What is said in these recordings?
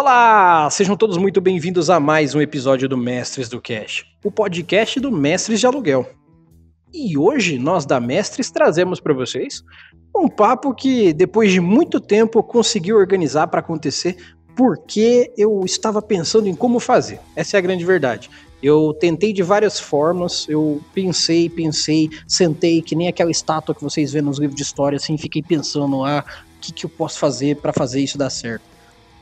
Olá, sejam todos muito bem-vindos a mais um episódio do Mestres do Cash, o podcast do Mestres de Aluguel. E hoje nós da Mestres trazemos para vocês um papo que depois de muito tempo consegui organizar para acontecer porque eu estava pensando em como fazer. Essa é a grande verdade. Eu tentei de várias formas, eu pensei, pensei, sentei que nem aquela estátua que vocês vêem nos livros de história, assim, fiquei pensando, ah, o que, que eu posso fazer para fazer isso dar certo.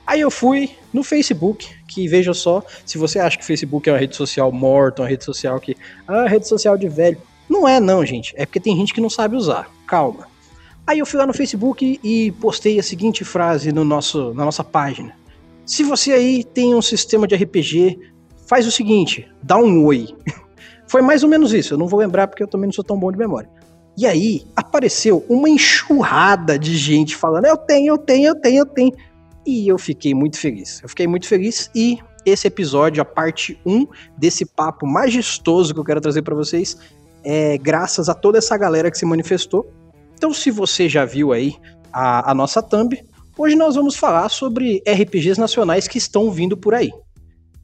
Aí eu fui no Facebook, que veja só, se você acha que o Facebook é uma rede social morta, uma rede social que. Ah, rede social de velho. Não é, não, gente. É porque tem gente que não sabe usar. Calma. Aí eu fui lá no Facebook e postei a seguinte frase no nosso, na nossa página. Se você aí tem um sistema de RPG, faz o seguinte, dá um oi. Foi mais ou menos isso, eu não vou lembrar porque eu também não sou tão bom de memória. E aí apareceu uma enxurrada de gente falando: eu tenho, eu tenho, eu tenho, eu tenho. E eu fiquei muito feliz. Eu fiquei muito feliz e esse episódio, a parte 1 desse papo majestoso que eu quero trazer para vocês, é graças a toda essa galera que se manifestou. Então, se você já viu aí a, a nossa thumb, hoje nós vamos falar sobre RPGs nacionais que estão vindo por aí.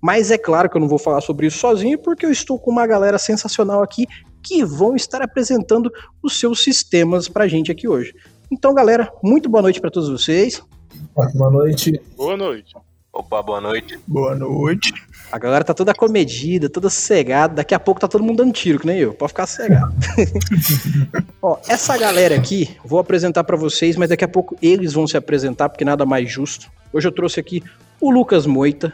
Mas é claro que eu não vou falar sobre isso sozinho, porque eu estou com uma galera sensacional aqui que vão estar apresentando os seus sistemas pra gente aqui hoje. Então, galera, muito boa noite para todos vocês. Boa noite. Boa noite. Opa, boa noite. Boa noite. A galera tá toda comedida, toda sossegada. Daqui a pouco tá todo mundo dando tiro, que nem eu. Pode ficar sossegado. Ó, essa galera aqui, vou apresentar para vocês, mas daqui a pouco eles vão se apresentar, porque nada mais justo. Hoje eu trouxe aqui o Lucas Moita,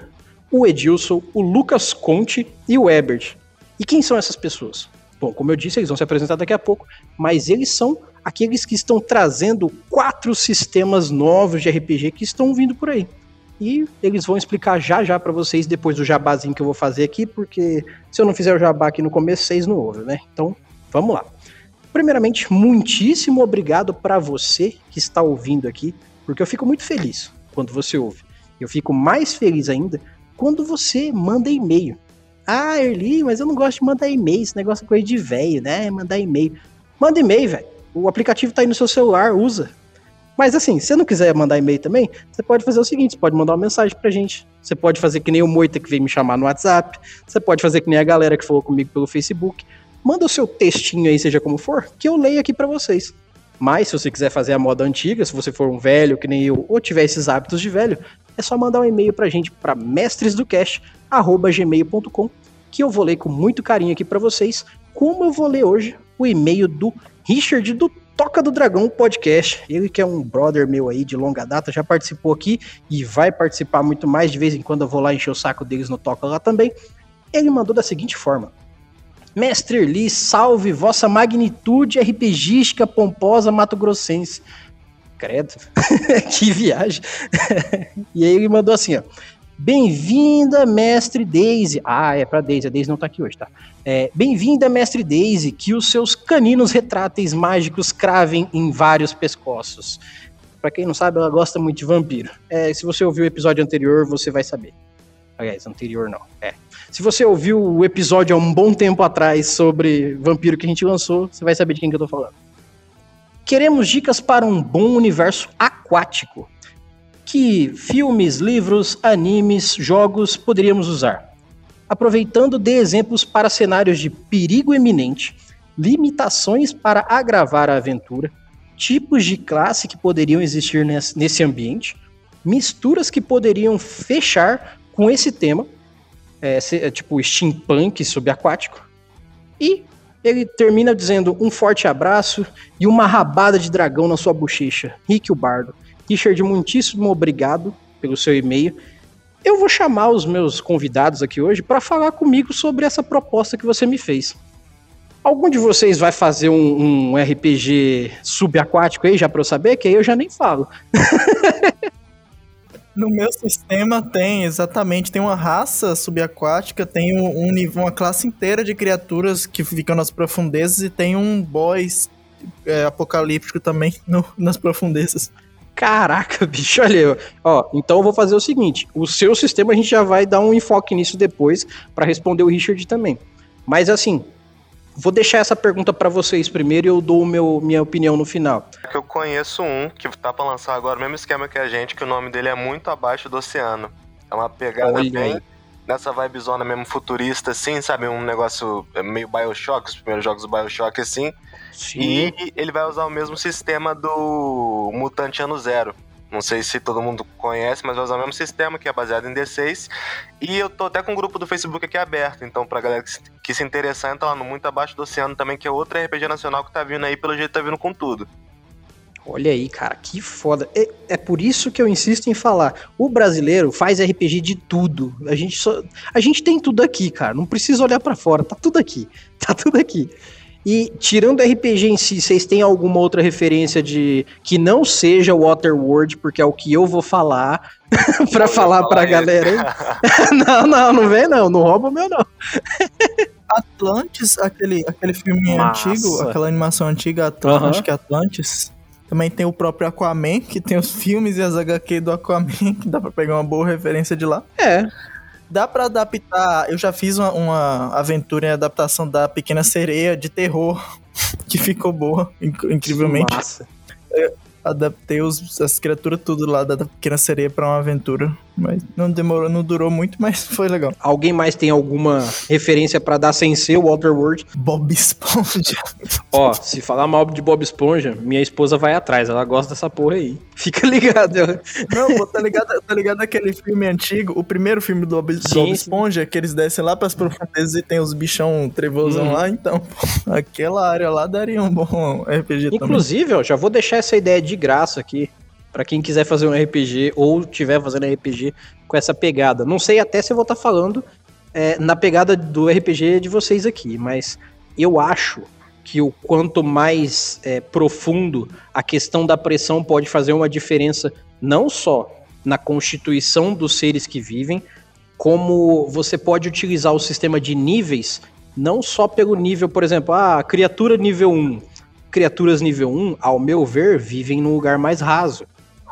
o Edilson, o Lucas Conte e o Ebert. E quem são essas pessoas? Bom, como eu disse, eles vão se apresentar daqui a pouco, mas eles são aqueles que estão trazendo quatro sistemas novos de RPG que estão vindo por aí. E eles vão explicar já já para vocês depois do jabazinho que eu vou fazer aqui, porque se eu não fizer o jabá aqui no começo, vocês não ouvem, né? Então, vamos lá. Primeiramente, muitíssimo obrigado para você que está ouvindo aqui, porque eu fico muito feliz quando você ouve. Eu fico mais feliz ainda quando você manda e-mail. Ah, Erli, mas eu não gosto de mandar e-mail, esse negócio é coisa de velho, né? Mandar e-mail. Manda e-mail, velho. O aplicativo tá aí no seu celular, usa. Mas assim, se você não quiser mandar e-mail também, você pode fazer o seguinte: você pode mandar uma mensagem pra gente. Você pode fazer que nem o Moita que veio me chamar no WhatsApp. Você pode fazer que nem a galera que falou comigo pelo Facebook. Manda o seu textinho aí, seja como for, que eu leio aqui para vocês. Mas se você quiser fazer a moda antiga, se você for um velho que nem eu, ou tiver esses hábitos de velho, é só mandar um e-mail pra gente para mestresdocast@gmail.com, que eu vou ler com muito carinho aqui para vocês, como eu vou ler hoje o e-mail do Richard do Toca do Dragão podcast. Ele que é um brother meu aí de longa data, já participou aqui e vai participar muito mais. De vez em quando eu vou lá encher o saco deles no Toca lá também. Ele mandou da seguinte forma: Mestre Erli, salve vossa magnitude RPGística pomposa mato-grossense. Credo, que viagem. e aí ele mandou assim, ó. Bem-vinda, mestre Daisy. Ah, é pra Daisy, a Daisy não tá aqui hoje, tá? É, Bem-vinda, mestre Daisy, que os seus caninos retráteis mágicos cravem em vários pescoços. Para quem não sabe, ela gosta muito de vampiro. É, se você ouviu o episódio anterior, você vai saber. Aliás, anterior não. É. Se você ouviu o episódio há um bom tempo atrás sobre vampiro que a gente lançou, você vai saber de quem que eu tô falando. Queremos dicas para um bom universo aquático que filmes, livros, animes, jogos poderíamos usar? Aproveitando de exemplos para cenários de perigo eminente, limitações para agravar a aventura, tipos de classe que poderiam existir nesse ambiente, misturas que poderiam fechar com esse tema, é, tipo steampunk subaquático, e ele termina dizendo um forte abraço e uma rabada de dragão na sua bochecha, Rick o Bardo. Richard, muitíssimo obrigado pelo seu e-mail. Eu vou chamar os meus convidados aqui hoje para falar comigo sobre essa proposta que você me fez. Algum de vocês vai fazer um, um RPG subaquático aí, já para eu saber? Que aí eu já nem falo. No meu sistema tem, exatamente. Tem uma raça subaquática, tem um, um, uma classe inteira de criaturas que ficam nas profundezas e tem um boss é, apocalíptico também no, nas profundezas. Caraca, bicho, olha, ó, então eu vou fazer o seguinte, o seu sistema a gente já vai dar um enfoque nisso depois para responder o Richard também. Mas assim, Vou deixar essa pergunta para vocês primeiro e eu dou meu, minha opinião no final. É eu conheço um que tá pra lançar agora o mesmo esquema que a gente, que o nome dele é muito abaixo do oceano. É uma pegada Olha. bem nessa vibezona mesmo futurista, assim, sabe? Um negócio meio Bioshock, os primeiros jogos do Bioshock, assim. Sim. E ele vai usar o mesmo sistema do Mutante Ano Zero. Não sei se todo mundo conhece, mas vai usar o mesmo sistema que é baseado em D6. E eu tô até com um grupo do Facebook aqui aberto, então pra galera que se, que se interessar, entra lá no Muito Abaixo do Oceano também, que é outro RPG nacional que tá vindo aí, pelo jeito tá vindo com tudo. Olha aí, cara, que foda. É, é, por isso que eu insisto em falar. O brasileiro faz RPG de tudo. A gente só, a gente tem tudo aqui, cara. Não precisa olhar para fora. Tá tudo aqui. Tá tudo aqui. E tirando RPG em si, vocês têm alguma outra referência de que não seja Waterworld, porque é o que eu vou falar para falar pra galera. não, não, não vem não, não rouba o meu não. Atlantis, aquele, aquele filme Massa. antigo, aquela animação antiga, Atlantis, uhum. acho que é Atlantis. Também tem o próprio Aquaman, que tem os filmes e as HQ do Aquaman, que dá pra pegar uma boa referência de lá. É. Dá para adaptar. Eu já fiz uma, uma, aventura em adaptação da Pequena Sereia de terror, que ficou boa, incrivelmente. Massa. Eu adaptei os, as criaturas tudo lá da Pequena Sereia para uma aventura. Mas não demorou, não durou muito, mas foi legal. Alguém mais tem alguma referência para dar sem ser o Walter Word? Bob Esponja. Ó, se falar mal de Bob Esponja, minha esposa vai atrás, ela gosta dessa porra aí. Fica ligado. Não, pô, tá ligado, tá ligado aquele filme antigo, o primeiro filme do Bob, sim, Bob Esponja, sim. que eles descem lá pras profundezas e tem os bichão trevosão hum. lá, então, pô, aquela área lá daria um bom RPG Inclusive, também. ó, já vou deixar essa ideia de graça aqui para quem quiser fazer um RPG ou tiver fazendo RPG com essa pegada. Não sei até se eu vou estar tá falando é, na pegada do RPG de vocês aqui, mas eu acho que o quanto mais é, profundo a questão da pressão pode fazer uma diferença não só na constituição dos seres que vivem, como você pode utilizar o sistema de níveis não só pelo nível, por exemplo, ah, criatura nível 1. Criaturas nível 1, ao meu ver, vivem num lugar mais raso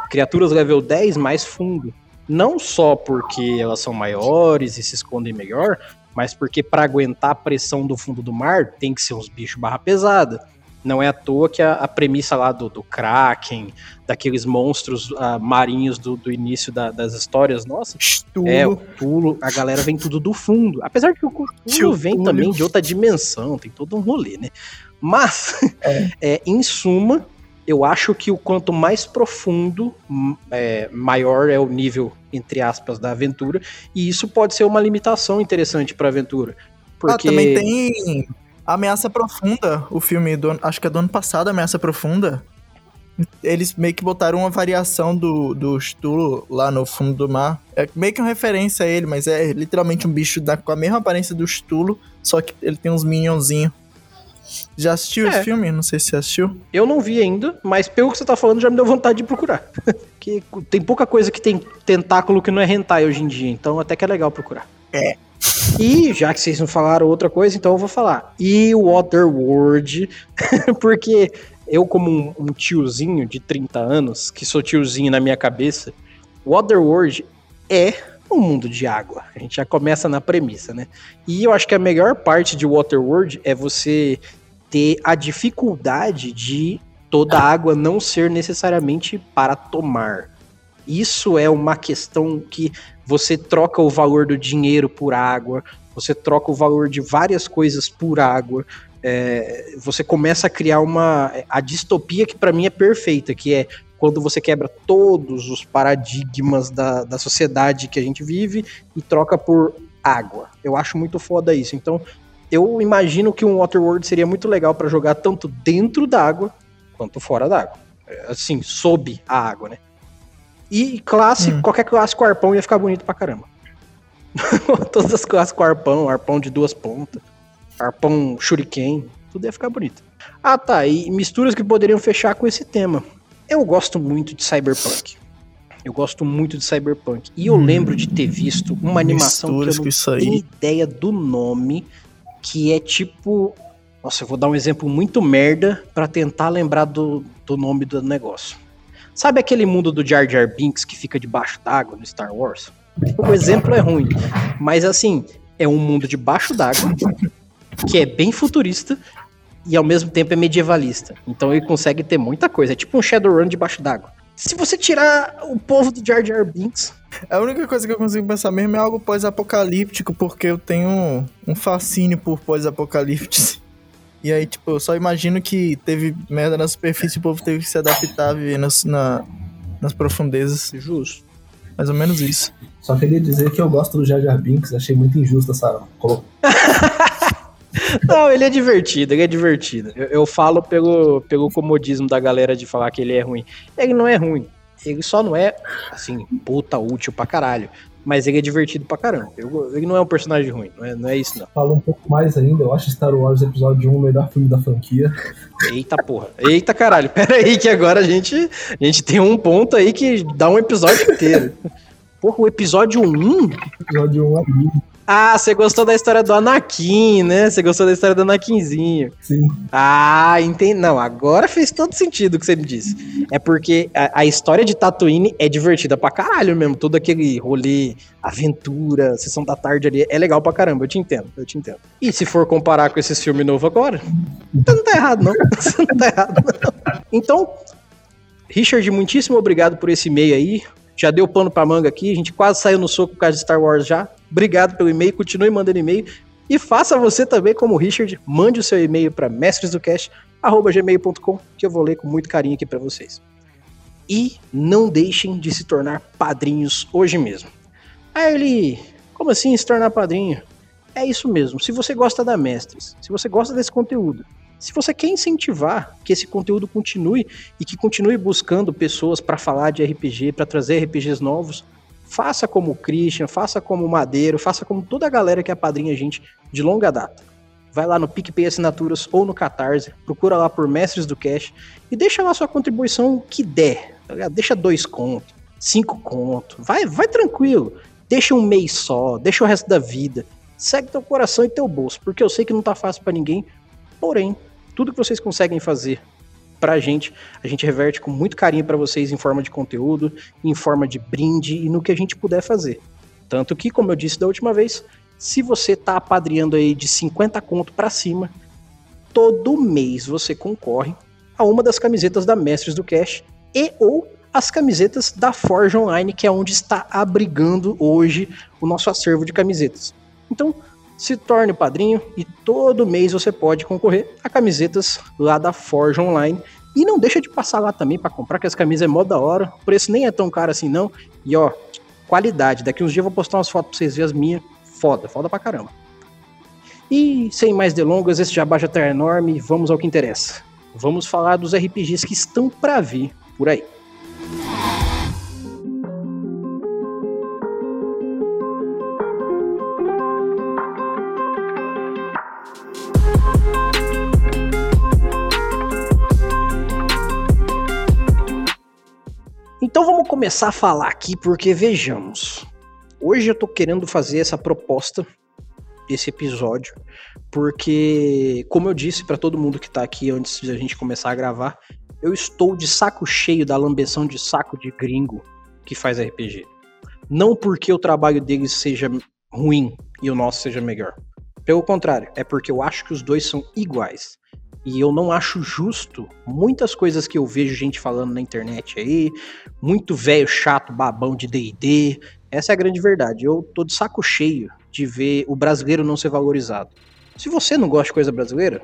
criaturas level 10 mais fundo. Não só porque elas são maiores e se escondem melhor, mas porque para aguentar a pressão do fundo do mar tem que ser uns bichos barra pesada. Não é à toa que a, a premissa lá do, do, Kraken, daqueles monstros uh, marinhos do, do início da, das histórias, nossa, Tulo. é o Tulo, a galera vem tudo do fundo. Apesar que o Tulo vem também de outra dimensão, tem todo um rolê, né? Mas, é. é, em suma, eu acho que o quanto mais profundo, é, maior é o nível, entre aspas, da aventura, e isso pode ser uma limitação interessante para a aventura. Porque... Ah, também tem Ameaça Profunda, o filme, do, acho que é do ano passado, Ameaça Profunda. Eles meio que botaram uma variação do, do Stulo lá no fundo do mar. É meio que uma referência a ele, mas é literalmente um bicho da, com a mesma aparência do Stulo, só que ele tem uns minionzinhos. Já assistiu é. esse filme? Não sei se você assistiu. Eu não vi ainda, mas pelo que você tá falando já me deu vontade de procurar. que tem pouca coisa que tem tentáculo que não é hentai hoje em dia, então até que é legal procurar. É. E já que vocês não falaram outra coisa, então eu vou falar. E Waterworld, porque eu como um, um tiozinho de 30 anos, que sou tiozinho na minha cabeça, Waterworld é um mundo de água. A gente já começa na premissa, né? E eu acho que a melhor parte de Waterworld é você ter a dificuldade de toda a água não ser necessariamente para tomar. Isso é uma questão que você troca o valor do dinheiro por água, você troca o valor de várias coisas por água. É, você começa a criar uma a distopia que para mim é perfeita, que é quando você quebra todos os paradigmas da, da sociedade que a gente vive e troca por água. Eu acho muito foda isso. Então, eu imagino que um Waterworld seria muito legal para jogar tanto dentro da água quanto fora da água. É, assim, sob a água, né? E classe, hum. qualquer classe com arpão ia ficar bonito pra caramba. Todas as classes com arpão, arpão de duas pontas, arpão shuriken, tudo ia ficar bonito. Ah tá, e misturas que poderiam fechar com esse tema. Eu gosto muito de Cyberpunk. Eu gosto muito de Cyberpunk. E eu hum, lembro de ter visto uma animação que eu não tenho ideia do nome, que é tipo. Nossa, eu vou dar um exemplo muito merda para tentar lembrar do, do nome do negócio. Sabe aquele mundo do Jar Jar Binks que fica debaixo d'água no Star Wars? O exemplo é ruim, mas assim, é um mundo debaixo d'água que é bem futurista e ao mesmo tempo é medievalista. Então ele consegue ter muita coisa. É tipo um Shadowrun debaixo d'água. Se você tirar o povo do Jar Jar Binks. A única coisa que eu consigo pensar mesmo é algo pós-apocalíptico, porque eu tenho um fascínio por pós-apocalíptico. E aí, tipo, eu só imagino que teve merda na superfície e o povo teve que se adaptar a viver nas, na, nas profundezas. Justo. Mais ou menos isso. Só queria dizer que eu gosto do Jar Jar Binks, achei muito injusto essa. Não, ele é divertido, ele é divertido. Eu, eu, falo pelo, pelo comodismo da galera de falar que ele é ruim. Ele não é ruim. Ele só não é, assim, puta útil pra caralho. Mas ele é divertido pra caramba. Eu, ele não é um personagem ruim, não é, não é isso, não. Fala um pouco mais ainda, eu acho Star Wars Episódio 1 o melhor filme da franquia. Eita porra. Eita caralho. Pera aí que agora a gente, a gente tem um ponto aí que dá um episódio inteiro. Porra, o episódio 1? Episódio 1 é lindo. Ah, você gostou da história do Anakin, né? Você gostou da história do Anakinzinho. Sim. Ah, entendi. Não, agora fez todo sentido o que você me disse. É porque a, a, história de Tatooine é divertida pra caralho mesmo. Todo aquele rolê, aventura, sessão da tarde ali, é legal pra caramba. Eu te entendo, eu te entendo. E se for comparar com esses filmes novos agora, você não tá errado, não. Você não tá errado, não. Então, Richard, muitíssimo obrigado por esse e-mail aí. Já deu pano pra manga aqui, a gente quase saiu no soco por causa de Star Wars já. Obrigado pelo e-mail, continue mandando e-mail. E faça você também como o Richard, mande o seu e-mail para mestresdocast@gmail.com, que eu vou ler com muito carinho aqui para vocês. E não deixem de se tornar padrinhos hoje mesmo. Aí ele, como assim se tornar padrinho? É isso mesmo. Se você gosta da Mestres, se você gosta desse conteúdo, se você quer incentivar que esse conteúdo continue e que continue buscando pessoas para falar de RPG, para trazer RPGs novos, Faça como o Christian, faça como o Madeiro, faça como toda a galera que é padrinha a gente de longa data. Vai lá no PicPay Assinaturas ou no Catarse, procura lá por Mestres do Cash e deixa lá sua contribuição que der. Tá deixa dois contos, cinco contos, vai, vai tranquilo. Deixa um mês só, deixa o resto da vida. Segue teu coração e teu bolso, porque eu sei que não tá fácil para ninguém. Porém, tudo que vocês conseguem fazer pra gente. A gente reverte com muito carinho para vocês em forma de conteúdo, em forma de brinde e no que a gente puder fazer. Tanto que, como eu disse da última vez, se você tá apadreando aí de 50 conto para cima, todo mês você concorre a uma das camisetas da Mestres do Cash e ou as camisetas da Forge Online, que é onde está abrigando hoje o nosso acervo de camisetas. Então, se torne padrinho e todo mês você pode concorrer a camisetas lá da Forge Online. E não deixa de passar lá também para comprar, que as camisas é mó da hora. O preço nem é tão caro assim, não. E ó, qualidade. Daqui uns dias eu vou postar umas fotos pra vocês verem as minhas. Foda, foda pra caramba. E sem mais delongas, esse jabá já tá enorme. Vamos ao que interessa. Vamos falar dos RPGs que estão para vir por aí. Então vamos começar a falar aqui, porque vejamos. Hoje eu tô querendo fazer essa proposta, esse episódio, porque, como eu disse para todo mundo que tá aqui antes de a gente começar a gravar, eu estou de saco cheio da lambeção de saco de gringo que faz RPG. Não porque o trabalho deles seja ruim e o nosso seja melhor. Pelo contrário, é porque eu acho que os dois são iguais. E eu não acho justo muitas coisas que eu vejo gente falando na internet aí, muito velho chato, babão de D&D. Essa é a grande verdade. Eu tô de saco cheio de ver o brasileiro não ser valorizado. Se você não gosta de coisa brasileira,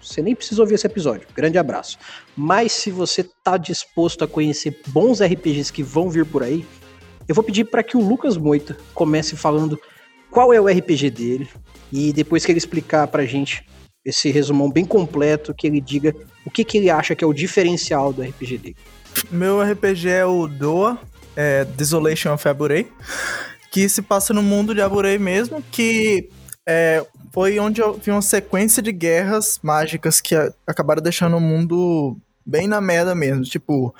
você nem precisa ouvir esse episódio. Grande abraço. Mas se você tá disposto a conhecer bons RPGs que vão vir por aí, eu vou pedir para que o Lucas Moita comece falando qual é o RPG dele e depois que ele explicar pra gente esse resumão bem completo, que ele diga o que, que ele acha que é o diferencial do RPG dele. Meu RPG é o Doa, é Desolation of Aburei, que se passa no mundo de Aburei mesmo, que é, foi onde eu vi uma sequência de guerras mágicas que acabaram deixando o mundo bem na merda mesmo. Tipo,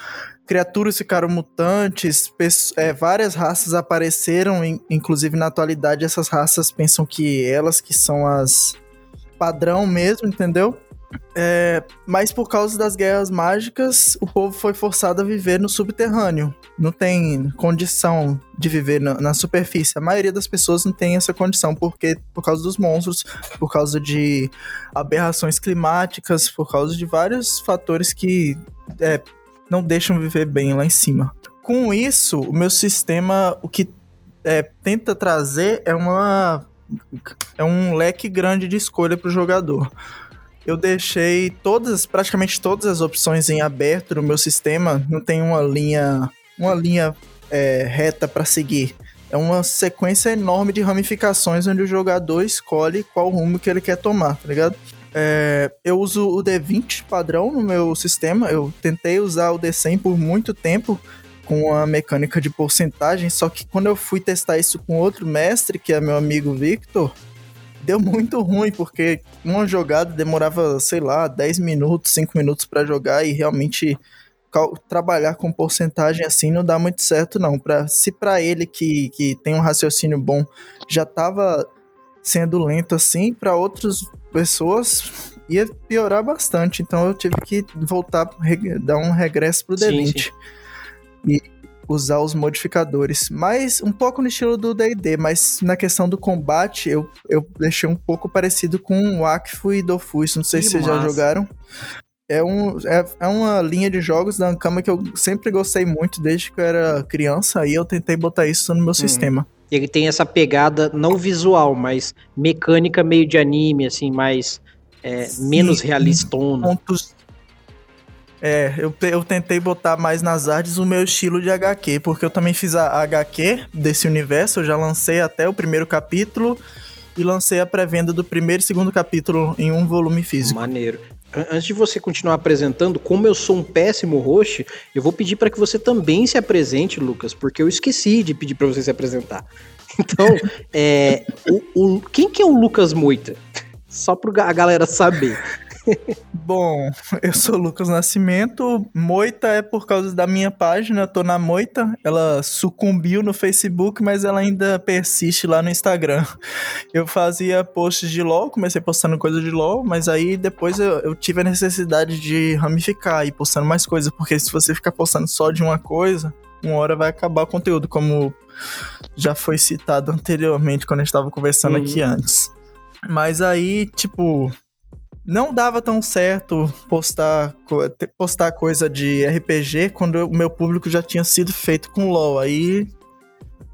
criaturas ficaram mutantes, é, várias raças apareceram, inclusive na atualidade essas raças pensam que elas que são as padrão mesmo, entendeu? É, mas por causa das guerras mágicas, o povo foi forçado a viver no subterrâneo. Não tem condição de viver na, na, superfície. A maioria das pessoas não tem essa condição porque por causa dos monstros, por causa de aberrações climáticas, por causa de vários fatores que é, não deixam viver bem lá em cima. Com isso, o meu sistema, o que é, tenta trazer é uma é um leque grande de escolha para o jogador eu deixei todas, praticamente todas as opções em aberto no meu sistema. Não tem uma linha, uma linha é, reta para seguir. É uma sequência enorme de ramificações onde o jogador escolhe qual rumo que ele quer tomar, tá ligado? É, eu uso o D20 padrão no meu sistema. Eu tentei usar o D100 por muito tempo com a mecânica de porcentagem, só que quando eu fui testar isso com outro mestre, que é meu amigo Victor, deu muito ruim, porque uma jogada demorava, sei lá, 10 minutos, 5 minutos para jogar e realmente trabalhar com porcentagem assim não dá muito certo não. Pra, se para ele que, que tem um raciocínio bom já tava sendo lento assim, para outras pessoas ia piorar bastante. Então eu tive que voltar, dar um regresso pro D20. Sim, sim. E usar os modificadores. Mas um pouco no estilo do D&D, mas na questão do combate eu, eu deixei um pouco parecido com o Akfu e Dofus, não sei que se massa. vocês já jogaram. É, um, é, é uma linha de jogos da Ankama que eu sempre gostei muito desde que eu era criança, e eu tentei botar isso no meu hum. sistema. Ele tem essa pegada não visual, mas mecânica meio de anime, assim, mais é, menos realistona. Pontos é, eu, eu tentei botar mais nas artes o meu estilo de HQ, porque eu também fiz a HQ desse universo, eu já lancei até o primeiro capítulo e lancei a pré-venda do primeiro e segundo capítulo em um volume físico. Maneiro. Antes de você continuar apresentando, como eu sou um péssimo host, eu vou pedir para que você também se apresente, Lucas, porque eu esqueci de pedir para você se apresentar. Então, é, o, o, quem que é o Lucas Moita? Só para a galera saber. Bom, eu sou o Lucas Nascimento. Moita é por causa da minha página, eu tô na Moita. Ela sucumbiu no Facebook, mas ela ainda persiste lá no Instagram. Eu fazia posts de LOL, comecei postando coisa de LOL, mas aí depois eu, eu tive a necessidade de ramificar e postando mais coisas, porque se você ficar postando só de uma coisa, uma hora vai acabar o conteúdo, como já foi citado anteriormente quando a gente tava conversando uhum. aqui antes. Mas aí, tipo, não dava tão certo postar, postar coisa de RPG quando o meu público já tinha sido feito com LoL. Aí,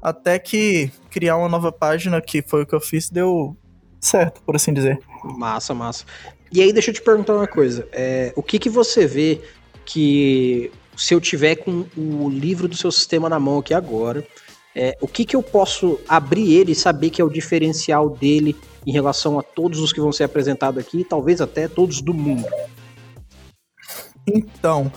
até que criar uma nova página, que foi o que eu fiz, deu certo, por assim dizer. Massa, massa. E aí, deixa eu te perguntar uma coisa. É, o que, que você vê que, se eu tiver com o livro do seu sistema na mão aqui agora, é, o que, que eu posso abrir ele e saber que é o diferencial dele em relação a todos os que vão ser apresentados aqui, talvez até todos do mundo? Então,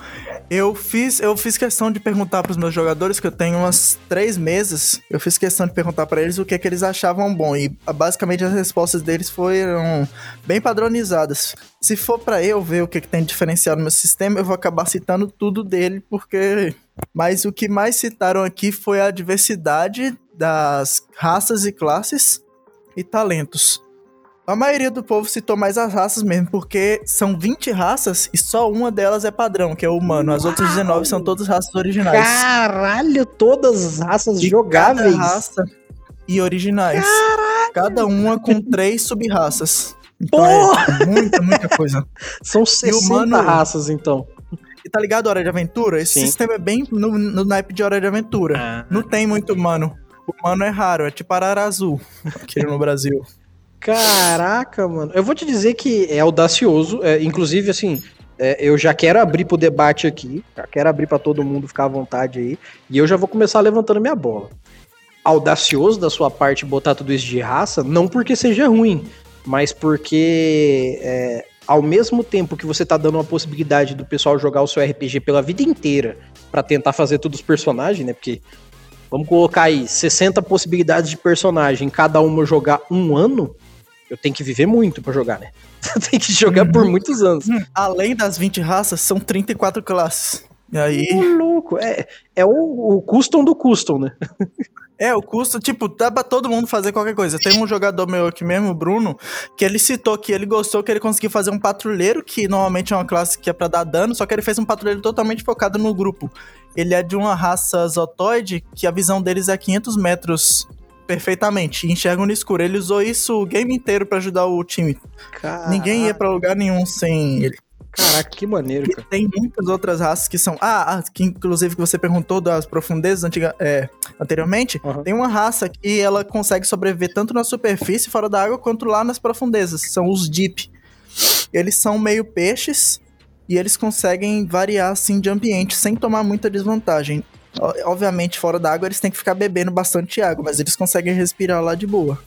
eu fiz, eu fiz questão de perguntar para os meus jogadores, que eu tenho umas três meses, eu fiz questão de perguntar para eles o que, é que eles achavam bom, e basicamente as respostas deles foram bem padronizadas. Se for para eu ver o que, é que tem de diferencial no meu sistema, eu vou acabar citando tudo dele, porque. Mas o que mais citaram aqui foi a diversidade das raças e classes e talentos. A maioria do povo citou mais as raças mesmo, porque são 20 raças e só uma delas é padrão, que é o humano. As outras 19 são todas raças originais. Caralho, todas as raças e jogáveis. Cada raça e originais. Caralho. Cada uma com três sub-raças. Então é muita, muita coisa. São 60 humano, raças, então. E tá ligado Hora de Aventura? Esse Sim. sistema é bem no, no naipe de Hora de Aventura. Ah. Não tem muito humano. O humano é raro, é tipo Arara Azul, aqui no Brasil. Caraca, mano. Eu vou te dizer que é audacioso. É, inclusive, assim, é, eu já quero abrir pro debate aqui. Já quero abrir para todo mundo ficar à vontade aí. E eu já vou começar levantando minha bola. Audacioso da sua parte botar tudo isso de raça, não porque seja ruim, mas porque é, ao mesmo tempo que você tá dando uma possibilidade do pessoal jogar o seu RPG pela vida inteira para tentar fazer todos os personagens, né? Porque vamos colocar aí 60 possibilidades de personagem, cada uma jogar um ano eu tenho que viver muito para jogar, né? tem que jogar uhum. por muitos anos. Hum, além das 20 raças, são 34 classes. E aí. Ô, louco, é, é o, o custom do custom, né? É, o custo, tipo, dá pra todo mundo fazer qualquer coisa. Tem um jogador meu aqui mesmo, o Bruno, que ele citou que ele gostou que ele conseguiu fazer um patrulheiro, que normalmente é uma classe que é pra dar dano, só que ele fez um patrulheiro totalmente focado no grupo. Ele é de uma raça zotoide, que a visão deles é 500 metros perfeitamente, e enxergam no escuro. Ele usou isso o game inteiro pra ajudar o time. Caraca, Ninguém ia pra lugar nenhum sem ele. Caraca, que maneiro, E cara. tem muitas outras raças que são. Ah, ah, que inclusive que você perguntou das profundezas antiga, é, anteriormente. Uhum. Tem uma raça que ela consegue sobreviver tanto na superfície, fora da água, quanto lá nas profundezas. São os Deep. Eles são meio peixes e eles conseguem variar assim de ambiente sem tomar muita desvantagem. Obviamente, fora da água, eles têm que ficar bebendo bastante água, mas eles conseguem respirar lá de boa.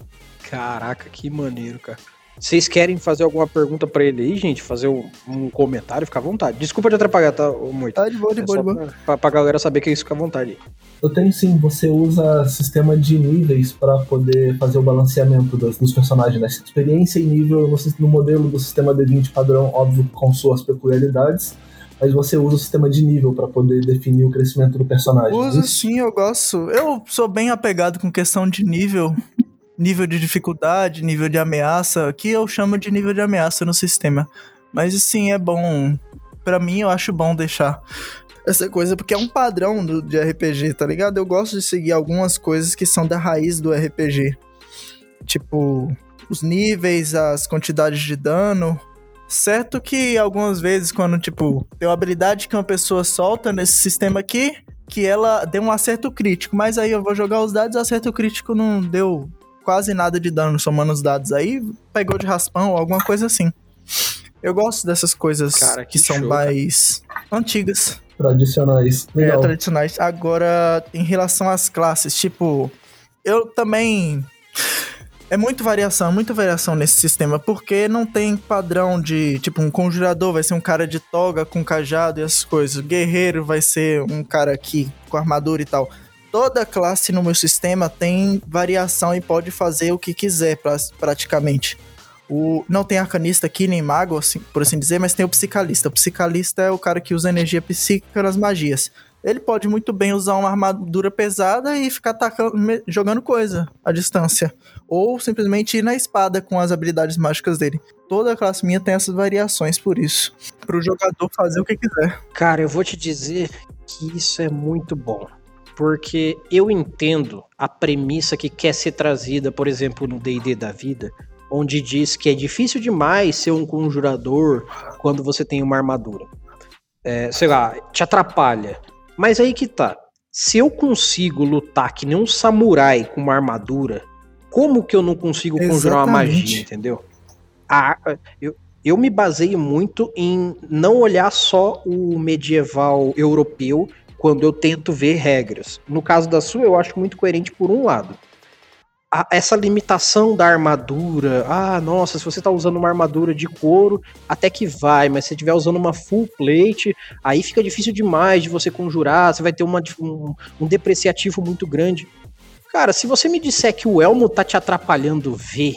Caraca, que maneiro, cara. Vocês querem fazer alguma pergunta pra ele aí, gente? Fazer um, um comentário? Fica à vontade. Desculpa te atrapalhar, tá, ô, Moito? Tá de boa, de É boa, de boa. pra, pra, galera saber que é isso, fica à vontade. Eu tenho sim, você usa sistema de níveis para poder fazer o balanceamento dos, dos personagens, né? Experiência e nível no, no modelo do sistema D20 padrão, óbvio, com suas peculiaridades, mas você usa o sistema de nível para poder definir o crescimento do personagem. Uso Isso? sim, eu gosto. Eu sou bem apegado com questão de nível, nível de dificuldade, nível de ameaça, que eu chamo de nível de ameaça no sistema. Mas sim, é bom. Pra mim, eu acho bom deixar essa coisa, porque é um padrão do, de RPG, tá ligado? Eu gosto de seguir algumas coisas que são da raiz do RPG. Tipo, os níveis, as quantidades de dano. Certo que algumas vezes, quando, tipo, tem uma habilidade que uma pessoa solta nesse sistema aqui, que ela deu um acerto crítico, mas aí eu vou jogar os dados, o acerto crítico não deu quase nada de dano somando os dados. Aí pegou de raspão ou alguma coisa assim. Eu gosto dessas coisas Cara, que, que são show, mais antigas, Tradicionais. é, Legal. tradicionais. Agora, em relação às classes, tipo, eu também. É muita variação, muita variação nesse sistema, porque não tem padrão de, tipo, um conjurador vai ser um cara de toga com cajado e essas coisas. O guerreiro vai ser um cara aqui com armadura e tal. Toda classe no meu sistema tem variação e pode fazer o que quiser, pra- praticamente. O, não tem arcanista aqui, nem mago, assim, por assim dizer, mas tem o psicalista. O psicalista é o cara que usa energia psíquica nas magias. Ele pode muito bem usar uma armadura pesada e ficar atacando, me- jogando coisa à distância. Ou simplesmente ir na espada com as habilidades mágicas dele. Toda a classe minha tem essas variações por isso. Pro jogador fazer o que quiser. Cara, eu vou te dizer que isso é muito bom. Porque eu entendo a premissa que quer ser trazida, por exemplo, no DD da vida, onde diz que é difícil demais ser um conjurador quando você tem uma armadura. É, sei lá, te atrapalha. Mas aí que tá. Se eu consigo lutar que nem um samurai com uma armadura, como que eu não consigo conjurar uma Exatamente. magia, entendeu? A- eu, eu me baseio muito em não olhar só o medieval europeu quando eu tento ver regras. No caso da sua, eu acho muito coerente por um lado. A- essa limitação da armadura, ah, nossa, se você tá usando uma armadura de couro, até que vai, mas se você estiver usando uma full plate, aí fica difícil demais de você conjurar, você vai ter uma, um, um depreciativo muito grande. Cara, se você me disser que o elmo tá te atrapalhando ver,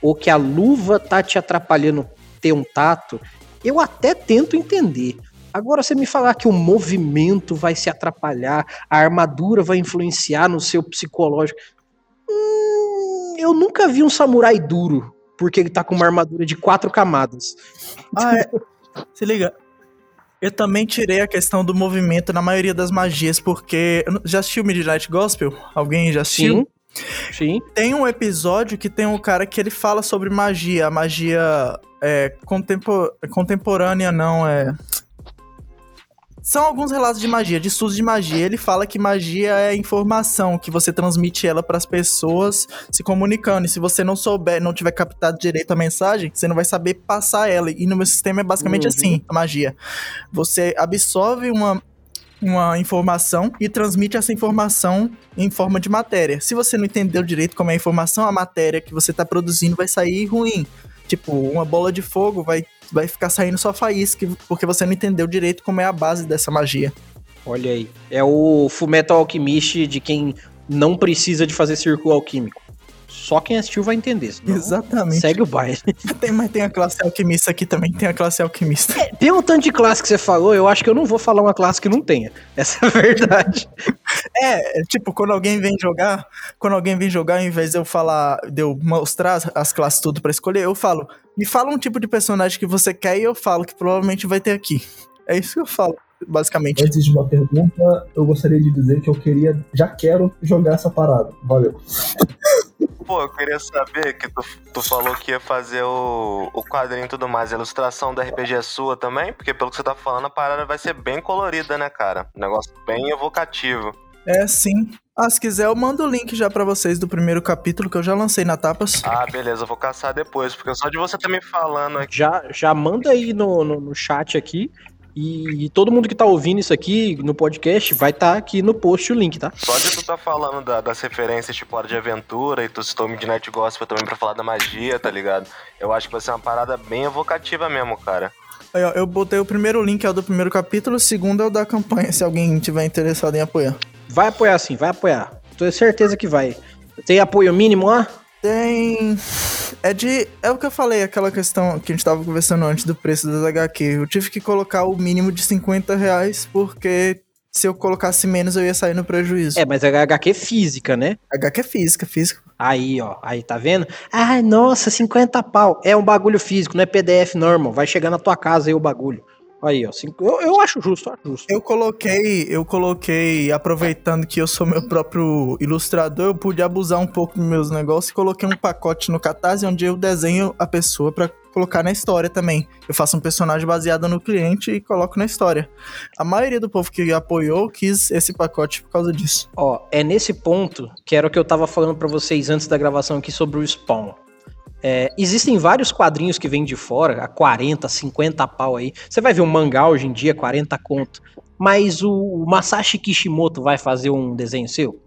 ou que a luva tá te atrapalhando ter um tato, eu até tento entender. Agora, você me falar que o movimento vai se atrapalhar, a armadura vai influenciar no seu psicológico. Hum, eu nunca vi um samurai duro, porque ele tá com uma armadura de quatro camadas. Ah, é. Se liga. Eu também tirei a questão do movimento na maioria das magias, porque. Já assistiu Midnight Gospel? Alguém já assistiu? Sim. Sim. Tem um episódio que tem um cara que ele fala sobre magia. A magia é, contempo- contemporânea, não, é. São alguns relatos de magia, de estudos de magia. Ele fala que magia é informação, que você transmite ela para as pessoas se comunicando. E se você não souber, não tiver captado direito a mensagem, você não vai saber passar ela. E no meu sistema é basicamente Uhum. assim, a magia. Você absorve uma, uma informação e transmite essa informação em forma de matéria. Se você não entendeu direito como é a informação, a matéria que você está produzindo vai sair ruim. Tipo, uma bola de fogo vai, vai ficar saindo só faísca, porque você não entendeu direito como é a base dessa magia. Olha aí. É o Fullmetal Alchemist de quem não precisa de fazer círculo alquímico. Só quem assistiu vai entender. Exatamente. Segue o baile. Tem, mas tem a classe alquimista aqui também, tem a classe alquimista. É, pelo tanto de classe que você falou, eu acho que eu não vou falar uma classe que não tenha. Essa é a verdade. é, tipo, quando alguém vem jogar, quando alguém vem jogar, ao invés de eu falar, de eu mostrar as classes tudo para escolher, eu falo, me fala um tipo de personagem que você quer e eu falo que provavelmente vai ter aqui. É isso que eu falo basicamente. Antes de uma pergunta, eu gostaria de dizer que eu queria, já quero jogar essa parada. Valeu. Pô, eu queria saber que tu, tu falou que ia fazer o, o quadrinho e tudo mais. A ilustração da RPG é sua também? Porque pelo que você tá falando, a parada vai ser bem colorida, né, cara? Um negócio bem evocativo. É, sim. Ah, se quiser, eu mando o link já para vocês do primeiro capítulo que eu já lancei na Tapas. Ah, beleza, eu vou caçar depois, porque só de você ter me falando aqui. Já, já manda aí no, no, no chat aqui e, e, todo mundo que tá ouvindo isso aqui no podcast vai estar tá aqui no post o link, tá? Só de tu tá falando da, das referências tipo Hora de Aventura e tu citou Midnight Gospel também pra falar da magia, tá ligado? Eu acho que vai ser uma parada bem evocativa mesmo, cara. Aí, ó, eu botei o primeiro link, é o do primeiro capítulo, o segundo é o da campanha, se alguém tiver interessado em apoiar. Vai apoiar sim, vai apoiar. Tenho certeza que vai. Tem apoio mínimo lá? Tem. É de. É o que eu falei, aquela questão que a gente tava conversando antes do preço das HQ. Eu tive que colocar o mínimo de 50 reais, porque se eu colocasse menos eu ia sair no prejuízo. É, mas é HQ física, né? HQ é física, física. Aí, ó, aí, tá vendo? Ai, nossa, 50 pau. É um bagulho físico, não é PDF normal. Vai chegar na tua casa aí o bagulho. Aí, ó, cinco, eu, eu acho justo, acho justo. Eu coloquei, eu coloquei, aproveitando que eu sou meu próprio ilustrador, eu pude abusar um pouco dos meus negócios e coloquei um pacote no Catarse onde eu desenho a pessoa para colocar na história também. Eu faço um personagem baseado no cliente e coloco na história. A maioria do povo que apoiou quis esse pacote por causa disso. Ó, é nesse ponto que era o que eu tava falando para vocês antes da gravação aqui sobre o Spawn. É, existem vários quadrinhos que vêm de fora, a 40, 50 pau aí. Você vai ver um mangá hoje em dia, 40 conto. Mas o Masashi Kishimoto vai fazer um desenho seu?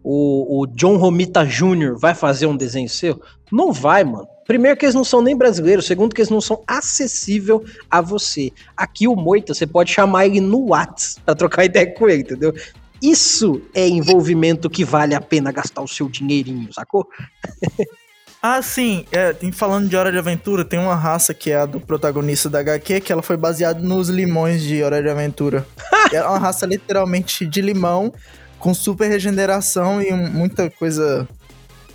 O, o John Romita Jr. vai fazer um desenho seu? Não vai, mano. Primeiro que eles não são nem brasileiros, segundo que eles não são acessível a você. Aqui o Moita, você pode chamar ele no Whats pra trocar ideia com ele, entendeu? Isso é envolvimento que vale a pena gastar o seu dinheirinho, sacou? Ah, sim. É, falando de Hora de Aventura, tem uma raça que é a do protagonista da HQ, que ela foi baseada nos limões de Hora de Aventura. é uma raça literalmente de limão, com super regeneração e muita coisa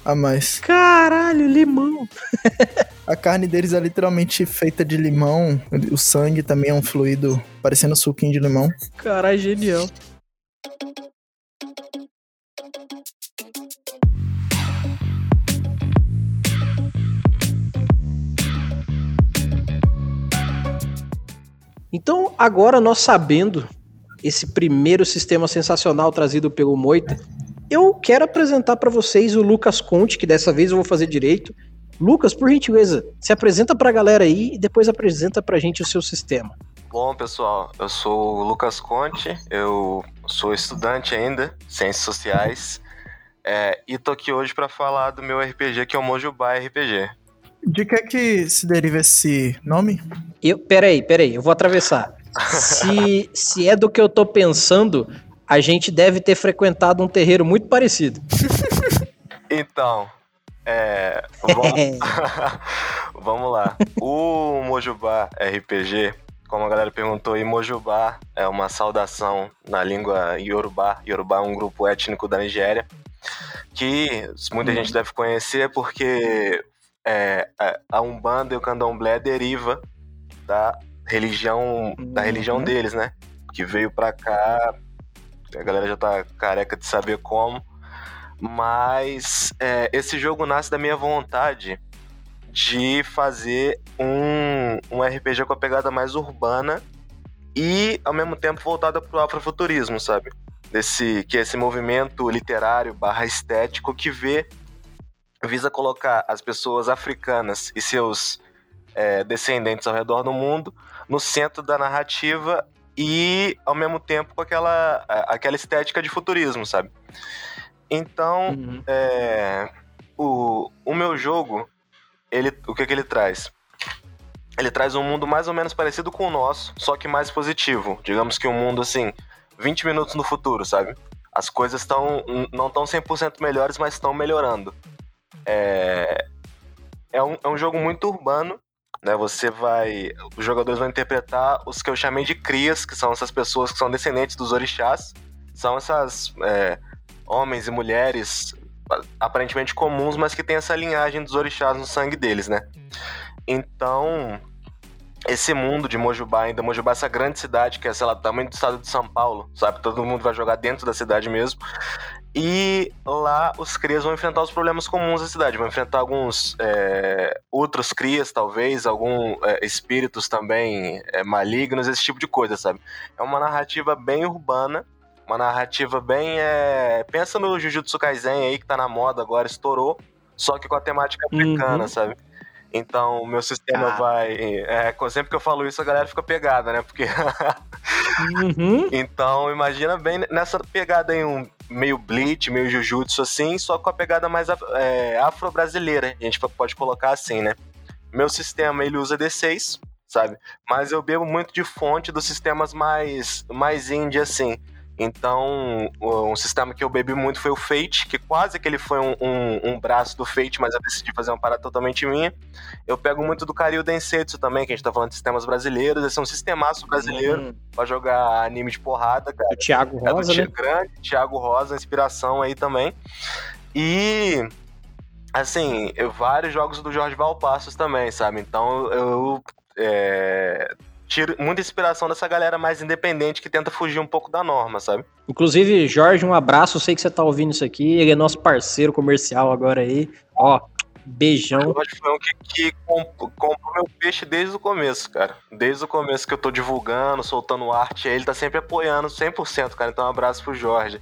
a mais. Caralho, limão! a carne deles é literalmente feita de limão. O sangue também é um fluido parecendo suquinho de limão. Caralho, genial. Então, agora nós sabendo esse primeiro sistema sensacional trazido pelo Moita, eu quero apresentar para vocês o Lucas Conte, que dessa vez eu vou fazer direito. Lucas, por gentileza, se apresenta para a galera aí e depois apresenta para a gente o seu sistema. Bom, pessoal, eu sou o Lucas Conte, eu sou estudante ainda, Ciências Sociais, é, e tô aqui hoje para falar do meu RPG, que é o Mojubá RPG. De que é que se deriva esse nome? Eu, peraí, peraí, eu vou atravessar. se, se é do que eu tô pensando, a gente deve ter frequentado um terreiro muito parecido. Então, é. Vamos, vamos lá. O Mojubá RPG, como a galera perguntou aí, Mojubá é uma saudação na língua Yorubá. Yorubá é um grupo étnico da Nigéria. Que muita gente deve conhecer porque é, a Umbanda e o Candomblé deriva da religião da religião uhum. deles, né? Que veio pra cá, a galera já tá careca de saber como, mas é, esse jogo nasce da minha vontade de fazer um, um RPG com a pegada mais urbana e ao mesmo tempo voltada pro afrofuturismo, sabe? Desse, que é esse movimento literário barra estético que vê visa colocar as pessoas africanas e seus é, descendentes ao redor do mundo no centro da narrativa e ao mesmo tempo com aquela, aquela estética de futurismo, sabe? Então, uhum. é, o, o meu jogo, ele, o que, que ele traz? Ele traz um mundo mais ou menos parecido com o nosso, só que mais positivo. Digamos que um mundo assim, 20 minutos no futuro, sabe? As coisas estão não estão 100% melhores, mas estão melhorando. É, é, um, é um jogo muito urbano, né? Você vai. Os jogadores vão interpretar os que eu chamei de crias, que são essas pessoas que são descendentes dos orixás. São essas é, homens e mulheres aparentemente comuns, mas que têm essa linhagem dos orixás no sangue deles, né? Então, esse mundo de Mojubá, ainda Mojubá, essa grande cidade que é, sei lá, do tamanho do estado de São Paulo, sabe? Todo mundo vai jogar dentro da cidade mesmo. E lá os crias vão enfrentar os problemas comuns da cidade, vão enfrentar alguns é, outros crias, talvez, alguns é, espíritos também é, malignos, esse tipo de coisa, sabe? É uma narrativa bem urbana, uma narrativa bem. É... Pensa no Jujutsu Kaisen aí, que tá na moda agora, estourou, só que com a temática africana, uhum. sabe? Então, o meu sistema ah. vai. É, sempre que eu falo isso, a galera fica pegada, né? Porque. uhum. Então, imagina bem nessa pegada aí, um meio Bleach, meio Jujutsu assim, só com a pegada mais é, afro-brasileira. A gente pode colocar assim, né? Meu sistema ele usa D6, sabe? Mas eu bebo muito de fonte dos sistemas mais, mais indie, assim. Então, um sistema que eu bebi muito foi o Fate, que quase que ele foi um, um, um, braço do Fate, mas eu decidi fazer uma parada totalmente minha. Eu pego muito do Karyu Densetsu também, que a gente tá falando de sistemas brasileiros. Esse é um sistemaço brasileiro uhum. pra jogar anime de porrada, cara. O Thiago Rosa, é do né? Grande, Thiago Rosa, inspiração aí também. E assim, eu, vários jogos do Jorge Valpassos também, sabe? Então eu é, tiro muita inspiração dessa galera mais independente que tenta fugir um pouco da norma, sabe? Inclusive, Jorge, um abraço. Eu sei que você tá ouvindo isso aqui. Ele é nosso parceiro comercial agora aí. Ó, beijão. Jorge foi um que, que comprou meu peixe desde o começo, cara. Desde o começo que eu tô divulgando, soltando arte, ele tá sempre apoiando 100%, cara. Então, um abraço pro Jorge.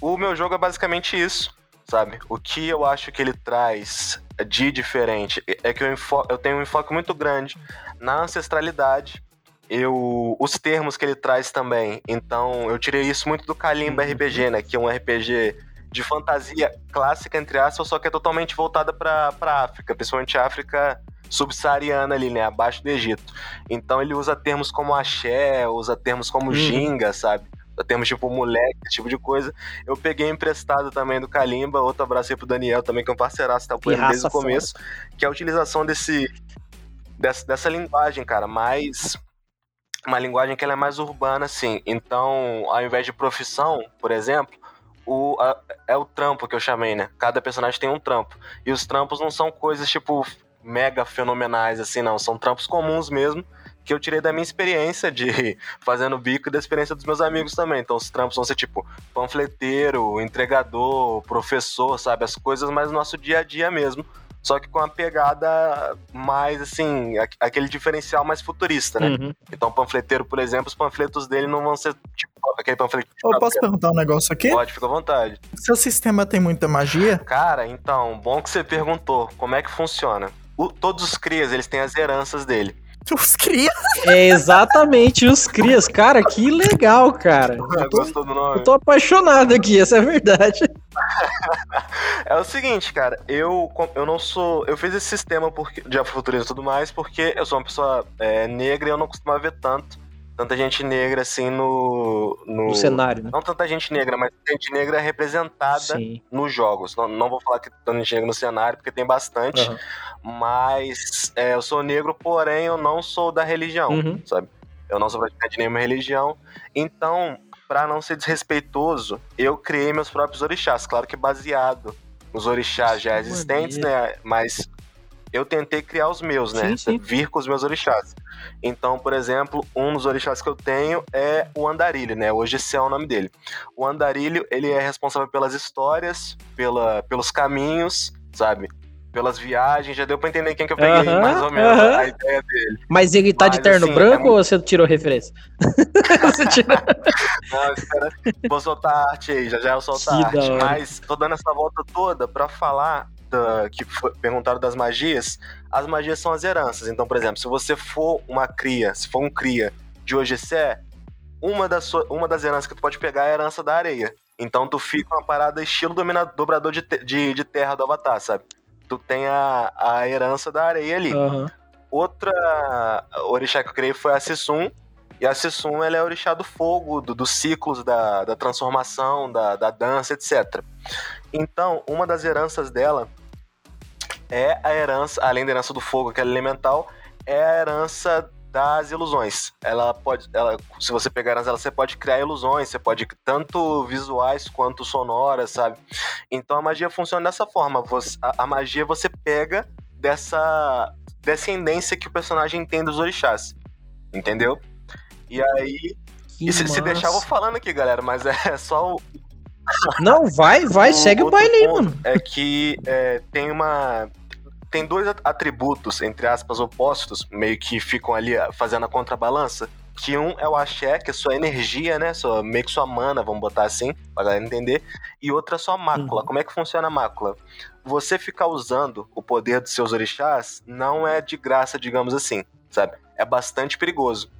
O meu jogo é basicamente isso, sabe? O que eu acho que ele traz de diferente é que eu, eu tenho um enfoque muito grande na ancestralidade eu os termos que ele traz também. Então, eu tirei isso muito do Kalimba uhum. RPG, né, que é um RPG de fantasia clássica entre aspas, só que é totalmente voltada para África, principalmente África subsaariana ali, né, abaixo do Egito. Então ele usa termos como axé, usa termos como uhum. ginga, sabe? Termos tipo moleque, esse tipo de coisa. Eu peguei emprestado também do Kalimba, outro abraço aí pro Daniel também, que é um parceiraço, tá apoiando desde o começo, que é a utilização desse dessa, dessa linguagem, cara, mais uma linguagem que ela é mais urbana, assim. Então, ao invés de profissão, por exemplo, o, a, é o trampo que eu chamei, né? Cada personagem tem um trampo. E os trampos não são coisas, tipo, mega fenomenais, assim, não. São trampos comuns mesmo, que eu tirei da minha experiência de fazendo bico e da experiência dos meus amigos também. Então, os trampos vão ser, tipo, panfleteiro, entregador, professor, sabe? As coisas mais do nosso dia a dia mesmo só que com uma pegada mais, assim, aquele diferencial mais futurista, né? Uhum. Então, panfleteiro, por exemplo, os panfletos dele não vão ser tipo aquele panfleto. Eu posso perguntar um negócio aqui? Pode, fica à vontade. Seu sistema tem muita magia? Cara, então, bom que você perguntou. Como é que funciona? O, todos os crias, eles têm as heranças dele. Os crias? É exatamente, os crias. Cara, que legal, cara. Eu tô, Gostou do nome? Eu tô apaixonado aqui, essa é a verdade. é o seguinte, cara, eu, eu não sou. Eu fiz esse sistema porque, de afrofuturismo e tudo mais porque eu sou uma pessoa é, negra e eu não costumava ver tanto tanta gente negra assim no. No, no cenário, né? Não tanta gente negra, mas gente negra representada Sim. nos jogos. Não, não vou falar que tanta gente negra no cenário, porque tem bastante. Uhum. Mas é, eu sou negro, porém eu não sou da religião, uhum. sabe? Eu não sou praticante de nenhuma religião. Então, para não ser desrespeitoso, eu criei meus próprios orixás. Claro que baseado nos orixás já existentes, né? Mas eu tentei criar os meus, né? Sim, sim. Vir com os meus orixás. Então, por exemplo, um dos orixás que eu tenho é o Andarilho, né? Hoje esse é o nome dele. O Andarilho, ele é responsável pelas histórias, pela, pelos caminhos, sabe? Pelas viagens, já deu pra entender quem que eu peguei, uh -huh, mais ou menos, uh -huh. a ideia dele. Mas ele tá Mas, de terno assim, branco é... ou você tirou referência? você tirou... Não, espera, vou soltar a arte aí, já já eu solto a arte. Mas tô dando essa volta toda pra falar da, que foi, perguntaram das magias, as magias são as heranças. Então, por exemplo, se você for uma cria, se for um cria de Ogessé, uma das, uma das heranças que tu pode pegar é a herança da areia. Então tu fica uma parada estilo dobrador de, de, de, terra do Avatar, sabe? Tu tem a, a herança da areia ali. Uhum. Outra orixá que eu criei foi a Sissum. E a Sissum, ela é orixá do fogo, do, dos ciclos, da, da transformação, da, da dança, etc. Então, uma das heranças dela é a herança, além da herança do fogo, que é elemental, é a herança das ilusões. Ela pode, ela, se você pegar ela, você pode criar ilusões, você pode tanto visuais quanto sonoras, sabe? Então a magia funciona dessa forma. Você, a, a magia você pega dessa descendência que o personagem tem dos orixás, entendeu? E aí, e se, se, deixar eu vou falando aqui, galera, mas é só o não, vai, vai, o segue o baile aí, mano. É que é, tem uma tem dois atributos, entre aspas, opostos, meio que ficam ali ah, fazendo a contrabalança. Que um é o axé, que é sua energia, né? Sua, meio que sua mana, vamos botar assim, pra galera entender. E outra é sua mácula. Uhum. Como é que funciona a mácula? Você ficar usando o poder dos seus orixás não é de graça, digamos assim, sabe? É bastante perigoso.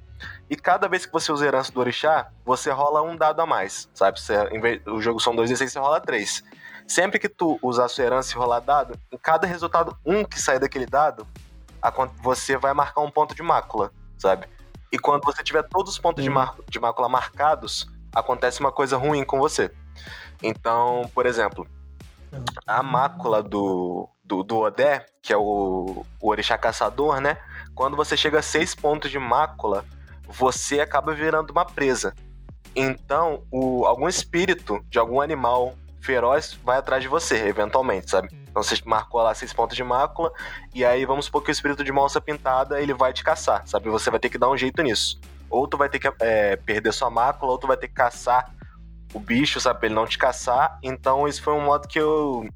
E cada vez que você usa herança do orixá, você rola um dado a mais, sabe? Você, vez, o jogo são dois e seis, você rola três. Sempre que tu usar a sua herança e rolar dado, em cada resultado um que sair daquele dado, você vai marcar um ponto de mácula, sabe? E quando você tiver todos os pontos de, mar, de mácula marcados, acontece uma coisa ruim com você. Então, por exemplo, a mácula do, do, do Odé, que é o, o orixá caçador, né? Quando você chega a seis pontos de mácula, você acaba virando uma presa. Então, o, algum espírito de algum animal feroz vai atrás de você, eventualmente, sabe? Então você marcou lá seis pontos de mácula, e aí vamos supor que o espírito de onça pintada ele vai te caçar, sabe? Você vai ter que dar um jeito nisso. Ou tu vai ter que é, perder sua mácula, ou tu vai ter que caçar o bicho, sabe? Pra ele não te caçar. Então, isso foi um modo que eu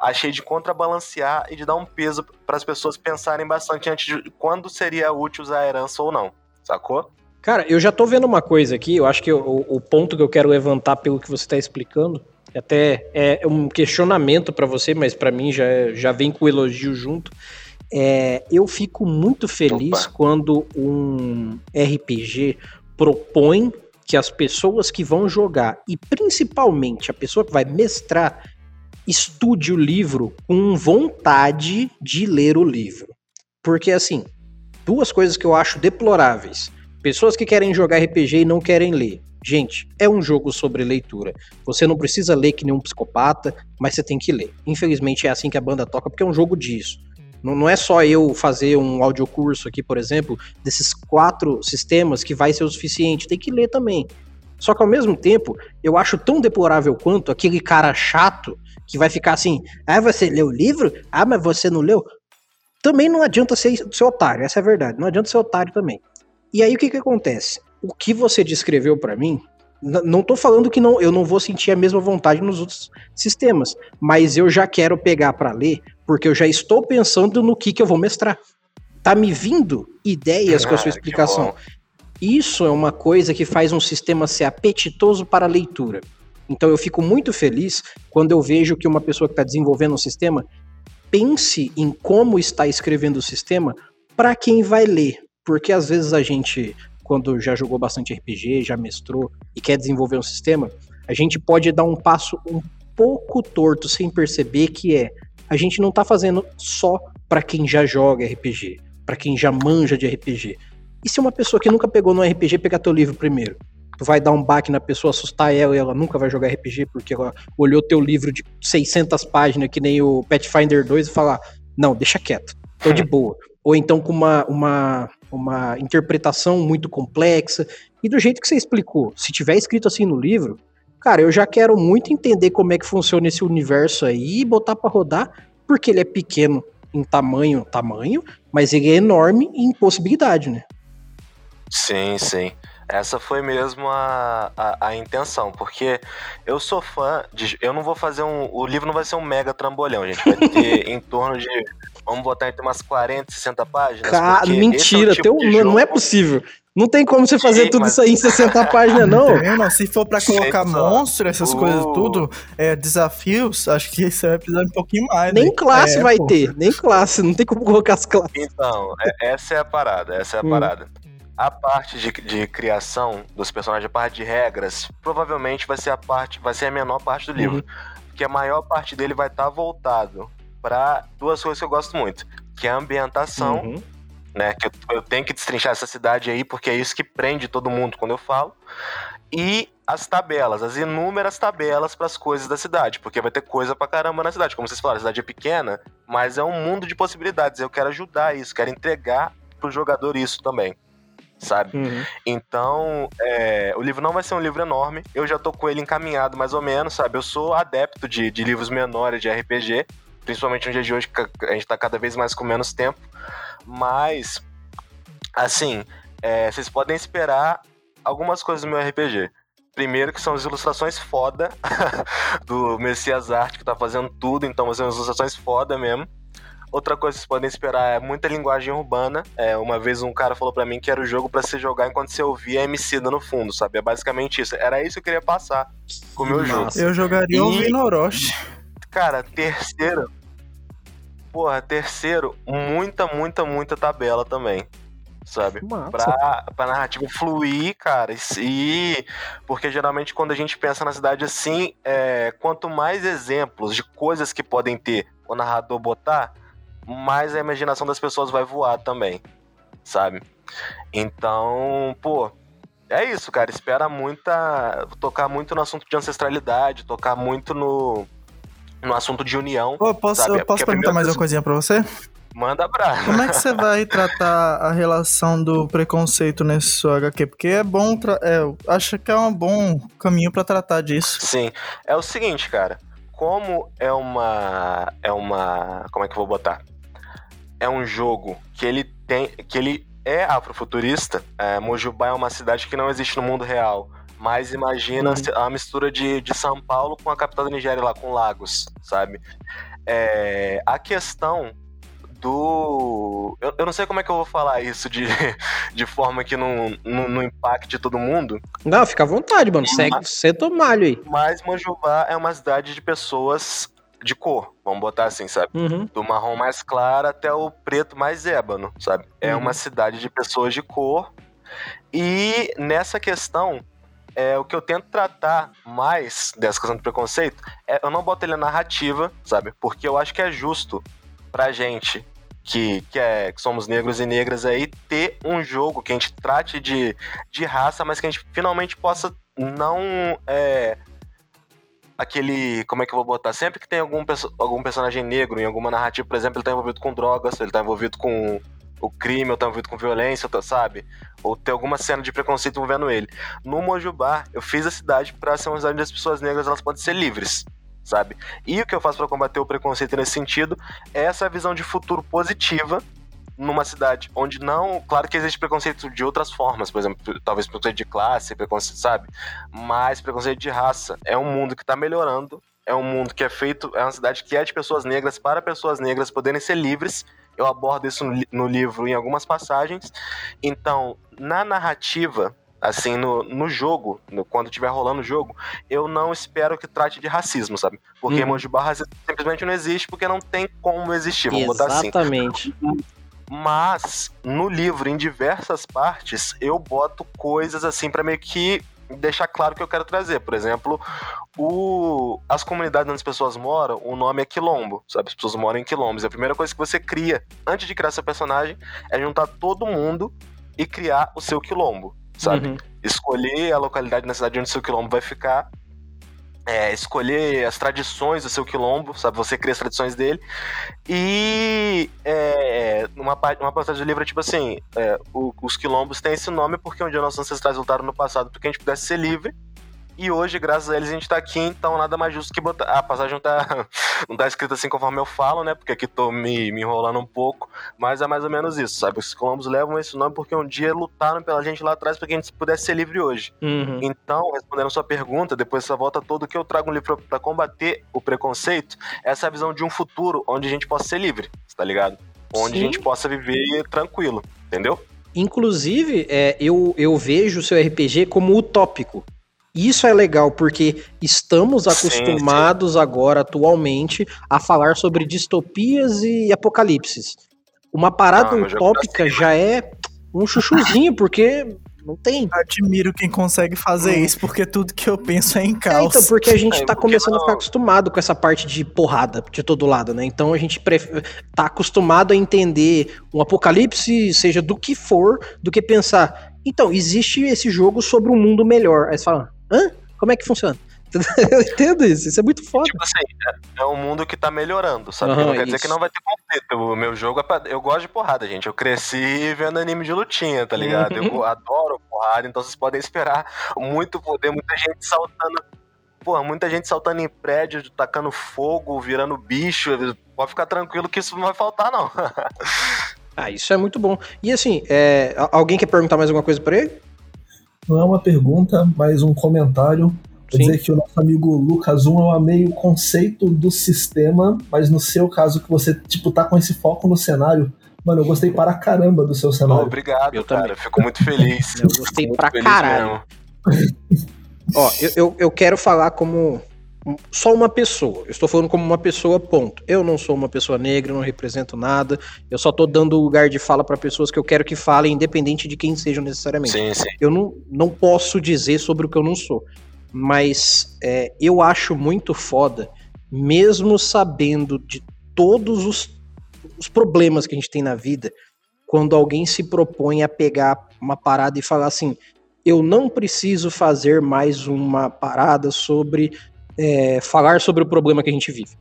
achei de contrabalancear e de dar um peso para as pessoas pensarem bastante antes de quando seria útil usar a herança ou não, sacou? Cara, eu já tô vendo uma coisa aqui, eu acho que o, o ponto que eu quero levantar pelo que você está explicando até é um questionamento para você, mas para mim já, já vem com o elogio junto. É, eu fico muito feliz Opa. quando um RPG propõe que as pessoas que vão jogar, e principalmente a pessoa que vai mestrar, estude o livro com vontade de ler o livro. Porque, assim, duas coisas que eu acho deploráveis. Pessoas que querem jogar RPG e não querem ler. Gente, é um jogo sobre leitura. Você não precisa ler que nem um psicopata, mas você tem que ler. Infelizmente é assim que a banda toca, porque é um jogo disso. Não, não é só eu fazer um audiocurso aqui, por exemplo, desses quatro sistemas que vai ser o suficiente. Tem que ler também. Só que ao mesmo tempo, eu acho tão deplorável quanto aquele cara chato que vai ficar assim: ah, você leu o livro? Ah, mas você não leu? Também não adianta ser, ser otário, essa é a verdade. Não adianta ser otário também. E aí o que que acontece? o que você descreveu para mim, não tô falando que não, eu não vou sentir a mesma vontade nos outros sistemas, mas eu já quero pegar para ler, porque eu já estou pensando no que que eu vou mestrar. Tá me vindo ideias com a sua explicação. Isso é uma coisa que faz um sistema ser apetitoso para a leitura. Então eu fico muito feliz quando eu vejo que uma pessoa que está desenvolvendo um sistema pense em como está escrevendo o sistema para quem vai ler. Porque às vezes a gente quando já jogou bastante RPG, já mestrou e quer desenvolver um sistema, a gente pode dar um passo um pouco torto sem perceber que é a gente não tá fazendo só para quem já joga RPG, para quem já manja de RPG. E se uma pessoa que nunca pegou no RPG pegar teu livro primeiro? Tu vai dar um baque na pessoa, assustar ela e ela nunca vai jogar RPG porque ela olhou teu livro de 600 páginas que nem o Pathfinder 2 e falar: "Não, deixa quieto. Tô de boa". Ou então com uma, uma uma interpretação muito complexa. E do jeito que você explicou, se tiver escrito assim no livro, cara, eu já quero muito entender como é que funciona esse universo aí e botar para rodar, porque ele é pequeno em tamanho, tamanho, mas ele é enorme em possibilidade, né? Sim, sim. Essa foi mesmo a, a, a, intenção, porque eu sou fã de. Eu não vou fazer um. O livro não vai ser um mega trambolhão, gente. Vai ter em torno de. Vamos botar entre umas 40, 60 páginas. Cara, mentira, é tipo teu, não é possível. Não tem como você fazer Sim, tudo mas... isso aí em 60 páginas, não. não. Se for pra colocar monstro, essas uh... coisas tudo, é, desafios, acho que você vai precisar um pouquinho mais. Nem né? classe é, vai pô. ter, nem classe, não tem como colocar as classes. Então, é, essa é a parada, essa é a hum. parada. A parte de, de, criação dos personagens, a parte de regras, provavelmente vai ser a parte, vai ser a menor parte do livro. Uhum. Porque a maior parte dele vai estar tá voltado para duas coisas que eu gosto muito, que é a ambientação, uhum. né? Que eu, eu, tenho que destrinchar essa cidade aí, porque é isso que prende todo mundo quando eu falo. E as tabelas, as inúmeras tabelas para as coisas da cidade, porque vai ter coisa pra caramba na cidade. Como vocês falaram, a cidade é pequena, mas é um mundo de possibilidades. Eu quero ajudar isso, quero entregar pro jogador isso também. Sabe? Uhum. Então, é, o livro não vai ser um livro enorme. Eu já tô com ele encaminhado mais ou menos, sabe? Eu sou adepto de, de livros menores de RPG, principalmente no dia de hoje, que a gente tá cada vez mais com menos tempo. Mas, assim, é, vocês podem esperar algumas coisas do meu RPG. Primeiro que são as ilustrações foda do Messias Art, que tá fazendo tudo, então vai ser ilustrações foda mesmo. Outra coisa que vocês podem esperar é muita linguagem urbana. É, uma vez um cara falou para mim que era o jogo para se jogar enquanto você ouvia a MC no fundo, sabe? É basicamente isso. Era isso que eu queria passar com o meu jogo. Eu jogaria E- ouvindo Orochi. Cara, terceiro. Porra, terceiro, muita, muita, muita tabela também. Sabe? Massa. Pra, pra narrativa fluir, cara. E. Porque geralmente quando a gente pensa na cidade assim, é, quanto mais exemplos de coisas que podem ter o narrador botar, mais a imaginação das pessoas vai voar também. Sabe? Então, pô. É isso, cara. Espera muita. Tocar muito no assunto de ancestralidade, tocar muito no. No assunto de união. Pô, posso, Sabe, eu posso porque perguntar mais uma coisinha pra você? Manda abraço. Como é que você vai tratar a relação do preconceito nesse seu HQ? Porque é bom, tra- é, eu acho que é um bom caminho pra tratar disso. Sim. É o seguinte, cara. Como é uma. É uma. Como é que eu vou botar? É um jogo que ele tem. que ele é afrofuturista. É, Mojubá é uma cidade que não existe no mundo real. Mas imagina Uhum. a mistura de, de São Paulo com a capital da Nigéria lá, com Lagos, sabe? É, a questão do. Eu, eu não sei como é que eu vou falar isso de, de forma que não, não, não impacte todo mundo. Não, fica à vontade, mano. Segue, senta o malho aí. Mas Mojubá é uma cidade de pessoas de cor, vamos botar assim, sabe? Uhum. Do marrom mais claro até o preto mais ébano, sabe? É Uhum. uma cidade de pessoas de cor. E nessa questão, é, o que eu tento tratar mais dessa questão do preconceito é eu não boto ele na narrativa, sabe? Porque eu acho que é justo pra gente que, que, é, que somos negros e negras aí ter um jogo que a gente trate de, de raça, mas que a gente finalmente possa não. é, aquele. Como é que eu vou botar? Sempre que tem algum, algum personagem negro em alguma narrativa, por exemplo, ele tá envolvido com drogas, ele tá envolvido com o crime, ou tá envolvido com violência, tá- sabe? Ou tem alguma cena de preconceito envolvendo ele. No Mojubá, eu fiz a cidade pra ser uma cidade onde as pessoas negras elas podem ser livres, sabe? E o que eu faço pra combater o preconceito nesse sentido é essa visão de futuro positiva numa cidade onde não. Claro que existe preconceito de outras formas, por exemplo, talvez preconceito de classe, preconceito, sabe? Mas preconceito de raça. É um mundo que tá melhorando. É um mundo que é feito. É uma cidade que é de pessoas negras para pessoas negras poderem ser livres. Eu abordo isso no, no livro em algumas passagens. Então, na narrativa, assim, no, no jogo, no- quando estiver rolando o jogo, eu não espero que trate de racismo, sabe? Porque Uhum. em Mojibá racismo simplesmente não existe, porque não tem como existir, vamos botar assim. Exatamente. Mas no livro, em diversas partes, eu boto coisas assim pra meio que deixar claro o que eu quero trazer. Por exemplo, o... as comunidades onde as pessoas moram, o nome é quilombo, sabe? As pessoas moram em quilombos. E a primeira coisa que você cria antes de criar seu personagem é juntar todo mundo e criar o seu quilombo, sabe? Uhum. escolher a localidade na cidade onde o seu quilombo vai ficar, é, escolher as tradições do seu quilombo, sabe? Você cria as tradições dele. E é, uma, parte- uma passagem do livro é tipo assim: é, o- os quilombos têm esse nome porque um dia nossos ancestrais lutaram no passado para que a gente pudesse ser livre. E hoje, graças a eles, a gente tá aqui, então nada mais justo que botar. Ah, a passagem não tá, não tá escrita assim conforme eu falo, né? Porque aqui tô me, me enrolando um pouco. Mas é mais ou menos isso, sabe? Os quilombos levam esse nome porque um dia lutaram pela gente lá atrás para que a gente pudesse ser livre hoje. Uhum. Então, respondendo a sua pergunta, depois dessa volta toda, o que eu trago um livro para combater o preconceito é essa visão de um futuro onde a gente possa ser livre, tá ligado? Onde Sim. a gente possa viver tranquilo, entendeu? Inclusive, é, eu, eu vejo o seu RPG como utópico. Isso é legal, porque estamos Sim, acostumados agora, atualmente, a falar sobre distopias e apocalipses. Uma parada Ah, jogo tá utópica já é um chuchuzinho, porque não tem. Admiro quem consegue fazer Hum. isso, porque tudo que eu penso é em É, caos. então, porque a gente É, tá começando a não- ficar acostumado com essa parte de porrada de todo lado, né? Então a gente pref... tá acostumado a entender um apocalipse, seja do que for, do que pensar. Então, existe esse jogo sobre um mundo melhor. Aí você fala, hã? Como é que funciona? Eu entendo isso, isso é muito foda. Tipo assim, é, é um mundo que tá melhorando, sabe? Uhum, não quer isso. dizer que não vai ter conflito. O meu jogo é pra... Eu gosto de porrada, gente. Eu cresci vendo anime de lutinha, tá ligado? Uhum. Eu adoro porrada, então vocês podem esperar muito poder, muita gente saltando. Porra, muita gente saltando em prédio, tacando fogo, virando bicho. Pode ficar tranquilo que isso não vai faltar, não. ah, isso é muito bom. E assim, é... alguém quer perguntar mais alguma coisa pra ele? Não é uma pergunta, mas um comentário. Quer dizer que o nosso amigo Lucas 1 eu amei o conceito do sistema, mas no seu caso que você, tipo, tá com esse foco no cenário, Mano, eu gostei para caramba do seu cenário. Oh, obrigado, eu cara. Também. Fico muito feliz. eu gostei pra caralho. Ó, eu, eu, eu, quero falar como só uma pessoa. Eu estou falando como uma pessoa, ponto. Eu não sou uma pessoa negra, não represento nada. Eu só tô dando lugar de fala para pessoas que eu quero que falem, independente de quem sejam necessariamente. Sim, sim. Eu não, não posso dizer sobre o que eu não sou mas é, eu acho muito foda, mesmo sabendo de todos os, os problemas que a gente tem na vida, quando alguém se propõe a pegar uma parada e falar assim: eu não preciso fazer mais uma parada sobre é, falar sobre o problema que a gente vive.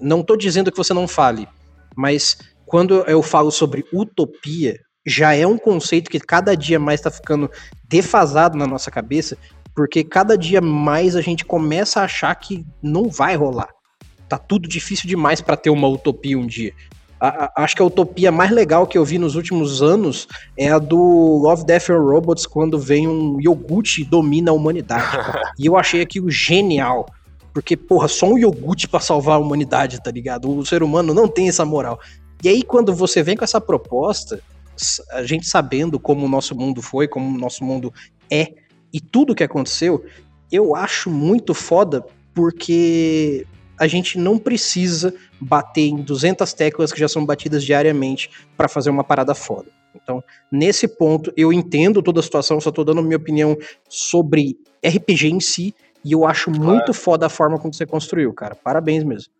Não estou dizendo que você não fale, mas quando eu falo sobre utopia, já é um conceito que cada dia mais está ficando defasado na nossa cabeça, porque cada dia mais a gente começa a achar que não vai rolar. Tá tudo difícil demais para ter uma utopia um dia. A, a, acho que a utopia mais legal que eu vi nos últimos anos é a do Love, Death and Robots, quando vem um iogurte e domina a humanidade. e eu achei aquilo genial. Porque, porra, só um iogurte para salvar a humanidade, tá ligado? O ser humano não tem essa moral. E aí, quando você vem com essa proposta, a gente sabendo como o nosso mundo foi, como o nosso mundo é, e tudo que aconteceu, eu acho muito foda porque a gente não precisa bater em 200 teclas que já são batidas diariamente para fazer uma parada foda. Então, nesse ponto, eu entendo toda a situação, só tô dando minha opinião sobre RPG em si, e eu acho claro. muito foda a forma como você construiu, cara. Parabéns mesmo.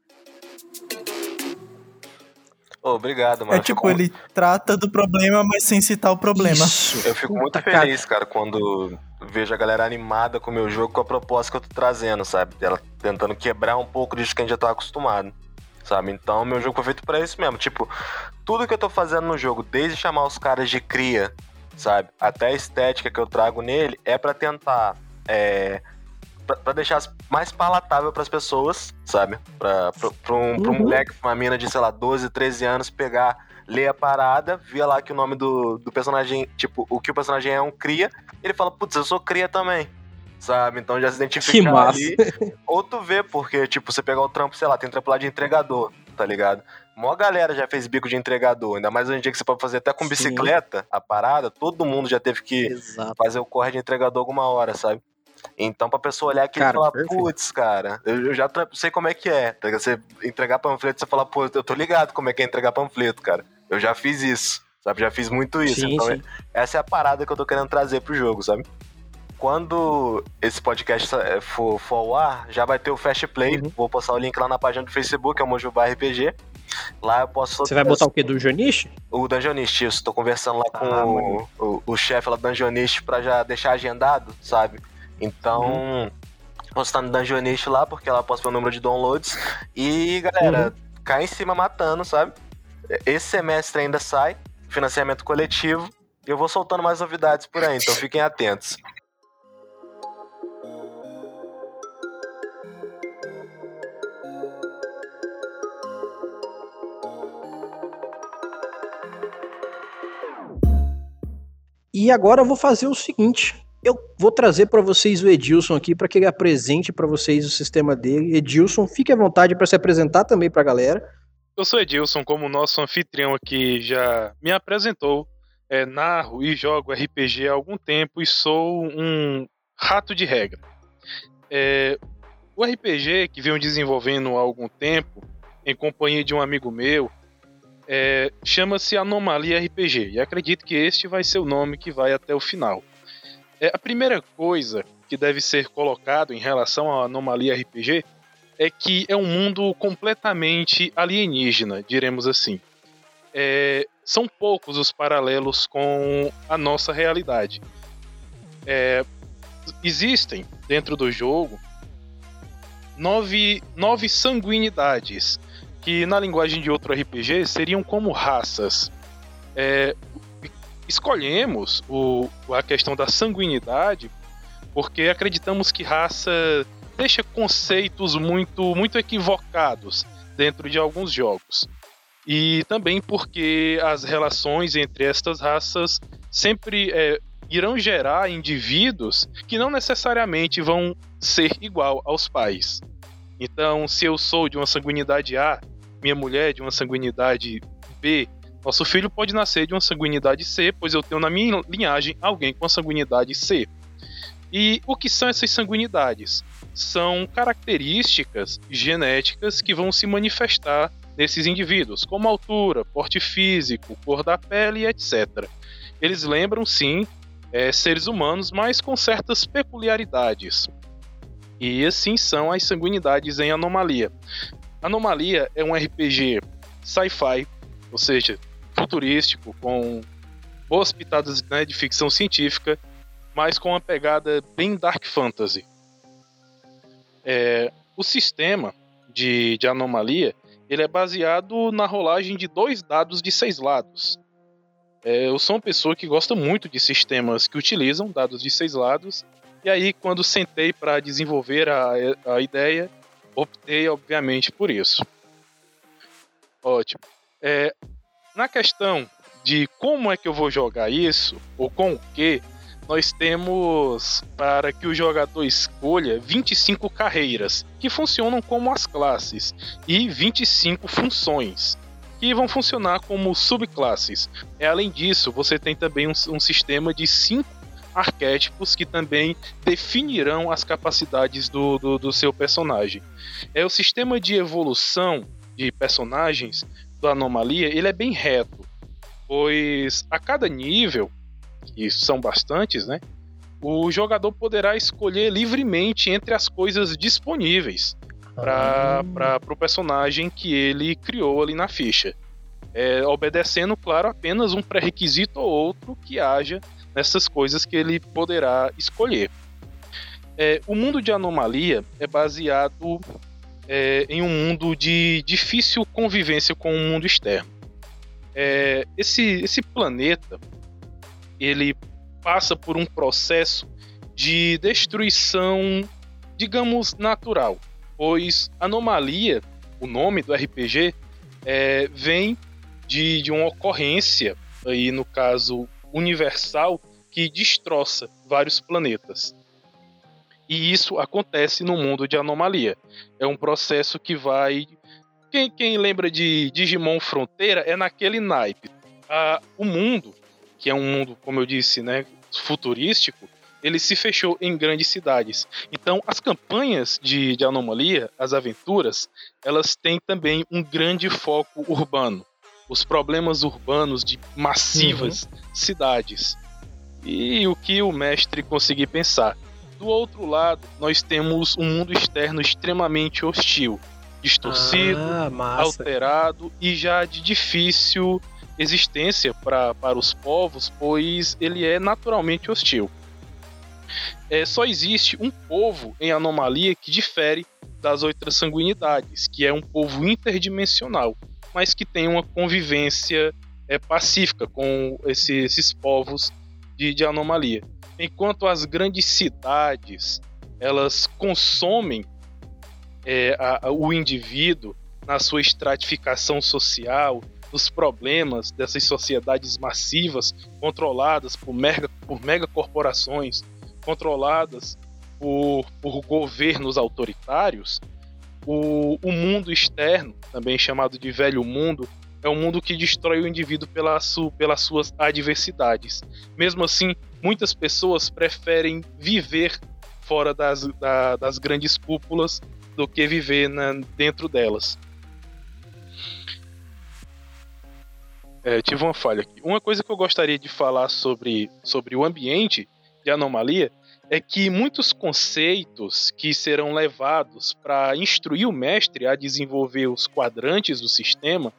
Oh, obrigado, mano. É tipo, fico... ele trata do problema, mas sem citar o problema. Isso. Eu fico muito feliz, cara, quando vejo a galera animada com o meu jogo, com a proposta que eu tô trazendo, sabe? Ela tentando quebrar um pouco disso que a gente já tá acostumado, sabe? Então, meu jogo foi feito para isso mesmo. Tipo, tudo que eu tô fazendo no jogo, desde chamar os caras de cria, sabe? Até a estética que eu trago nele, é para tentar. É, para deixar mais palatável para as pessoas, sabe? Para um, uhum. um moleque, uma mina de, sei lá, 12, 13 anos pegar, ler a parada, via lá que o nome do, do personagem, tipo, o que o personagem é um cria, ele fala, putz, eu sou cria também. Sabe? Então já se identifica ali. Ou tu vê, porque, tipo, você pegar o trampo, sei lá, tem trampo lá de entregador, tá ligado? Mó galera já fez bico de entregador, ainda mais hoje em dia que você pode fazer até com bicicleta Sim. a parada, todo mundo já teve que Exato. fazer o corre de entregador alguma hora, sabe? Então, pra pessoa olhar aqui e falar, putz, cara, eu, já sei como é que é. Tá você entregar panfleto, você falar, pô, eu tô ligado como é que é entregar panfleto, cara. Eu já fiz isso, sabe? Já fiz muito isso. Sim, então, sim. essa é a parada que eu tô querendo trazer pro jogo, sabe? Quando esse podcast é, for, for ao ar, já vai ter o Fast Play. Uhum. Vou postar o link lá na página do Facebook, é o Mojubá RPG. Lá eu posso. Você vai botar o quê? Do Dungeonist? O Dungeonist, isso. Tô conversando lá com ah, o, o, o chefe lá do Dungeonist pra já deixar agendado, sabe? Então, uhum. postar no Dungeonist lá, porque ela posta o número de downloads. E, galera, uhum. cai em cima matando, sabe? Esse semestre ainda sai, financiamento coletivo. E eu vou soltando mais novidades por aí, então fiquem atentos. E agora eu vou fazer o seguinte: eu vou trazer para vocês o Edilson aqui para que ele apresente para vocês o sistema dele. Edilson, fique à vontade para se apresentar também para a galera. Eu sou Edilson, como nosso anfitrião aqui já me apresentou. É, narro e jogo RPG há algum tempo e sou um rato de regra. É, o RPG que venho desenvolvendo há algum tempo, em companhia de um amigo meu, é, chama-se Anomalia RPG. E acredito que este vai ser o nome que vai até o final. É, a primeira coisa que deve ser colocado em relação à anomalia RPG é que é um mundo completamente alienígena, diremos assim. É, são poucos os paralelos com a nossa realidade. É, existem dentro do jogo nove, nove sanguinidades, que na linguagem de outro RPG seriam como raças. É, escolhemos o, a questão da sanguinidade porque acreditamos que raça deixa conceitos muito, muito equivocados dentro de alguns jogos. E também porque as relações entre estas raças sempre é, irão gerar indivíduos que não necessariamente vão ser igual aos pais. Então, se eu sou de uma sanguinidade A, minha mulher de uma sanguinidade B, nosso filho pode nascer de uma sanguinidade C, pois eu tenho na minha linhagem alguém com a sanguinidade C. E o que são essas sanguinidades? São características genéticas que vão se manifestar nesses indivíduos, como altura, porte físico, cor da pele, etc. Eles lembram, sim, é, seres humanos, mas com certas peculiaridades. E assim são as sanguinidades em Anomalia. Anomalia é um RPG sci-fi, ou seja, futurístico, com boas pitadas né, de ficção científica, mas com uma pegada bem dark fantasy. É, o sistema de, de anomalia ele é baseado na rolagem de dois dados de seis lados. É, eu sou uma pessoa que gosta muito de sistemas que utilizam dados de seis lados, e aí, quando sentei para desenvolver a, a ideia, optei, obviamente, por isso. Ótimo. É, na questão de como é que eu vou jogar isso, ou com o que, nós temos para que o jogador escolha 25 carreiras, que funcionam como as classes, e 25 funções, que vão funcionar como subclasses. E, além disso, você tem também um, um sistema de 5 arquétipos que também definirão as capacidades do, do, do, seu personagem. É o sistema de evolução de personagens do Anomalia, ele é bem reto, pois a cada nível e são bastantes, né? O jogador poderá escolher livremente entre as coisas disponíveis para ah. o personagem que ele criou ali na ficha. É, obedecendo, claro, apenas um pré-requisito ou outro que haja nessas coisas que ele poderá escolher. É, o mundo de anomalia é baseado é, em um mundo de difícil convivência com o mundo externo. É, esse, esse planeta ele passa por um processo de destruição, digamos, natural, pois anomalia, o nome do RPG, é, vem de, de uma ocorrência, aí no caso universal, que destroça vários planetas. E isso acontece no mundo de anomalia. É um processo que vai. Quem, quem lembra de Digimon Fronteira é naquele naipe. Ah, o mundo que é um mundo, como eu disse, né, futurístico, ele se fechou em grandes cidades. Então, as campanhas de, de anomalia, as aventuras, elas têm também um grande foco urbano. Os problemas urbanos de massivas uhum. cidades. E o que o mestre conseguir pensar. Do outro lado, nós temos um mundo externo extremamente hostil, distorcido, ah, alterado e já de difícil existência pra, para os povos, pois ele é naturalmente hostil. É, só existe um povo em anomalia que difere das outras sanguinidades, que é um povo interdimensional, mas que tem uma convivência é, pacífica com esse, esses povos de, de anomalia. Enquanto as grandes cidades elas consomem é, a, a, o indivíduo na sua estratificação social, dos problemas dessas sociedades massivas controladas por mega, por mega corporações, controladas por, por governos autoritários, o, o mundo externo, também chamado de velho mundo, é um mundo que destrói o indivíduo pela su, pelas suas adversidades. Mesmo assim, muitas pessoas preferem viver fora das, da, das grandes cúpulas do que viver na, dentro delas. É, tive uma falha aqui. Uma coisa que eu gostaria de falar sobre, sobre o ambiente de anomalia é que muitos conceitos que serão levados para instruir o mestre a desenvolver os quadrantes do sistema,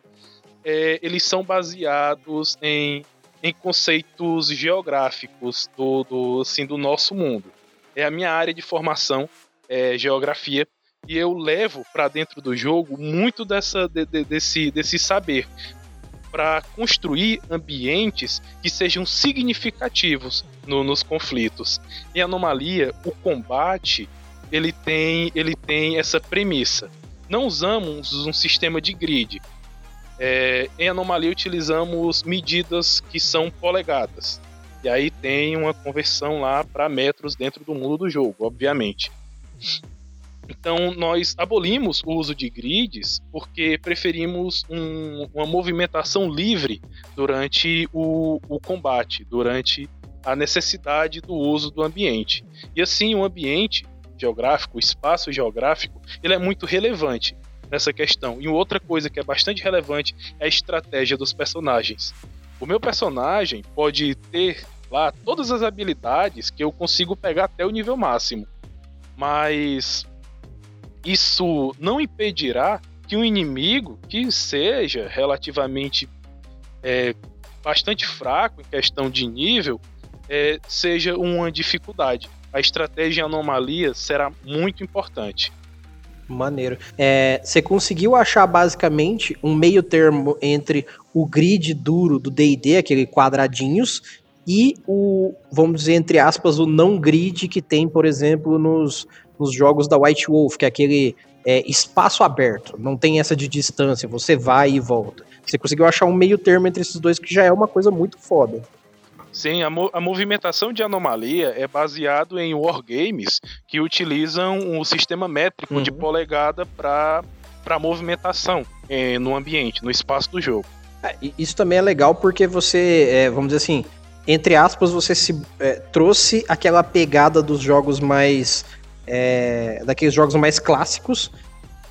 é, eles são baseados em, em conceitos geográficos do, do, assim, do nosso mundo. é a minha área de formação, é geografia, e eu levo para dentro do jogo muito dessa, de, de, desse, desse saber para construir ambientes que sejam significativos no, nos conflitos. Em Anomalia, o combate ele tem, ele tem essa premissa. Não usamos um sistema de grid. É, em Anomalia utilizamos medidas que são polegadas. E aí tem uma conversão lá para metros dentro do mundo do jogo, obviamente. Então, nós abolimos o uso de grids porque preferimos um, uma movimentação livre durante o, o, combate, durante a necessidade do uso do ambiente. E assim, o ambiente geográfico, o espaço geográfico, ele é muito relevante nessa questão. E outra coisa que é bastante relevante é a estratégia dos personagens. O meu personagem pode ter lá todas as habilidades que eu consigo pegar até o nível máximo. Mas isso não impedirá que um inimigo que seja relativamente é, bastante fraco em questão de nível é, seja uma dificuldade. A estratégia anomalia será muito importante. Maneiro. É, você conseguiu achar basicamente um meio termo entre o grid duro do D&D, aquele quadradinhos, e o, vamos dizer, entre aspas, o não grid que tem, por exemplo, nos, nos jogos da White Wolf, que é aquele é, espaço aberto, não tem essa de distância, você vai e volta. Você conseguiu achar um meio termo entre esses dois que já é uma coisa muito foda. Sim, a, mo a movimentação de anomalia é baseado em wargames que utilizam o sistema métrico uhum. de polegada para movimentação é, no ambiente, no espaço do jogo. É, isso também é legal porque você, é, vamos dizer assim, entre aspas, você se é, trouxe aquela pegada dos jogos mais é, daqueles jogos mais clássicos,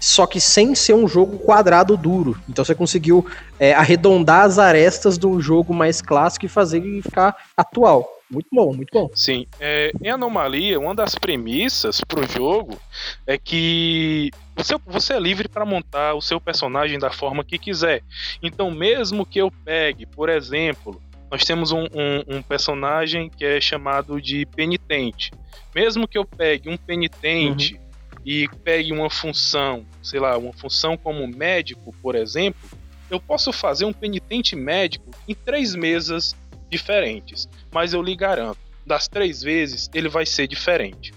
só que sem ser um jogo quadrado duro. Então você conseguiu é, arredondar as arestas um jogo mais clássico e fazer ele ficar atual. Muito bom, muito bom. Sim. É, em Anomalia, uma das premissas para o jogo é que você, você é livre para montar o seu personagem da forma que quiser. Então, mesmo que eu pegue, por exemplo, nós temos um, um, um, personagem que é chamado de penitente. Mesmo que eu pegue um penitente uhum. e pegue uma função, sei lá, uma função como médico, por exemplo, eu posso fazer um penitente médico em três mesas diferentes. Mas eu lhe garanto, das três vezes ele vai ser diferente.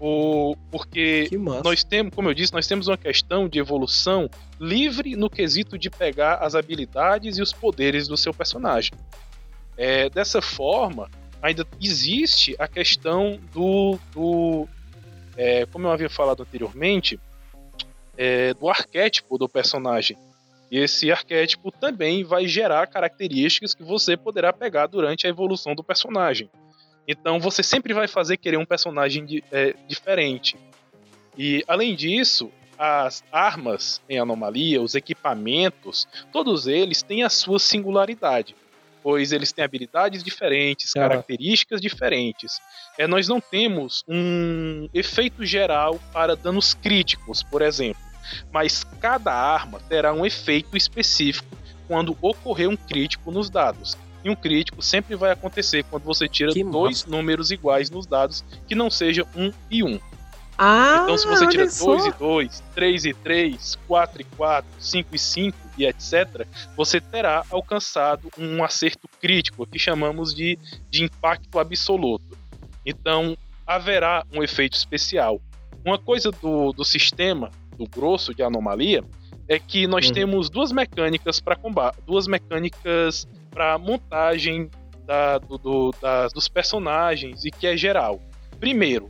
O, porque nós temos, como eu disse, nós temos uma questão de evolução livre no quesito de pegar as habilidades e os poderes do seu personagem. É, dessa forma, ainda existe a questão do, do é, como eu havia falado anteriormente, é, do arquétipo do personagem. E esse arquétipo também vai gerar características que você poderá pegar durante a evolução do personagem. Então você sempre vai fazer querer um personagem de, é, diferente. E além disso, as armas em anomalia, os equipamentos, todos eles têm a sua singularidade, pois eles têm habilidades diferentes, ah. características diferentes. É, nós não temos um efeito geral para danos críticos, por exemplo, mas cada arma terá um efeito específico quando ocorrer um crítico nos dados. E um crítico sempre vai acontecer quando você tira que dois massa. números iguais nos dados que não seja um e um. Ah, então, se você tira 2 e 2, 3 e 3, 4 e 4, 5 e 5 e etc., você terá alcançado um acerto crítico, que chamamos de, de impacto absoluto. Então, haverá um efeito especial. Uma coisa do, do sistema, do grosso de anomalia, é que nós uhum. temos duas mecânicas para combate, duas mecânicas para montagem da, do, do, das, dos personagens e que é geral. Primeiro,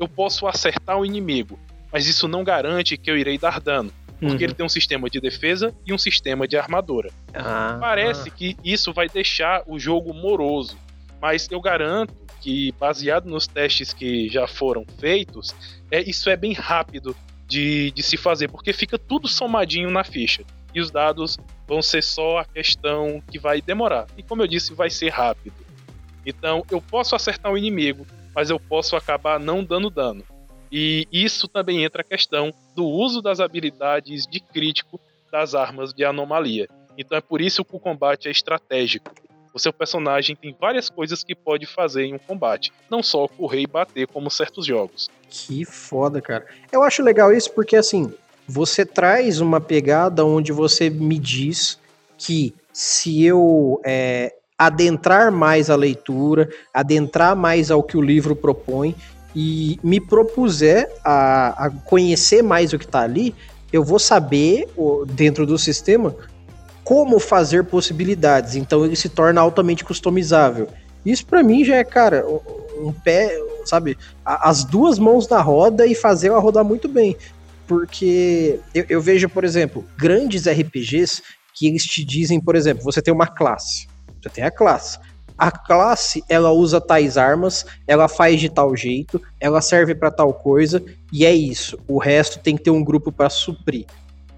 eu posso acertar o inimigo, mas isso não garante que eu irei dar dano. Porque uhum. ele tem um sistema de defesa e um sistema de armadura. Ah, Parece ah. que isso vai deixar o jogo moroso, mas eu garanto que, baseado nos testes que já foram feitos, é, isso é bem rápido de, de se fazer, porque fica tudo somadinho na ficha. E os dados vão ser só a questão que vai demorar. E como eu disse, vai ser rápido. Então eu posso acertar o inimigo, mas eu posso acabar não dando dano. E isso também entra a questão do uso das habilidades de crítico das armas de anomalia. Então é por isso que o combate é estratégico. O seu personagem tem várias coisas que pode fazer em um combate, não só correr e bater como certos jogos. Que foda, cara. Eu acho legal isso porque assim, você traz uma pegada onde você me diz que se eu é, adentrar mais a leitura, adentrar mais ao que o livro propõe e me propuser a, a conhecer mais o que está ali, eu vou saber, dentro do sistema, como fazer possibilidades. Então ele se torna altamente customizável. Isso para mim já é, cara, um pé, sabe, as duas mãos na roda e fazer ela rodar muito bem. Porque eu, eu vejo, por exemplo, grandes RPGs que eles te dizem, por exemplo, você tem uma classe. Você tem a classe. A classe, ela usa tais armas, ela faz de tal jeito, ela serve para tal coisa, e é isso. O resto tem que ter um grupo para suprir.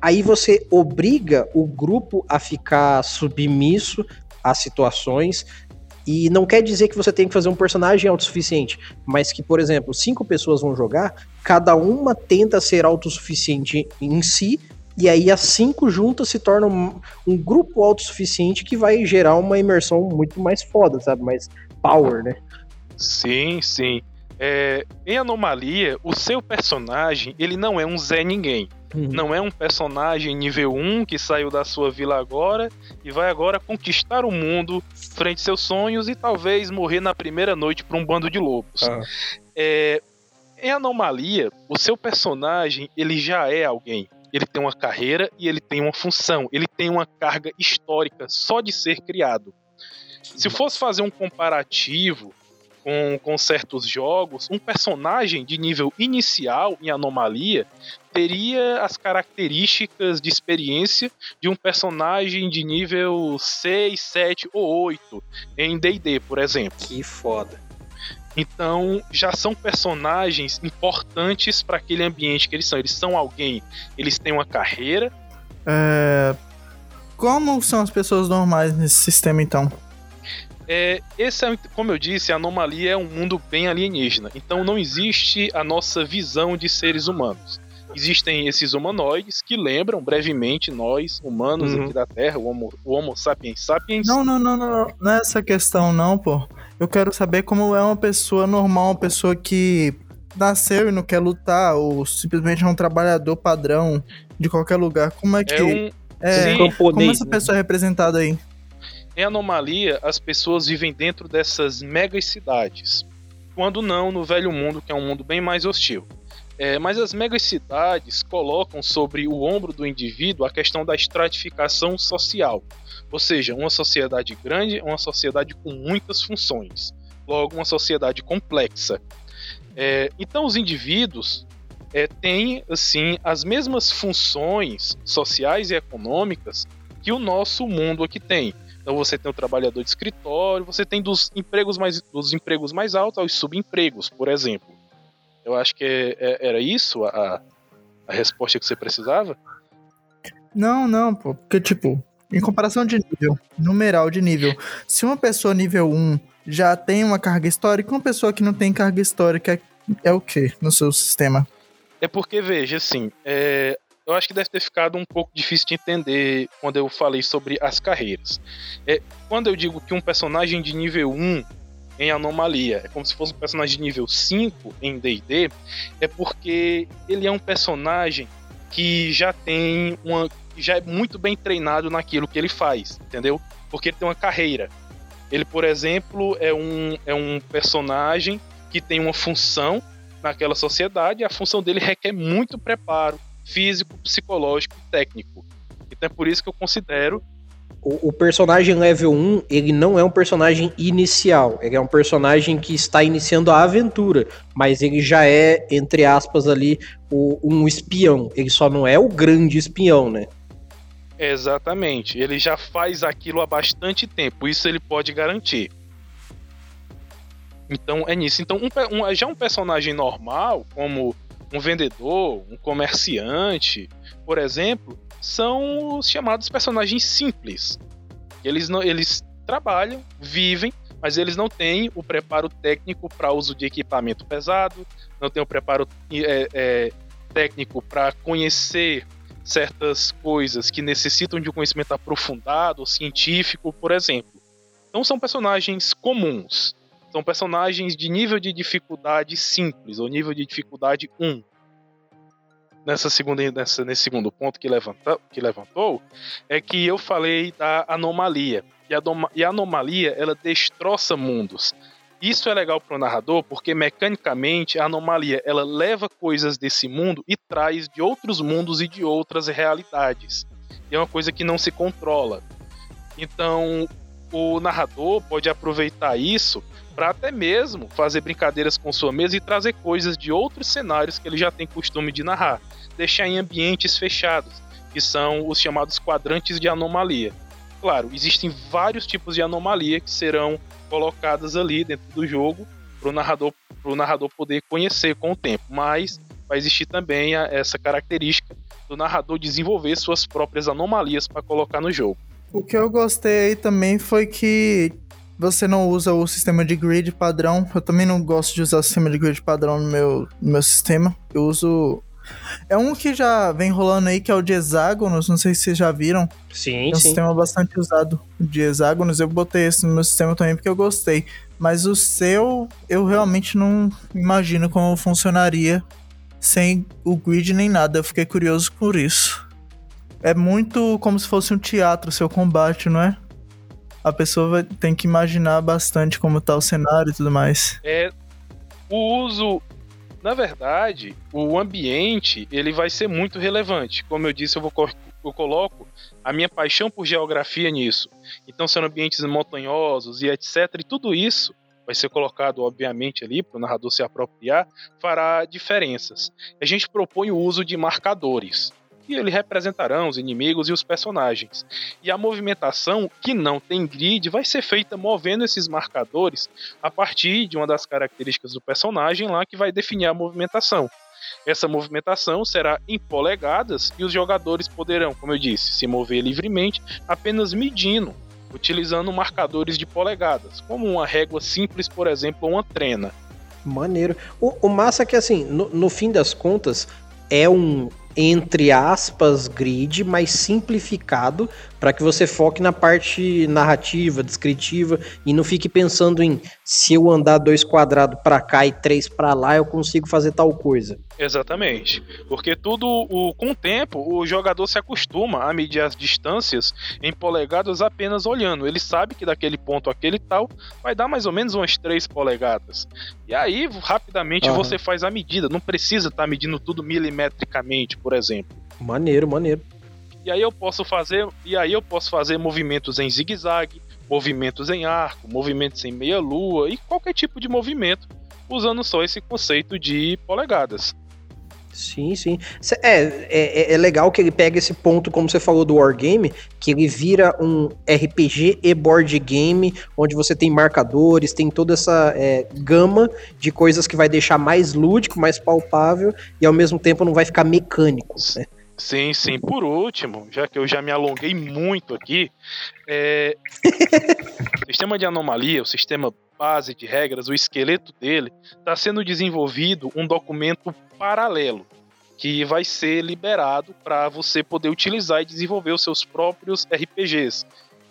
Aí você obriga o grupo a ficar submisso às situações, e não quer dizer que você tem que fazer um personagem autossuficiente, mas que, por exemplo, cinco pessoas vão jogar, cada uma tenta ser autossuficiente em si, e aí as cinco juntas se tornam um, grupo autossuficiente que vai gerar uma imersão muito mais foda, sabe? Mais power, né? Sim, sim. É, em Anomalia, o seu personagem, ele não é um Zé Ninguém. Uhum. Não é um personagem nível 1 que saiu da sua vila agora e vai agora conquistar o mundo frente aos seus sonhos e talvez morrer na primeira noite por um bando de lobos. Uhum. É, em Anomalia, o seu personagem ele já é alguém ele tem uma carreira e ele tem uma função, ele tem uma carga histórica só de ser criado. Se fosse fazer um comparativo com, com certos jogos, um personagem de nível inicial em Anomalia teria as características de experiência de um personagem de nível 6, 7 ou 8 em DD, por exemplo. Que foda. Então, já são personagens importantes para aquele ambiente que eles são. Eles são alguém, eles têm uma carreira. É... Como são as pessoas normais nesse sistema, então? É, esse é, como eu disse, a anomalia é um mundo bem alienígena. Então não existe a nossa visão de seres humanos. Existem esses humanoides que lembram brevemente nós, humanos uhum. aqui da Terra, o Homo, o homo sapiens sapiens. Não, não, não, não, não é essa questão não, pô. Eu quero saber como é uma pessoa normal, uma pessoa que nasceu e não quer lutar, ou simplesmente é um trabalhador padrão de qualquer lugar. Como é que. É um. É, Sim, como essa né? pessoa é representada aí? Em anomalia, as pessoas vivem dentro dessas megas cidades. Quando não no velho mundo, que é um mundo bem mais hostil. É, mas as megacidades colocam sobre o ombro do indivíduo a questão da estratificação social. Ou seja, uma sociedade grande é uma sociedade com muitas funções, logo, uma sociedade complexa. É, então, os indivíduos é, têm assim, as mesmas funções sociais e econômicas que o nosso mundo aqui tem. Então você tem o trabalhador de escritório, você tem dos empregos mais, dos empregos mais altos aos subempregos, por exemplo. Eu acho que é, era isso a, a resposta que você precisava? Não, não, pô. Porque, tipo, em comparação de nível, numeral de nível, se uma pessoa nível 1 já tem uma carga histórica, uma pessoa que não tem carga histórica é, é o que no seu sistema? É porque, veja, assim, é, eu acho que deve ter ficado um pouco difícil de entender quando eu falei sobre as carreiras. É, quando eu digo que um personagem de nível 1 em Anomalia. É como se fosse um personagem de nível 5 em D&D, é porque ele é um personagem que já tem uma já é muito bem treinado naquilo que ele faz, entendeu? Porque ele tem uma carreira. Ele, por exemplo, é um, é um personagem que tem uma função naquela sociedade, e a função dele requer muito preparo físico, psicológico e técnico. Então é por isso que eu considero o, o, personagem level 1, ele não é um personagem inicial, ele é um personagem que está iniciando a aventura, mas ele já é, entre aspas, ali, o, um espião. Ele só não é o grande espião, né? Exatamente. Ele já faz aquilo há bastante tempo, isso ele pode garantir. Então é nisso. Então, um, um, já um personagem normal, como um vendedor, um comerciante, por exemplo, são os chamados personagens simples. Eles, não, eles trabalham, vivem, mas eles não têm o preparo técnico para uso de equipamento pesado, não têm o preparo é, é, técnico para conhecer certas coisas que necessitam de um conhecimento aprofundado, científico, por exemplo. Então são personagens comuns. São personagens de nível de dificuldade simples, ou nível de dificuldade 1. Nessa segunda, nessa, nesse segundo ponto que, levanta, que levantou, é que eu falei da anomalia. E a, e a anomalia, ela destroça mundos. Isso é legal para o narrador porque mecanicamente a anomalia ela leva coisas desse mundo e traz de outros mundos e de outras realidades. E é uma coisa que não se controla. Então o narrador pode aproveitar isso para até mesmo fazer brincadeiras com sua mesa e trazer coisas de outros cenários que ele já tem costume de narrar, deixar em ambientes fechados, que são os chamados quadrantes de anomalia. Claro, existem vários tipos de anomalia que serão colocadas ali dentro do jogo para o narrador, narrador poder conhecer com o tempo. Mas vai existir também a, essa característica do narrador desenvolver suas próprias anomalias para colocar no jogo. O que eu gostei também foi que você não usa o sistema de grid padrão. Eu também não gosto de usar o sistema de grid padrão no meu, no meu sistema. Eu uso é um que já vem rolando aí, que é o de hexágonos, não sei se vocês já viram. Sim, é um sim. sistema bastante usado de hexágonos. Eu botei esse no meu sistema também porque eu gostei. Mas o seu, eu realmente não imagino como funcionaria sem o grid nem nada. Eu fiquei curioso por isso. É muito como se fosse um teatro, seu combate, não é? A pessoa tem que imaginar bastante como tá o cenário e tudo mais. É, o uso na verdade, o ambiente ele vai ser muito relevante. Como eu disse, eu, vou, eu coloco a minha paixão por geografia nisso. Então, são ambientes montanhosos e etc. E tudo isso vai ser colocado, obviamente, ali para o narrador se apropriar, fará diferenças. A gente propõe o uso de marcadores que ele representarão os inimigos e os personagens. E a movimentação, que não tem grid, vai ser feita movendo esses marcadores a partir de uma das características do personagem lá que vai definir a movimentação. Essa movimentação será em polegadas e os jogadores poderão, como eu disse, se mover livremente apenas medindo, utilizando marcadores de polegadas, como uma régua simples, por exemplo, ou uma trena. Maneiro. O, o massa é que, assim, no, no fim das contas, é um, entre aspas, grid, mais simplificado, para que você foque na parte narrativa, descritiva, e não fique pensando em se eu andar dois quadrados para cá e três para lá, eu consigo fazer tal coisa. Exatamente. Porque tudo, o, com o tempo, o jogador se acostuma a medir as distâncias em polegadas apenas olhando. Ele sabe que daquele ponto aquele tal vai dar mais ou menos umas 3 polegadas. E aí, rapidamente, uhum. você faz a medida. Não precisa estar tá medindo tudo milimetricamente, por exemplo. Maneiro, maneiro. E aí eu posso fazer, e aí eu posso fazer movimentos em zigue-zague, movimentos em arco, movimentos em meia-lua e qualquer tipo de movimento usando só esse conceito de polegadas. Sim, sim. É, é, é, legal que ele pega esse ponto, como você falou, do Wargame, que ele vira um RPG e board game, onde você tem marcadores, tem toda essa é, gama de coisas que vai deixar mais lúdico, mais palpável, e ao mesmo tempo não vai ficar mecânico. Né? Sim, sim. Por último, já que eu já me alonguei muito aqui, é... o sistema de anomalia, o sistema base de regras, o esqueleto dele, está sendo desenvolvido um documento paralelo que vai ser liberado para você poder utilizar e desenvolver os seus próprios RPGs,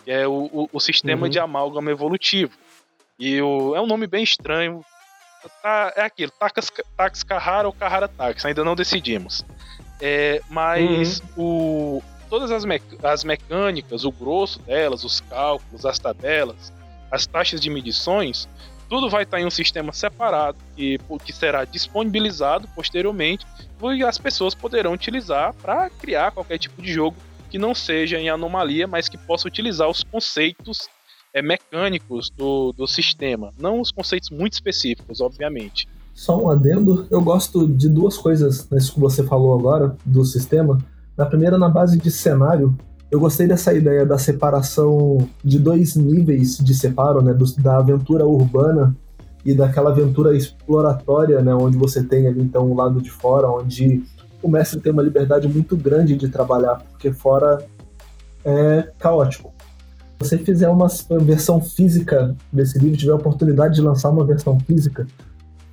que é o, o, o sistema uhum. de amálgama evolutivo. E o, é um nome bem estranho. Tá, é aquilo, Tax, Tax Carrara ou Carrara Tax, ainda não decidimos. É, mas uhum. o, todas as, me, as mecânicas, o grosso delas, os cálculos, as tabelas, as taxas de medições, tudo vai estar em um sistema separado que, que será disponibilizado posteriormente e as pessoas poderão utilizar para criar qualquer tipo de jogo que não seja em anomalia, mas que possa utilizar os conceitos é, mecânicos do, do sistema, não os conceitos muito específicos, obviamente. Só um adendo, eu gosto de duas coisas nisso que você falou agora do sistema. Na primeira, na base de cenário, eu gostei dessa ideia da separação de dois níveis de separo, né, do, da aventura urbana e daquela aventura exploratória, né, onde você tem ali então o lado de fora, onde o mestre tem uma liberdade muito grande de trabalhar, porque fora é caótico. Se você fizer uma versão física desse livro, tiver a oportunidade de lançar uma versão física,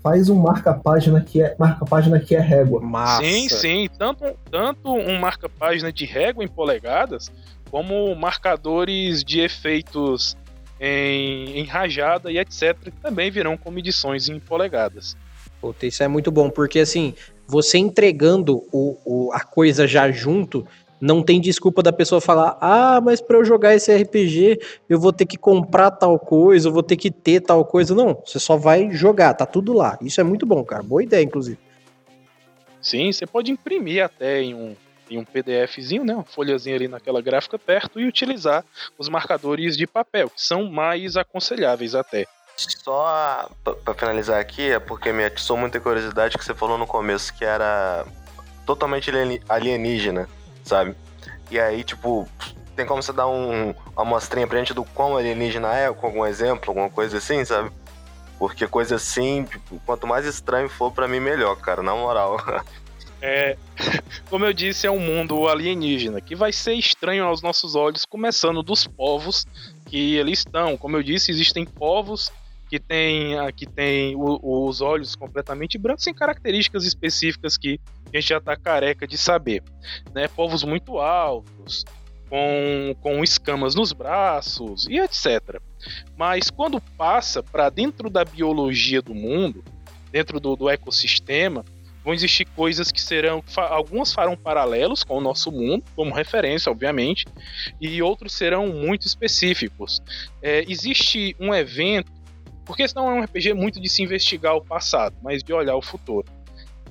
faz um marca-página que é marca-página que é régua. Massa. Sim, sim, tanto, tanto um marca-página de régua em polegadas, como marcadores de efeitos em, em rajada e etc. Que também virão com medições em polegadas. Puta, isso é muito bom, porque assim, você entregando o, o, a coisa já junto, não tem desculpa da pessoa falar: ah, mas para eu jogar esse RPG eu vou ter que comprar tal coisa, eu vou ter que ter tal coisa. Não, você só vai jogar, tá tudo lá. Isso é muito bom, cara. Boa ideia, inclusive. Sim, você pode imprimir até em um, em um PDFzinho, né, uma folhazinha ali naquela gráfica perto e utilizar os marcadores de papel, que são mais aconselháveis até. Só para finalizar aqui, é porque me atiçou muita curiosidade que você falou no começo que era totalmente alienígena, sabe? E aí, tipo, tem como você dar um, uma amostrinha pra gente do quão alienígena é, com algum exemplo, alguma coisa assim, sabe? Porque coisa assim, tipo, quanto mais estranho for para mim, melhor, cara, na moral. É, como eu disse, é um mundo alienígena que vai ser estranho aos nossos olhos, começando dos povos que eles estão. Como eu disse, existem povos que tem, que tem os olhos completamente brancos, sem características específicas que a gente já está careca de saber. Né? Povos muito altos, com, com escamas nos braços e etc. Mas quando passa para dentro da biologia do mundo, dentro do, do ecossistema, vão existir coisas que serão. Algumas farão paralelos com o nosso mundo, como referência, obviamente, e outros serão muito específicos. É, existe um evento porque senão é um RPG muito de se investigar o passado, mas de olhar o futuro.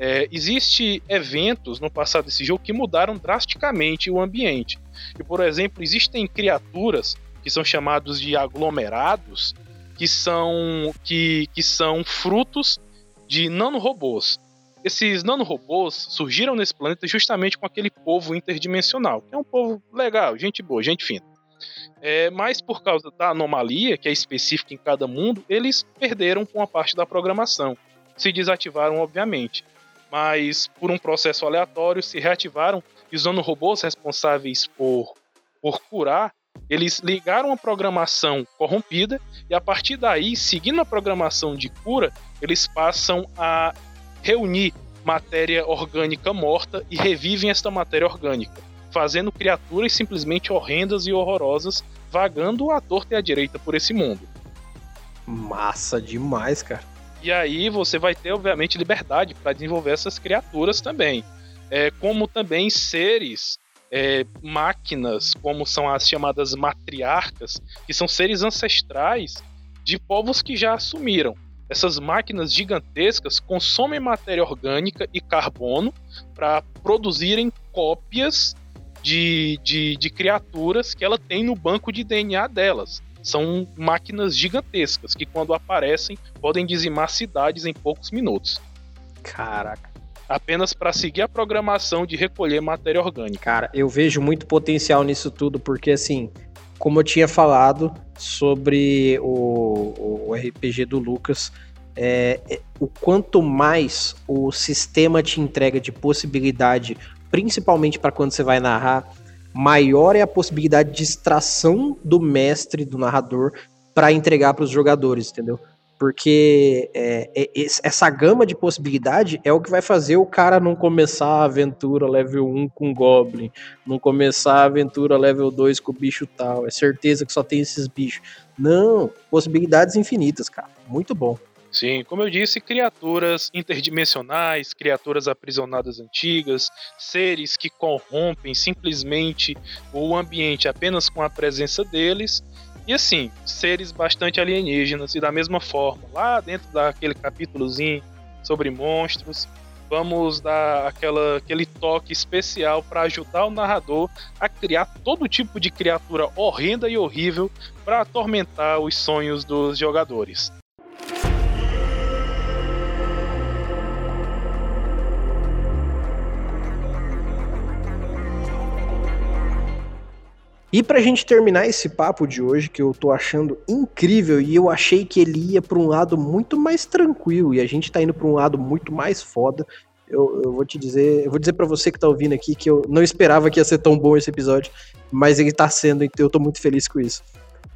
É, existe eventos no passado desse jogo que mudaram drasticamente o ambiente. E, por exemplo, existem criaturas que são chamados de aglomerados, que são, que, que são frutos de nanorobôs. Esses nanorobôs surgiram nesse planeta justamente com aquele povo interdimensional, que é um povo legal, gente boa, gente fina. É, mas por causa da anomalia, que é específica em cada mundo, eles perderam com a parte da programação. Se desativaram, obviamente. Mas por um processo aleatório, se reativaram e usando robôs responsáveis por, por curar, eles ligaram a programação corrompida e a partir daí, seguindo a programação de cura, eles passam a reunir matéria orgânica morta e revivem esta matéria orgânica fazendo criaturas simplesmente horrendas e horrorosas vagando à torta e à direita por esse mundo. Massa demais, cara. E aí você vai ter, obviamente, liberdade para desenvolver essas criaturas também. É, como também seres, é, máquinas, como são as chamadas matriarcas, que são seres ancestrais de povos que já assumiram. Essas máquinas gigantescas consomem matéria orgânica e carbono para produzirem cópias de, de, de criaturas que ela tem no banco de DNA delas. São máquinas gigantescas que, quando aparecem, podem dizimar cidades em poucos minutos. Caraca. Apenas para seguir a programação de recolher matéria orgânica. Cara, eu vejo muito potencial nisso tudo, porque assim, como eu tinha falado sobre o, o RPG do Lucas, é, é, o quanto mais o sistema te entrega de possibilidade principalmente para quando você vai narrar, maior é a possibilidade de extração do mestre, do narrador, para entregar para os jogadores, entendeu? Porque é, é, essa gama de possibilidade é o que vai fazer o cara não começar a aventura level 1 com Goblin, não começar a aventura level 2 com o bicho tal. É certeza que só tem esses bichos. Não, possibilidades infinitas, cara. Muito bom. Sim, como eu disse, criaturas interdimensionais, criaturas aprisionadas antigas, seres que corrompem simplesmente o ambiente apenas com a presença deles, e assim, seres bastante alienígenas, e da mesma forma, lá dentro daquele capítulozinho sobre monstros, vamos dar aquela, aquele toque especial para ajudar o narrador a criar todo tipo de criatura horrenda e horrível para atormentar os sonhos dos jogadores. E pra gente terminar esse papo de hoje, que eu tô achando incrível, e eu achei que ele ia pra um lado muito mais tranquilo, e a gente tá indo pra um lado muito mais foda. Eu, eu vou te dizer, eu vou dizer para você que tá ouvindo aqui que eu não esperava que ia ser tão bom esse episódio, mas ele tá sendo, então eu tô muito feliz com isso.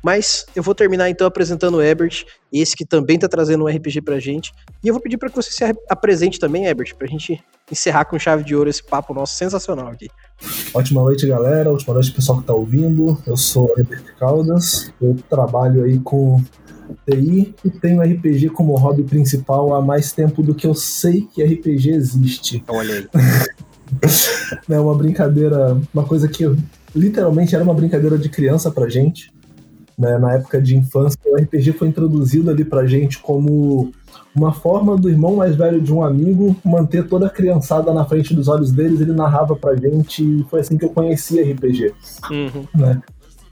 Mas eu vou terminar então apresentando o Ebert, esse que também tá trazendo um RPG pra gente. E eu vou pedir para que você se apresente também, Ebert, pra gente encerrar com chave de ouro esse papo nosso sensacional aqui. Ótima noite, galera. Ótima noite, pessoal que tá ouvindo. Eu sou o Ebert Caldas. Eu trabalho aí com TI e tenho RPG como hobby principal há mais tempo do que eu sei que RPG existe. Olha aí. é uma brincadeira, uma coisa que literalmente era uma brincadeira de criança pra gente. Né? Na época de infância, o RPG foi introduzido ali pra gente como uma forma do irmão mais velho de um amigo manter toda a criançada na frente dos olhos deles, ele narrava pra gente e foi assim que eu conheci RPG. Uhum. Né?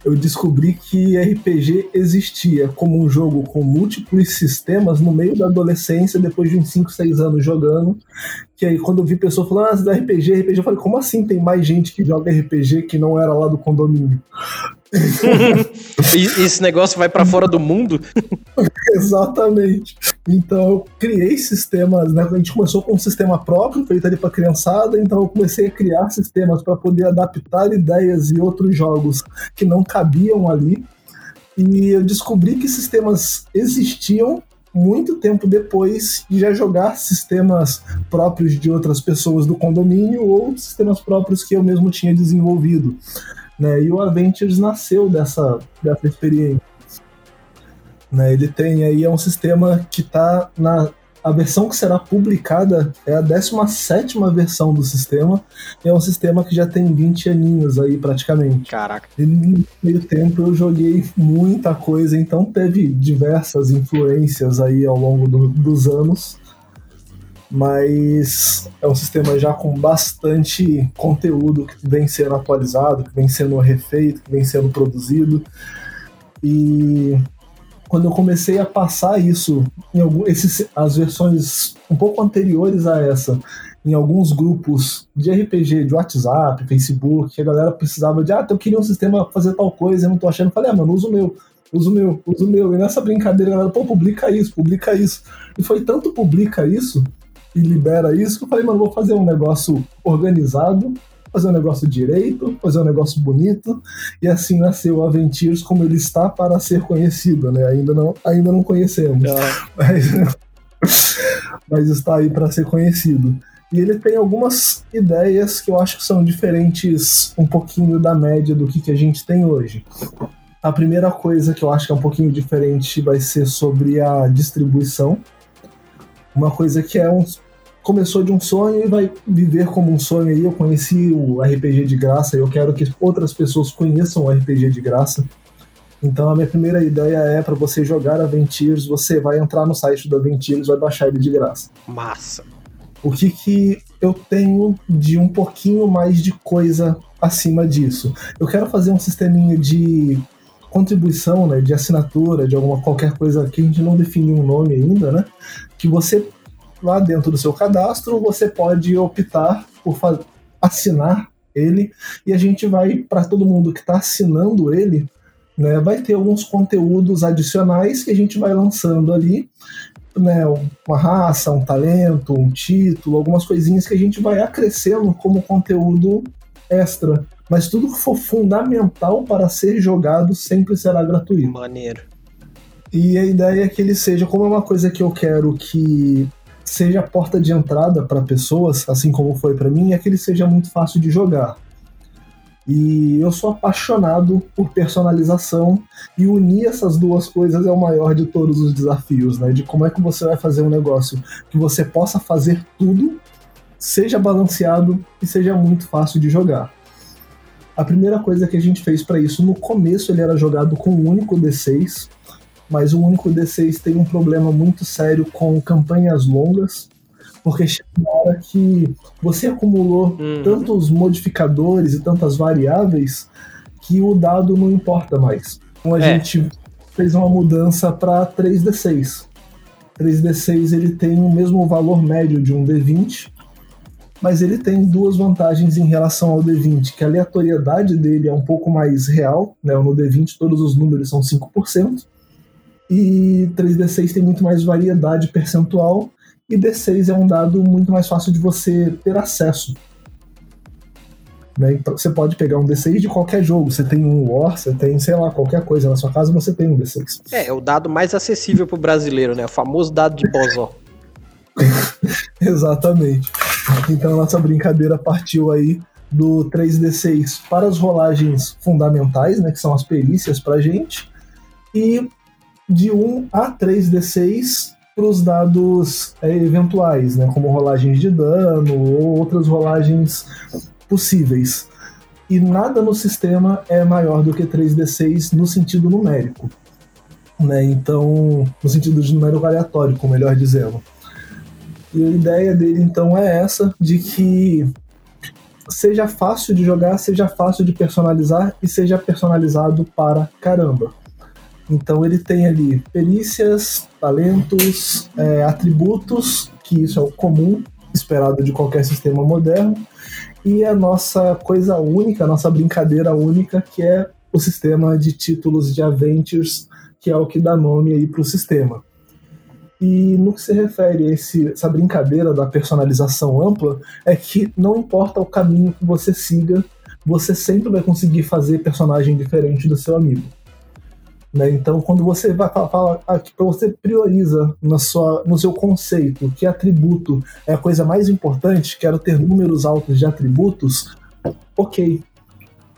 eu descobri que RPG existia como um jogo com múltiplos sistemas no meio da adolescência, depois de uns 5, 6 anos jogando. Que aí, quando eu vi pessoas falando, ah, da RPG, RPG, eu falei, como assim tem mais gente que joga RPG que não era lá do condomínio? e esse negócio vai para fora do mundo? Exatamente. Então eu criei sistemas, né? A gente começou com um sistema próprio, feito ali para criançada, então eu comecei a criar sistemas para poder adaptar ideias e outros jogos que não cabiam ali. E eu descobri que sistemas existiam muito tempo depois de já jogar sistemas próprios de outras pessoas do condomínio ou sistemas próprios que eu mesmo tinha desenvolvido. Né? E o Adventures nasceu dessa, dessa experiência. Né? Ele tem aí é um sistema que está na a versão que será publicada é a 17 versão do sistema. É um sistema que já tem 20 aninhos aí, praticamente. Caraca. E no meio tempo eu joguei muita coisa, então teve diversas influências aí ao longo do, dos anos. Mas é um sistema já com bastante conteúdo que vem sendo atualizado, que vem sendo refeito, que vem sendo produzido. E quando eu comecei a passar isso em algum, esses, as versões um pouco anteriores a essa, em alguns grupos de RPG, de WhatsApp, Facebook, que a galera precisava de, ah, eu queria um sistema fazer tal coisa, eu não tô achando. Eu falei, ah, mano, usa o meu, usa o meu, usa o meu. E nessa brincadeira, a galera, pô, publica isso, publica isso. E foi tanto publica isso e libera isso eu falei, mano, vou fazer um negócio organizado, fazer um negócio direito, fazer um negócio bonito, e assim nasceu o Aventirs como ele está para ser conhecido, né? Ainda não, ainda não conhecemos, ah. mas, mas está aí para ser conhecido. E ele tem algumas ideias que eu acho que são diferentes um pouquinho da média do que, que a gente tem hoje. A primeira coisa que eu acho que é um pouquinho diferente vai ser sobre a distribuição. Uma coisa que é um, começou de um sonho e vai viver como um sonho aí. Eu conheci o RPG de graça eu quero que outras pessoas conheçam o RPG de graça. Então a minha primeira ideia é para você jogar Aventures, você vai entrar no site do Aventures, vai baixar ele de graça. Massa. O que que eu tenho de um pouquinho mais de coisa acima disso? Eu quero fazer um sisteminha de contribuição, né, de assinatura, de alguma qualquer coisa que a gente não definiu um nome ainda, né? Que você lá dentro do seu cadastro, você pode optar por assinar ele e a gente vai para todo mundo que está assinando ele, né, vai ter alguns conteúdos adicionais que a gente vai lançando ali, né, uma raça, um talento, um título, algumas coisinhas que a gente vai acrescendo como conteúdo extra. Mas tudo que for fundamental para ser jogado sempre será gratuito. Maneiro. E a ideia é que ele seja, como é uma coisa que eu quero que seja a porta de entrada para pessoas, assim como foi para mim, é que ele seja muito fácil de jogar. E eu sou apaixonado por personalização e unir essas duas coisas é o maior de todos os desafios, né? De como é que você vai fazer um negócio que você possa fazer tudo, seja balanceado e seja muito fácil de jogar. A primeira coisa que a gente fez para isso, no começo ele era jogado com um único D6, mas o único D6 tem um problema muito sério com campanhas longas, porque chega uma hora que você acumulou uhum. tantos modificadores e tantas variáveis que o dado não importa mais. Então a é. gente fez uma mudança para 3D6. 3D6 ele tem o mesmo valor médio de um D20, mas ele tem duas vantagens em relação ao D20, que a aleatoriedade dele é um pouco mais real, né? No D20 todos os números são 5%, e 3D6 tem muito mais variedade percentual, e D6 é um dado muito mais fácil de você ter acesso. Né? Então, você pode pegar um D6 de qualquer jogo. Você tem um War, você tem, sei lá, qualquer coisa na sua casa, você tem um D6. É, é o dado mais acessível pro brasileiro, né? O famoso dado de Bozó. Exatamente. Então, nossa brincadeira partiu aí do 3D6 para as rolagens fundamentais, né, que são as perícias para gente, e de 1 a 3D6 para os dados é, eventuais, né, como rolagens de dano ou outras rolagens possíveis. E nada no sistema é maior do que 3D6 no sentido numérico. Né? Então, no sentido de número aleatório, como melhor dizendo. E a ideia dele então é essa, de que seja fácil de jogar, seja fácil de personalizar e seja personalizado para caramba. Então ele tem ali perícias, talentos, é, atributos, que isso é o comum, esperado de qualquer sistema moderno, e a nossa coisa única, a nossa brincadeira única, que é o sistema de títulos de Adventures, que é o que dá nome aí para o sistema. E no que se refere a esse, essa brincadeira da personalização ampla, é que não importa o caminho que você siga, você sempre vai conseguir fazer personagem diferente do seu amigo. Né? Então, quando você vai falar que você prioriza na sua, no seu conceito que atributo é a coisa mais importante, quero ter números altos de atributos, ok.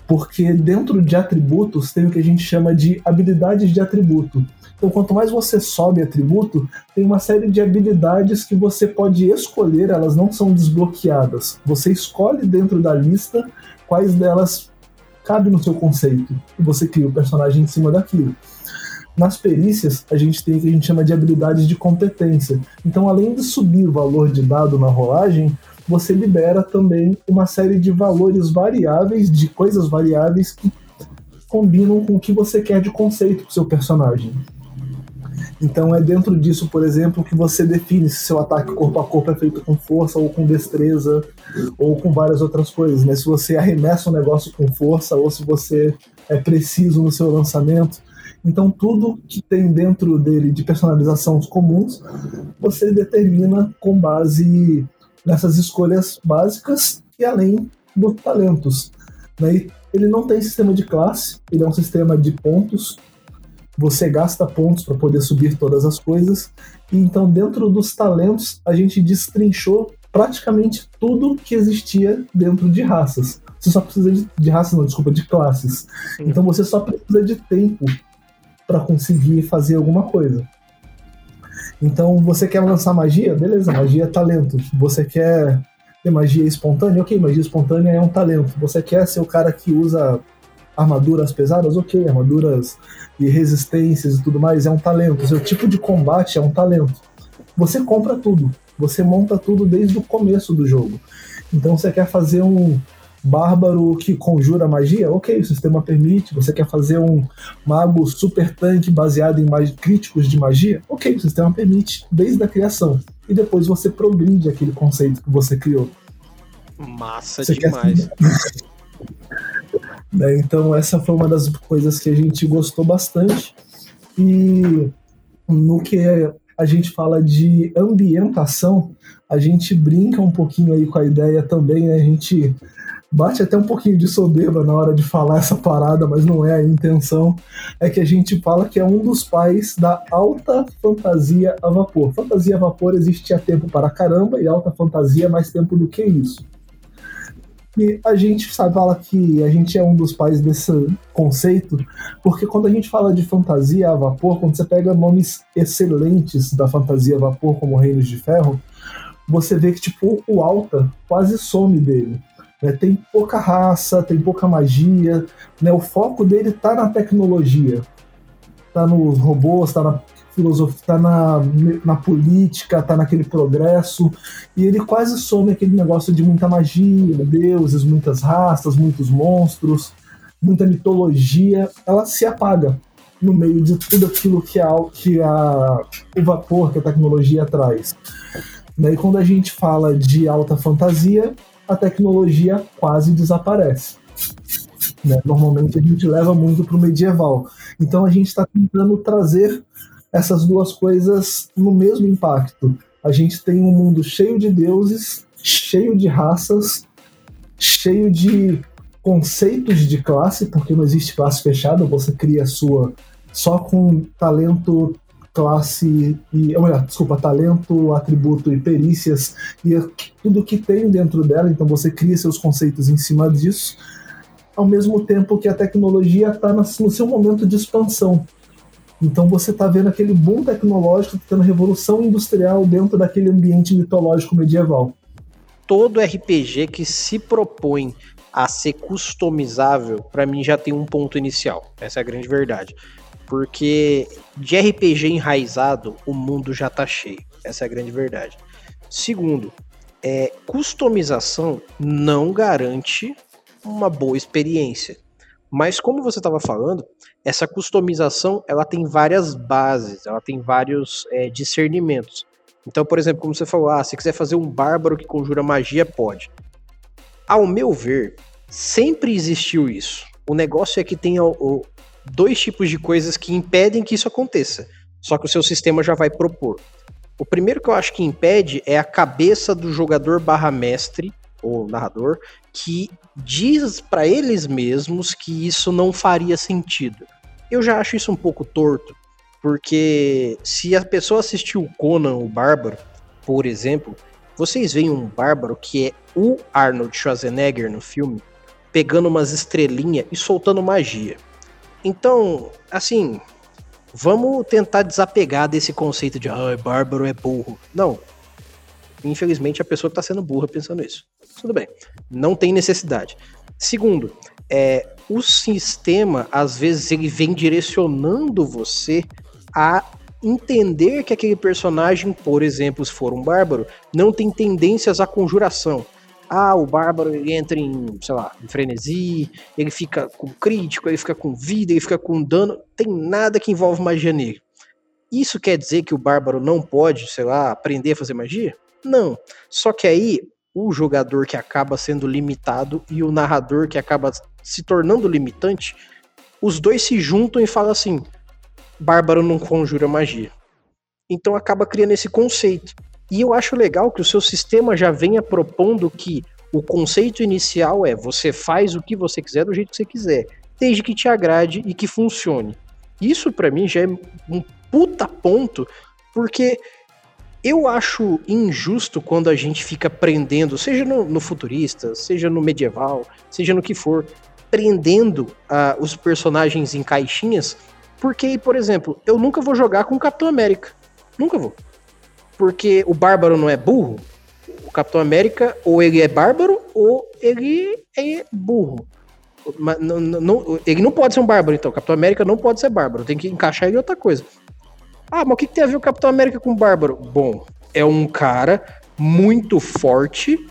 Porque dentro de atributos tem o que a gente chama de habilidades de atributo. Então, quanto mais você sobe atributo, tem uma série de habilidades que você pode escolher, elas não são desbloqueadas. Você escolhe dentro da lista quais delas cabem no seu conceito e você cria o personagem em cima daquilo. Nas perícias, a gente tem o que a gente chama de habilidades de competência. Então, além de subir o valor de dado na rolagem, você libera também uma série de valores variáveis, de coisas variáveis que combinam com o que você quer de conceito para o seu personagem. Então é dentro disso, por exemplo, que você define se seu ataque corpo a corpo é feito com força ou com destreza ou com várias outras coisas, né? Se você arremessa um negócio com força ou se você é preciso no seu lançamento. Então tudo que tem dentro dele de personalização comuns, você determina com base nessas escolhas básicas e além dos talentos. Né? Ele não tem sistema de classe, ele é um sistema de pontos você gasta pontos para poder subir todas as coisas. E então, dentro dos talentos, a gente destrinchou praticamente tudo que existia dentro de raças. Você só precisa de, de raças, não, desculpa, de classes. Sim. Então você só precisa de tempo para conseguir fazer alguma coisa. Então você quer lançar magia? Beleza, magia é talento. Você quer ter magia espontânea? Ok, magia espontânea é um talento. Você quer ser o cara que usa armaduras pesadas, ok, armaduras e resistências e tudo mais, é um talento. O seu tipo de combate é um talento. Você compra tudo, você monta tudo desde o começo do jogo. Então você quer fazer um bárbaro que conjura magia? Ok, o sistema permite. Você quer fazer um mago super tanque baseado em críticos de magia? Ok, o sistema permite, desde a criação. E depois você progride aquele conceito que você criou. Massa você demais. Quer... Né? Então, essa foi uma das coisas que a gente gostou bastante. E no que a gente fala de ambientação, a gente brinca um pouquinho aí com a ideia também, né? a gente bate até um pouquinho de soberba na hora de falar essa parada, mas não é a intenção. É que a gente fala que é um dos pais da alta fantasia a vapor. Fantasia a vapor existe há tempo para caramba e alta fantasia mais tempo do que isso. E a gente sabe, fala que a gente é um dos pais desse conceito, porque quando a gente fala de fantasia a vapor, quando você pega nomes excelentes da fantasia a vapor, como Reinos de Ferro, você vê que tipo o Alta quase some dele. Né? Tem pouca raça, tem pouca magia, né? o foco dele tá na tecnologia, tá nos robôs, tá na filosofia, tá na, na política, tá naquele progresso, e ele quase some aquele negócio de muita magia, deuses, muitas raças, muitos monstros, muita mitologia, ela se apaga no meio de tudo aquilo que, a, que a, o vapor, que a tecnologia traz. Daí quando a gente fala de alta fantasia, a tecnologia quase desaparece. Né? Normalmente a gente leva muito para o medieval. Então a gente está tentando trazer essas duas coisas no mesmo impacto. A gente tem um mundo cheio de deuses, cheio de raças, cheio de conceitos de classe, porque não existe classe fechada, você cria a sua só com talento, classe e. Melhor, desculpa, talento, atributo e perícias e tudo que tem dentro dela, então você cria seus conceitos em cima disso, ao mesmo tempo que a tecnologia está no seu momento de expansão. Então você está vendo aquele boom tecnológico, tendo revolução industrial dentro daquele ambiente mitológico medieval. Todo RPG que se propõe a ser customizável, para mim já tem um ponto inicial. Essa é a grande verdade. Porque de RPG enraizado, o mundo já tá cheio. Essa é a grande verdade. Segundo, é, customização não garante uma boa experiência. Mas como você estava falando, essa customização ela tem várias bases, ela tem vários é, discernimentos. Então, por exemplo, como você falou, ah, se quiser fazer um bárbaro que conjura magia, pode. Ao meu ver, sempre existiu isso. O negócio é que tem o, dois tipos de coisas que impedem que isso aconteça. Só que o seu sistema já vai propor. O primeiro que eu acho que impede é a cabeça do jogador barra mestre, ou narrador, que diz para eles mesmos que isso não faria sentido. Eu já acho isso um pouco torto, porque se a pessoa assistiu Conan o Bárbaro, por exemplo, vocês veem um bárbaro que é o Arnold Schwarzenegger no filme, pegando umas estrelinhas e soltando magia. Então, assim, vamos tentar desapegar desse conceito de ah, bárbaro é burro. Não. Infelizmente, a pessoa está sendo burra pensando isso. Tudo bem. Não tem necessidade. Segundo, é, o sistema, às vezes, ele vem direcionando você a entender que aquele personagem, por exemplo, se for um bárbaro, não tem tendências à conjuração. Ah, o bárbaro ele entra em, sei lá, em frenesi, ele fica com crítico, ele fica com vida, ele fica com dano. Tem nada que envolve magia negra. Isso quer dizer que o bárbaro não pode, sei lá, aprender a fazer magia? Não. Só que aí o jogador que acaba sendo limitado e o narrador que acaba se tornando limitante, os dois se juntam e falam assim: bárbaro não conjura magia. Então acaba criando esse conceito. E eu acho legal que o seu sistema já venha propondo que o conceito inicial é você faz o que você quiser do jeito que você quiser, desde que te agrade e que funcione. Isso para mim já é um puta ponto, porque eu acho injusto quando a gente fica prendendo, seja no, no futurista, seja no medieval, seja no que for, prendendo uh, os personagens em caixinhas, porque, por exemplo, eu nunca vou jogar com o Capitão América. Nunca vou porque o bárbaro não é burro. O Capitão América, ou ele é bárbaro, ou ele é burro. Mas, não, não, ele não pode ser um bárbaro, então. O Capitão América não pode ser bárbaro. Tem que encaixar ele em outra coisa. Ah, mas o que, que tem a ver o Capitão América com o bárbaro? Bom, é um cara muito forte.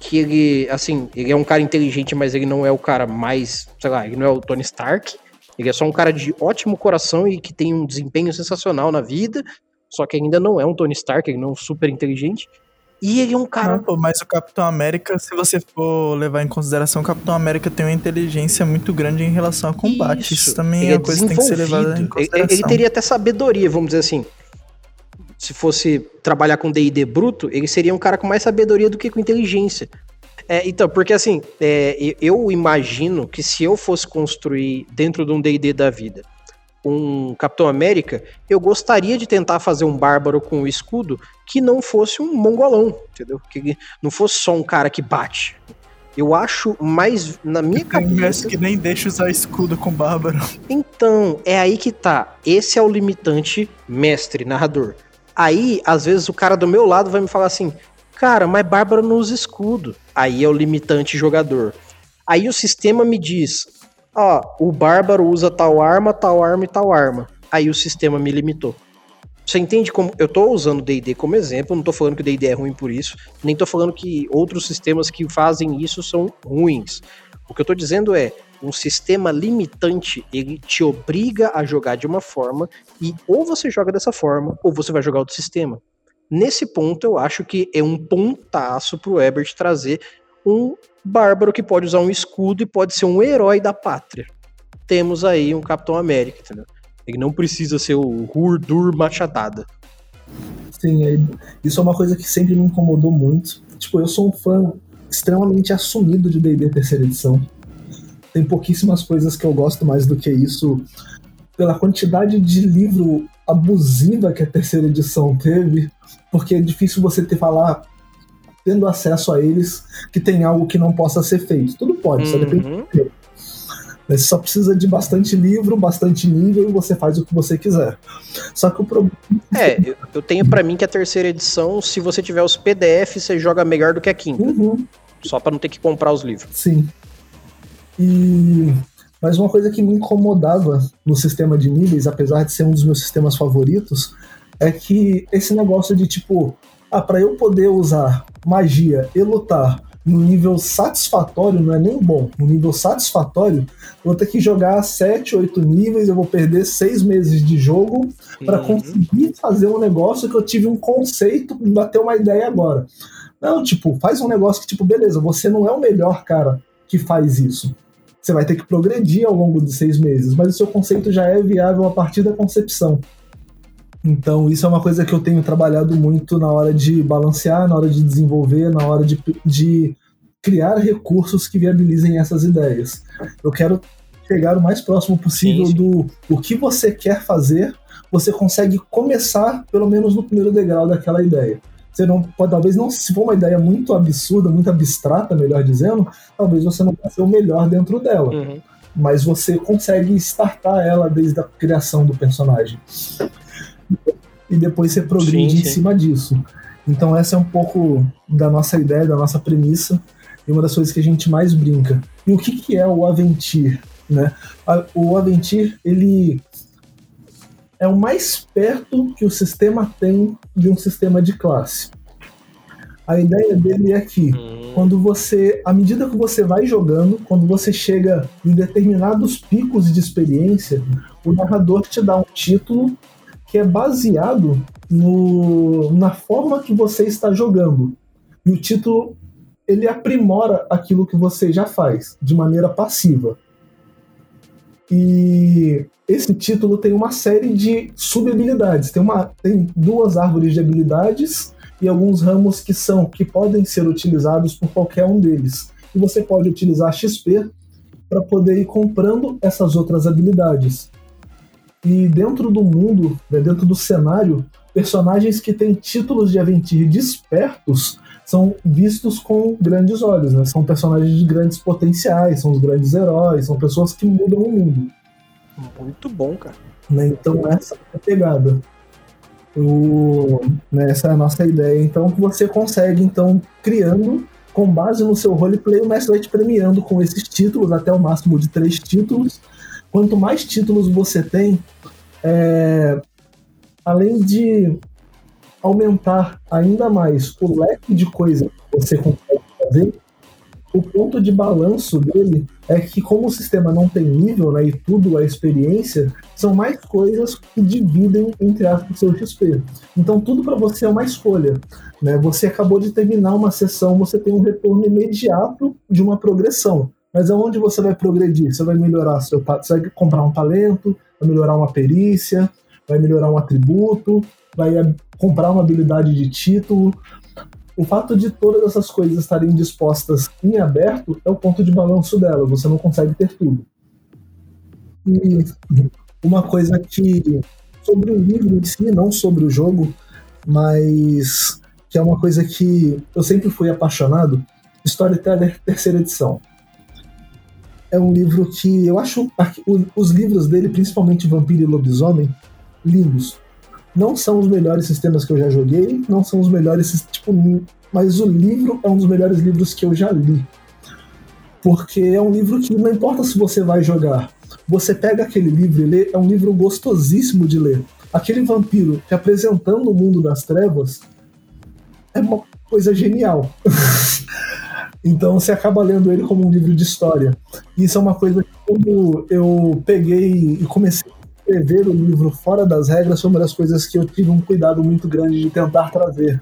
Que ele, assim, ele é um cara inteligente, mas ele não é o cara mais, sei lá, ele não é o Tony Stark. Ele é só um cara de ótimo coração e que tem um desempenho sensacional na vida só que ainda não é um Tony Stark, ele não é um super inteligente. E ele é um cara. Não, pô, mas o Capitão América, se você for levar em consideração, o Capitão América tem uma inteligência muito grande em relação ao combate. Isso, Isso também é, é uma coisa que tem que ser levada em consideração. Ele, ele teria até sabedoria, vamos dizer assim. Se fosse trabalhar com DD bruto, ele seria um cara com mais sabedoria do que com inteligência. É, então, porque assim, é, eu imagino que se eu fosse construir dentro de um DD da vida um Capitão América, eu gostaria de tentar fazer um bárbaro com o escudo que não fosse um mongolão, entendeu? Que não fosse só um cara que bate. Eu acho mais na minha cabeça. que nem deixa usar escudo com bárbaro. Então, é aí que tá. Esse é o limitante mestre, narrador. Aí, às vezes, o cara do meu lado vai me falar assim: cara, mas bárbaro não usa escudo. Aí é o limitante jogador. Aí o sistema me diz: ó, o bárbaro usa tal arma, tal arma e tal arma. Aí o sistema me limitou. Você entende como. Eu tô usando o DD como exemplo, não tô falando que o DD é ruim por isso, nem tô falando que outros sistemas que fazem isso são ruins. O que eu tô dizendo é, um sistema limitante, ele te obriga a jogar de uma forma e ou você joga dessa forma, ou você vai jogar outro sistema. Nesse ponto, eu acho que é um pontaço pro Ebert trazer um bárbaro que pode usar um escudo e pode ser um herói da pátria. Temos aí um Capitão América, entendeu? Ele não precisa ser o Hurdur Machadada. Sim, isso é uma coisa que sempre me incomodou muito. Tipo, eu sou um fã extremamente assumido de D&D terceira edição. Tem pouquíssimas coisas que eu gosto mais do que isso. Pela quantidade de livro abusiva que a terceira edição teve, porque é difícil você ter falar tendo acesso a eles que tem algo que não possa ser feito. Tudo pode, uhum. só depende do tempo. Você só precisa de bastante livro, bastante nível e você faz o que você quiser. Só que o problema. É, eu tenho para mim que a terceira edição, se você tiver os PDF, você joga melhor do que a quinta. Uhum. Só para não ter que comprar os livros. Sim. E. Mas uma coisa que me incomodava no sistema de níveis, apesar de ser um dos meus sistemas favoritos, é que esse negócio de tipo, ah, para eu poder usar magia e lutar no nível satisfatório, não é nem bom, no nível satisfatório, vou ter que jogar 7, 8 níveis, eu vou perder 6 meses de jogo para uhum. conseguir fazer um negócio que eu tive um conceito, para ter uma ideia agora. Não, tipo, faz um negócio que, tipo, beleza, você não é o melhor cara que faz isso. Você vai ter que progredir ao longo de seis meses, mas o seu conceito já é viável a partir da concepção. Então, isso é uma coisa que eu tenho trabalhado muito na hora de balancear, na hora de desenvolver, na hora de, de criar recursos que viabilizem essas ideias. Eu quero chegar o mais próximo possível sim, sim. do o que você quer fazer, você consegue começar pelo menos no primeiro degrau daquela ideia. Você não pode, talvez não, se for uma ideia muito absurda, muito abstrata, melhor dizendo, talvez você não vai ser o melhor dentro dela. Uhum. Mas você consegue startar ela desde a criação do personagem e depois você progride sim, sim. em cima disso. Então essa é um pouco da nossa ideia, da nossa premissa e uma das coisas que a gente mais brinca. E o que, que é o Aventir? Né? O Aventir, ele é o mais perto que o sistema tem de um sistema de classe. A ideia dele é que hum. quando você, à medida que você vai jogando, quando você chega em determinados picos de experiência, o narrador te dá um título que é baseado no, na forma que você está jogando. E o título ele aprimora aquilo que você já faz de maneira passiva. E esse título tem uma série de sub-habilidades. Tem, uma, tem duas árvores de habilidades e alguns ramos que são que podem ser utilizados por qualquer um deles. E você pode utilizar XP para poder ir comprando essas outras habilidades. E dentro do mundo, né, dentro do cenário, personagens que têm títulos de Aventir despertos são vistos com grandes olhos, né? São personagens de grandes potenciais, são os grandes heróis, são pessoas que mudam o mundo. Muito bom, cara. Né? Então essa é a pegada. O, né, essa é a nossa ideia. Então você consegue, então, criando, com base no seu roleplay, o mestre vai te premiando com esses títulos, até o máximo de três títulos, quanto mais títulos você tem, é, além de aumentar ainda mais o leque de coisas que você consegue fazer, o ponto de balanço dele é que, como o sistema não tem nível né, e tudo é experiência, são mais coisas que dividem entre aspas seu XP. Então, tudo para você é uma escolha. Né? Você acabou de terminar uma sessão, você tem um retorno imediato de uma progressão. Mas aonde você vai progredir? Você vai melhorar seu você vai comprar um talento, vai melhorar uma perícia, vai melhorar um atributo, vai comprar uma habilidade de título. O fato de todas essas coisas estarem dispostas em aberto é o ponto de balanço dela. Você não consegue ter tudo. E uma coisa que sobre o livro em si, não sobre o jogo, mas que é uma coisa que eu sempre fui apaixonado, Storyteller terceira edição é um livro que eu acho os livros dele, principalmente Vampiro e Lobisomem, lindos. Não são os melhores sistemas que eu já joguei, não são os melhores, tipo, mas o livro é um dos melhores livros que eu já li. Porque é um livro que não importa se você vai jogar, você pega aquele livro e lê, é um livro gostosíssimo de ler. Aquele vampiro te apresentando o mundo das trevas é uma coisa genial. Então você acaba lendo ele como um livro de história. Isso é uma coisa que quando eu peguei e comecei a escrever o livro fora das regras, foi uma das coisas que eu tive um cuidado muito grande de tentar trazer.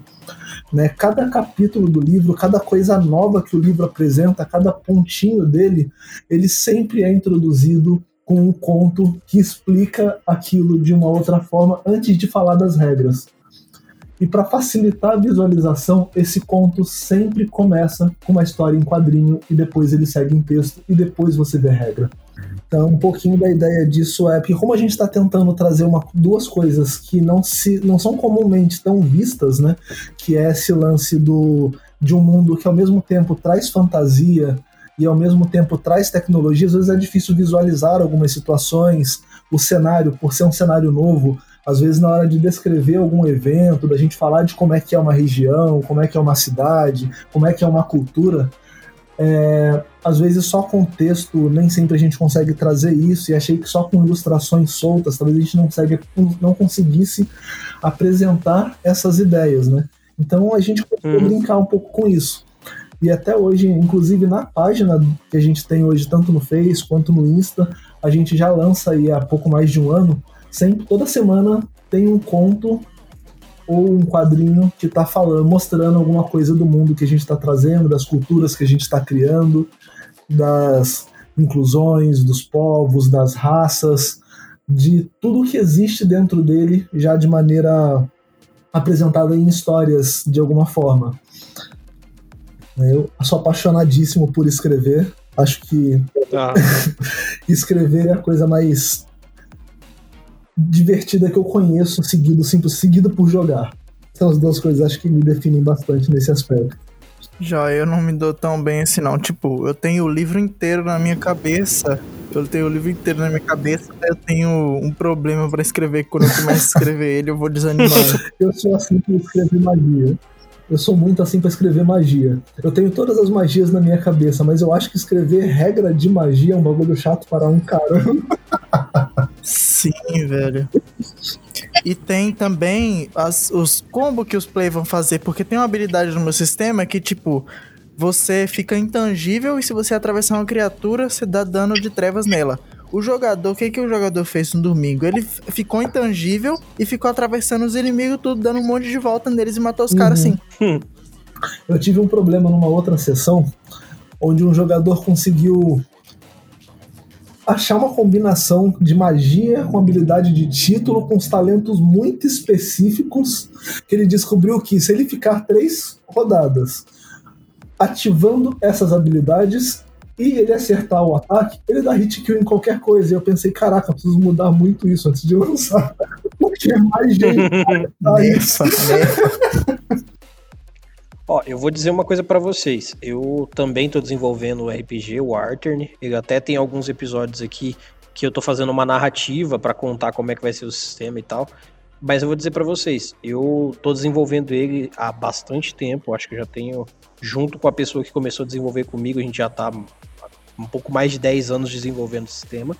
Né? Cada capítulo do livro, cada coisa nova que o livro apresenta, cada pontinho dele, ele sempre é introduzido com um conto que explica aquilo de uma outra forma antes de falar das regras. E para facilitar a visualização, esse conto sempre começa com uma história em quadrinho e depois ele segue em texto e depois você vê a regra. Então, um pouquinho da ideia disso é porque como a gente está tentando trazer uma, duas coisas que não, se, não são comumente tão vistas, né? Que é esse lance do, de um mundo que ao mesmo tempo traz fantasia e ao mesmo tempo traz tecnologia, às vezes é difícil visualizar algumas situações, o cenário, por ser um cenário novo, às vezes na hora de descrever algum evento, da gente falar de como é que é uma região, como é que é uma cidade, como é que é uma cultura, é, às vezes só com texto nem sempre a gente consegue trazer isso, e achei que só com ilustrações soltas talvez a gente não, consegue, não conseguisse apresentar essas ideias, né? Então a gente conseguiu uhum. brincar um pouco com isso. E até hoje, inclusive na página que a gente tem hoje, tanto no Face quanto no Insta, a gente já lança aí há pouco mais de um ano, sempre, toda semana tem um conto ou um quadrinho que está falando, mostrando alguma coisa do mundo que a gente está trazendo, das culturas que a gente está criando, das inclusões, dos povos, das raças, de tudo que existe dentro dele, já de maneira apresentada em histórias de alguma forma. Eu sou apaixonadíssimo por escrever. Acho que ah. escrever é a coisa mais divertida que eu conheço, seguido, simples, seguido por jogar. São as duas coisas acho que me definem bastante nesse aspecto. Já eu não me dou tão bem assim não. Tipo, eu tenho o livro inteiro na minha cabeça. Eu tenho o livro inteiro na minha cabeça, eu tenho um problema para escrever. Quando eu começo a escrever ele, eu vou desanimando. eu sou assim pra escrever magia. Eu sou muito assim para escrever magia. Eu tenho todas as magias na minha cabeça, mas eu acho que escrever regra de magia é um bagulho chato para um caramba. Sim, velho. E tem também as, os combos que os play vão fazer, porque tem uma habilidade no meu sistema que, tipo, você fica intangível e se você atravessar uma criatura, você dá dano de trevas nela. O jogador, o que, que o jogador fez no domingo? Ele ficou intangível e ficou atravessando os inimigos, tudo, dando um monte de volta neles e matou os uhum. caras assim. Eu tive um problema numa outra sessão, onde um jogador conseguiu achar uma combinação de magia com habilidade de título, com os talentos muito específicos, que ele descobriu que se ele ficar três rodadas ativando essas habilidades e ele acertar o ataque, ele dá hit kill em qualquer coisa. E eu pensei, caraca, preciso mudar muito isso antes de lançar. Porque é mais gente. Nessa, Ó, eu vou dizer uma coisa para vocês. Eu também tô desenvolvendo o RPG, o Artern. Eu até tem alguns episódios aqui que eu tô fazendo uma narrativa para contar como é que vai ser o sistema e tal. Mas eu vou dizer para vocês, eu tô desenvolvendo ele há bastante tempo. Acho que eu já tenho, junto com a pessoa que começou a desenvolver comigo, a gente já tá um pouco mais de 10 anos desenvolvendo o sistema.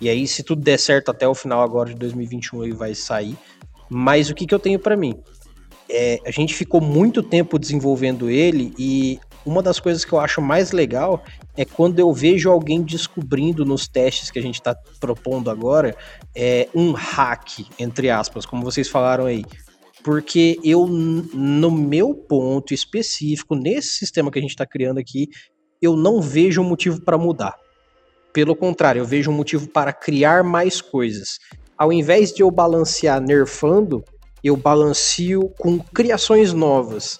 E aí, se tudo der certo até o final agora de 2021, ele vai sair. Mas o que, que eu tenho para mim? é, a gente ficou muito tempo desenvolvendo ele e uma das coisas que eu acho mais legal é quando eu vejo alguém descobrindo nos testes que a gente está propondo agora é, um hack, entre aspas, como vocês falaram aí. Porque eu, no meu ponto específico, nesse sistema que a gente está criando aqui, eu não vejo motivo para mudar. Pelo contrário, eu vejo um motivo para criar mais coisas. Ao invés de eu balancear nerfando, eu balancio com criações novas.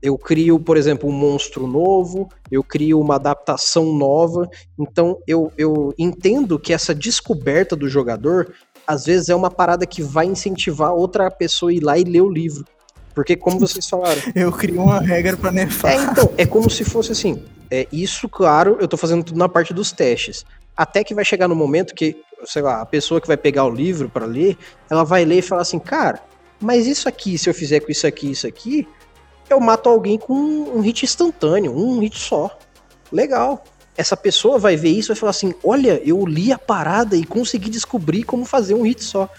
Eu crio, por exemplo, um monstro novo, eu crio uma adaptação nova. Então eu, eu entendo que essa descoberta do jogador às vezes é uma parada que vai incentivar outra pessoa a ir lá e ler o livro. Porque, como vocês falaram. eu crio uma regra para nerfar. É, então, é como se fosse assim. É, isso, claro, eu tô fazendo tudo na parte dos testes. Até que vai chegar no momento que, sei lá, a pessoa que vai pegar o livro para ler, ela vai ler e falar assim, cara, mas isso aqui, se eu fizer com isso aqui isso aqui, eu mato alguém com um hit instantâneo, um hit só. Legal. Essa pessoa vai ver isso e vai falar assim: olha, eu li a parada e consegui descobrir como fazer um hit só.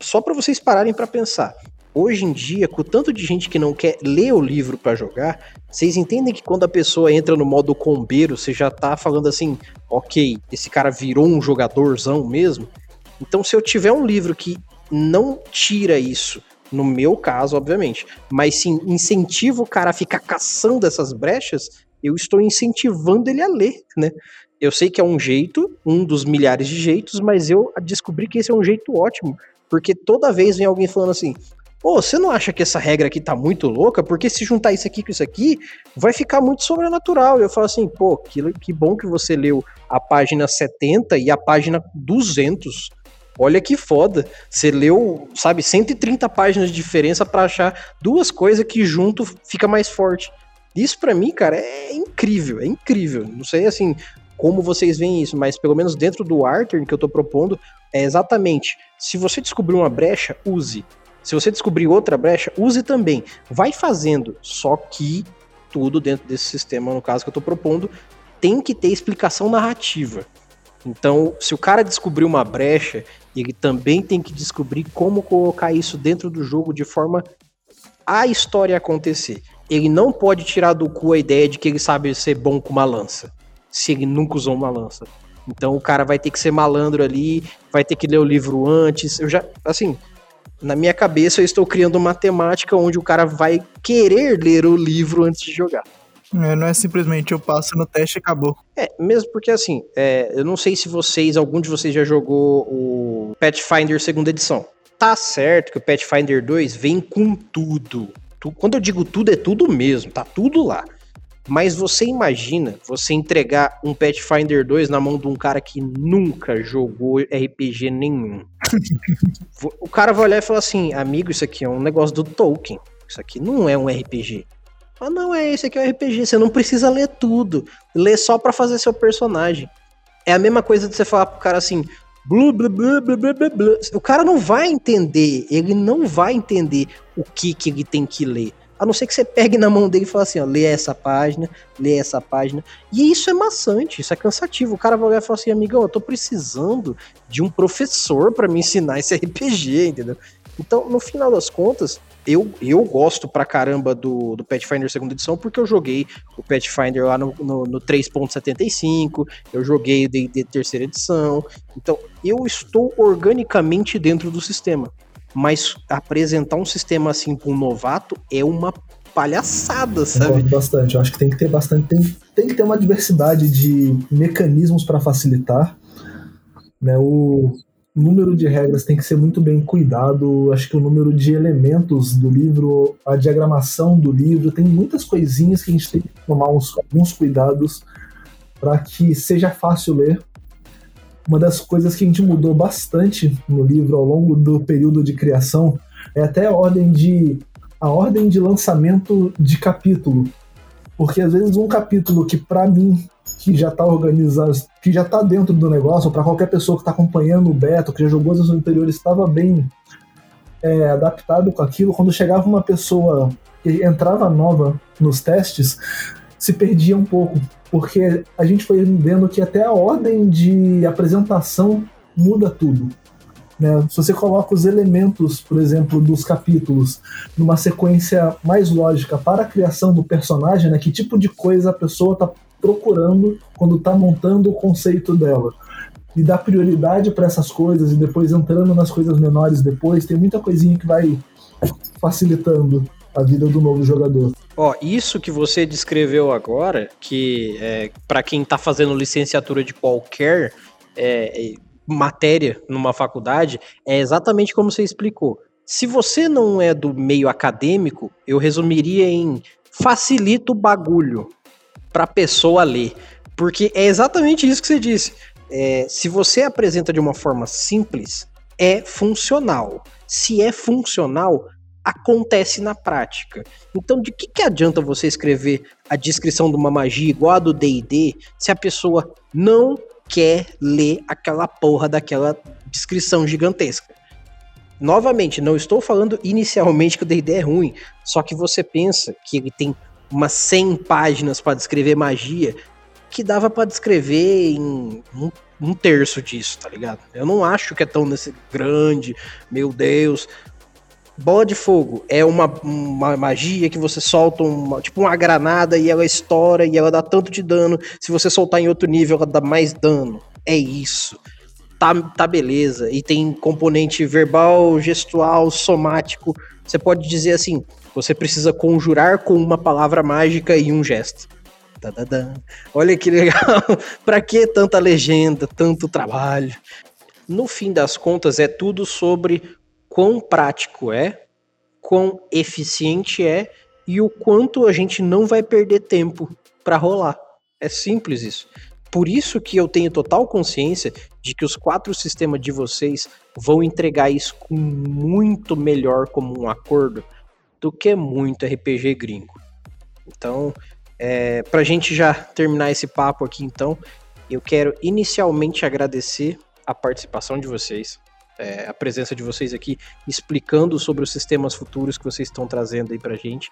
Só para vocês pararem para pensar. Hoje em dia, com o tanto de gente que não quer ler o livro para jogar, vocês entendem que quando a pessoa entra no modo combeiro, você já tá falando assim, ok, esse cara virou um jogadorzão mesmo. Então, se eu tiver um livro que não tira isso. No meu caso, obviamente. Mas sim, incentiva o cara a ficar caçando essas brechas, eu estou incentivando ele a ler, né? Eu sei que é um jeito, um dos milhares de jeitos, mas eu descobri que esse é um jeito ótimo. Porque toda vez vem alguém falando assim: Ô, você não acha que essa regra aqui tá muito louca? Porque se juntar isso aqui com isso aqui, vai ficar muito sobrenatural. E eu falo assim, pô, que, que bom que você leu a página 70 e a página 200. Olha que foda. Você leu, sabe, 130 páginas de diferença para achar duas coisas que junto fica mais forte. Isso para mim, cara, é incrível, é incrível. Não sei assim como vocês veem isso, mas pelo menos dentro do Arthur que eu tô propondo, é exatamente, se você descobrir uma brecha, use. Se você descobrir outra brecha, use também. Vai fazendo, só que tudo dentro desse sistema, no caso que eu estou propondo, tem que ter explicação narrativa. Então, se o cara descobriu uma brecha, ele também tem que descobrir como colocar isso dentro do jogo de forma a história acontecer. Ele não pode tirar do cu a ideia de que ele sabe ser bom com uma lança, se ele nunca usou uma lança. Então o cara vai ter que ser malandro ali, vai ter que ler o livro antes. Eu já, assim, na minha cabeça eu estou criando uma temática onde o cara vai querer ler o livro antes de jogar. É, não é simplesmente eu passo no teste e acabou. É, mesmo porque assim, é, eu não sei se vocês, algum de vocês já jogou o Pathfinder segunda edição. Tá certo que o Pathfinder 2 vem com tudo. Quando eu digo tudo, é tudo mesmo, tá tudo lá. Mas você imagina você entregar um Pathfinder 2 na mão de um cara que nunca jogou RPG nenhum. o cara vai olhar e falar assim: amigo, isso aqui é um negócio do Tolkien. Isso aqui não é um RPG. Ah, não, é esse aqui é um RPG. Você não precisa ler tudo. Lê só para fazer seu personagem. É a mesma coisa de você falar pro cara assim. Blu, blu, blu, blu, blu, blu, blu. O cara não vai entender, ele não vai entender o que, que ele tem que ler. A não ser que você pegue na mão dele e fale assim, ó, lê essa página, lê essa página. E isso é maçante, isso é cansativo. O cara vai olhar e falar assim, amigão, eu tô precisando de um professor para me ensinar esse RPG, entendeu? Então, no final das contas, eu, eu gosto pra caramba do, do Pathfinder segunda edição, porque eu joguei o Pathfinder lá no, no, no 3.75, eu joguei o D&D terceira edição, então eu estou organicamente dentro do sistema mas apresentar um sistema assim para um novato é uma palhaçada, sabe? Concordo bastante. Eu acho que tem que ter bastante. Tem, tem que ter uma diversidade de mecanismos para facilitar. Né? O número de regras tem que ser muito bem cuidado. Acho que o número de elementos do livro, a diagramação do livro, tem muitas coisinhas que a gente tem que tomar uns, alguns cuidados para que seja fácil ler uma das coisas que a gente mudou bastante no livro ao longo do período de criação é até a ordem de a ordem de lançamento de capítulo. Porque às vezes um capítulo que para mim que já está organizado, que já está dentro do negócio, para qualquer pessoa que está acompanhando o beta, que já jogou as anteriores, estava bem é, adaptado com aquilo. Quando chegava uma pessoa que entrava nova nos testes, se perdia um pouco, porque a gente foi vendo que até a ordem de apresentação muda tudo. Né? Se você coloca os elementos, por exemplo, dos capítulos numa sequência mais lógica para a criação do personagem, né? que tipo de coisa a pessoa está procurando quando está montando o conceito dela. E dá prioridade para essas coisas e depois entrando nas coisas menores depois, tem muita coisinha que vai facilitando a vida do novo jogador. Ó, isso que você descreveu agora, que é, para quem está fazendo licenciatura de qualquer é, matéria numa faculdade, é exatamente como você explicou. Se você não é do meio acadêmico, eu resumiria em facilita o bagulho para a pessoa ler. Porque é exatamente isso que você disse. É, se você apresenta de uma forma simples, é funcional. Se é funcional, acontece na prática. Então, de que, que adianta você escrever a descrição de uma magia igual a do DD se a pessoa não quer ler aquela porra daquela descrição gigantesca? Novamente, não estou falando inicialmente que o DD é ruim, só que você pensa que ele tem umas 100 páginas para descrever magia que dava para descrever em um, um terço disso, tá ligado? Eu não acho que é tão nesse grande, meu Deus, Bola de fogo é uma, uma magia que você solta uma, tipo uma granada e ela estoura e ela dá tanto de dano. Se você soltar em outro nível, ela dá mais dano. É isso. Tá, tá beleza. E tem componente verbal, gestual, somático. Você pode dizer assim: você precisa conjurar com uma palavra mágica e um gesto. Olha que legal. pra que tanta legenda, tanto trabalho? No fim das contas, é tudo sobre quão prático é quão eficiente é e o quanto a gente não vai perder tempo para rolar. É simples isso. Por isso que eu tenho total consciência de que os quatro sistemas de vocês vão entregar isso com muito melhor como um acordo do que muito RPG gringo. Então, é, para a gente já terminar esse papo aqui, então, eu quero inicialmente agradecer a participação de vocês, é, a presença de vocês aqui, explicando sobre os sistemas futuros que vocês estão trazendo aí para gente.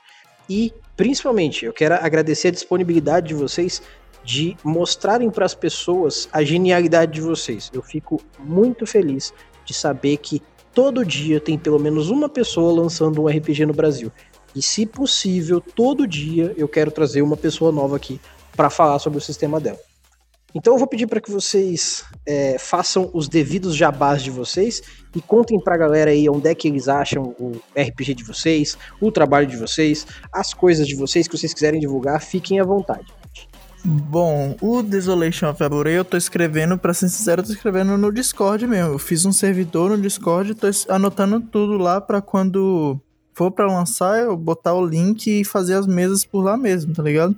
E, principalmente, eu quero agradecer a disponibilidade de vocês de mostrarem para as pessoas a genialidade de vocês. Eu fico muito feliz de saber que todo dia tem pelo menos uma pessoa lançando um RPG no Brasil. E se possível, todo dia eu quero trazer uma pessoa nova aqui para falar sobre o sistema dela. Então eu vou pedir para que vocês é, façam os devidos jabás de vocês e contem para a galera aí onde é que eles acham o RPG de vocês, o trabalho de vocês, as coisas de vocês que vocês quiserem divulgar, fiquem à vontade. Bom, o Desolation of Aborei eu tô escrevendo, pra ser sincero, eu tô escrevendo no Discord mesmo. Eu fiz um servidor no Discord, tô anotando tudo lá para quando for para lançar, eu botar o link e fazer as mesas por lá mesmo, tá ligado?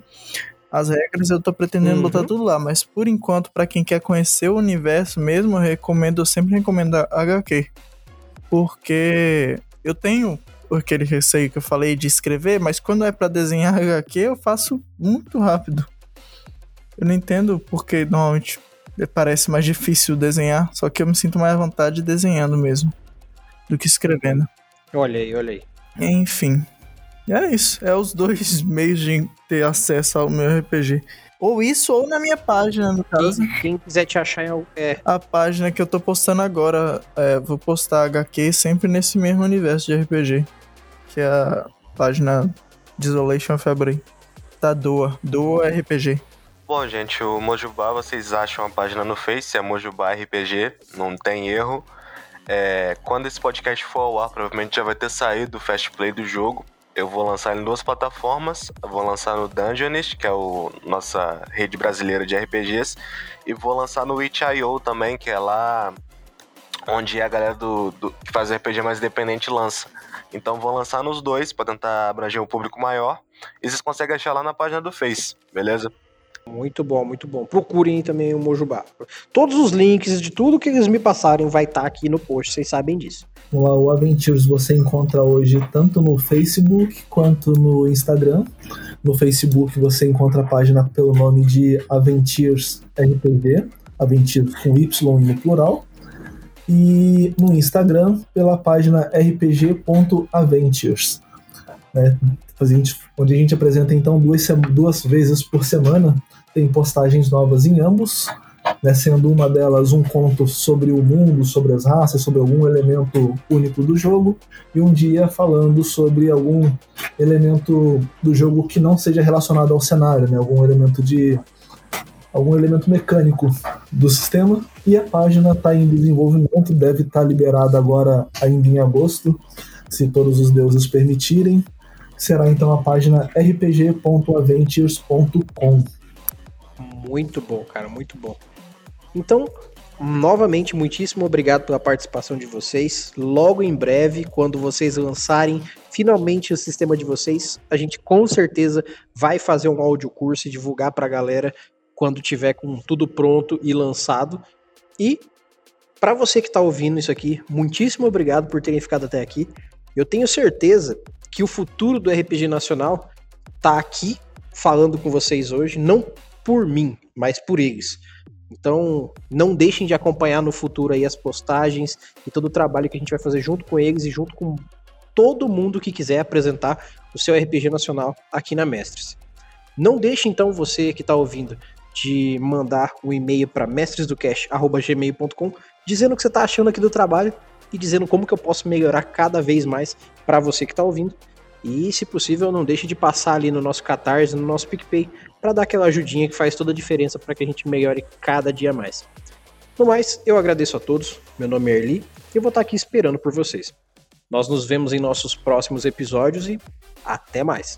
As regras eu tô pretendendo uhum. botar tudo lá, mas por enquanto, para quem quer conhecer o universo mesmo, eu recomendo, eu sempre recomendo a HQ. Porque eu tenho aquele receio que eu falei de escrever, mas quando é para desenhar HQ, eu faço muito rápido. Eu não entendo porque normalmente parece mais difícil desenhar, só que eu me sinto mais à vontade desenhando mesmo do que escrevendo. Olha aí, olha aí. Enfim. É isso. É os dois meios de ter acesso ao meu RPG. Ou isso, ou na minha página, no caso. Quem, quem quiser te achar é. A página que eu tô postando agora. É, vou postar HQ sempre nesse mesmo universo de RPG. Que é a página Desolation Febre. Tá Doa. Doa RPG. Bom, gente, o Mojubá, vocês acham a página no Face, é Mojubá RPG, não tem erro. É, quando esse podcast for ao ar, provavelmente já vai ter saído o Fast Play do jogo. Eu vou lançar em duas plataformas. Eu vou lançar no Dungeonist, que é a nossa rede brasileira de RPGs, e vou lançar no Itch.io também, que é lá onde a galera do, do, que faz RPG mais independente lança. Então vou lançar nos dois para tentar abranger um público maior. E vocês conseguem achar lá na página do Face, beleza? Muito bom, muito bom. Procurem também o Mojubá. Todos os links de tudo que eles me passarem vai estar tá aqui no post, vocês sabem disso. Lá, o Aventures você encontra hoje tanto no Facebook quanto no Instagram. No Facebook você encontra a página pelo nome de Aventures RPG, Aventures com Y no plural. E no Instagram pela página rpg.aventures. Né? onde a gente apresenta então duas, duas vezes por semana tem postagens novas em ambos, né, sendo uma delas um conto sobre o mundo, sobre as raças, sobre algum elemento único do jogo, e um dia falando sobre algum elemento do jogo que não seja relacionado ao cenário, né, algum elemento de algum elemento mecânico do sistema. E a página está em desenvolvimento, deve estar tá liberada agora ainda em agosto, se todos os deuses permitirem. Será então a página rpg.aventures.com. Muito bom, cara, muito bom. Então, novamente, muitíssimo obrigado pela participação de vocês. Logo em breve, quando vocês lançarem finalmente o sistema de vocês, a gente com certeza vai fazer um áudio curso e divulgar para a galera quando tiver com tudo pronto e lançado. E para você que está ouvindo isso aqui, muitíssimo obrigado por terem ficado até aqui. Eu tenho certeza que o futuro do RPG nacional está aqui falando com vocês hoje, não por mim, mas por eles. Então, não deixem de acompanhar no futuro aí as postagens e todo o trabalho que a gente vai fazer junto com eles e junto com todo mundo que quiser apresentar o seu RPG nacional aqui na Mestres. Não deixe então você que está ouvindo de mandar um e-mail para mestresdocast@gmail.com dizendo o que você está achando aqui do trabalho e dizendo como que eu posso melhorar cada vez mais para você que está ouvindo. E, se possível, não deixe de passar ali no nosso Catarse, no nosso PicPay, para dar aquela ajudinha que faz toda a diferença para que a gente melhore cada dia mais. No mais, eu agradeço a todos. Meu nome é Erli e eu vou estar aqui esperando por vocês. Nós nos vemos em nossos próximos episódios e até mais.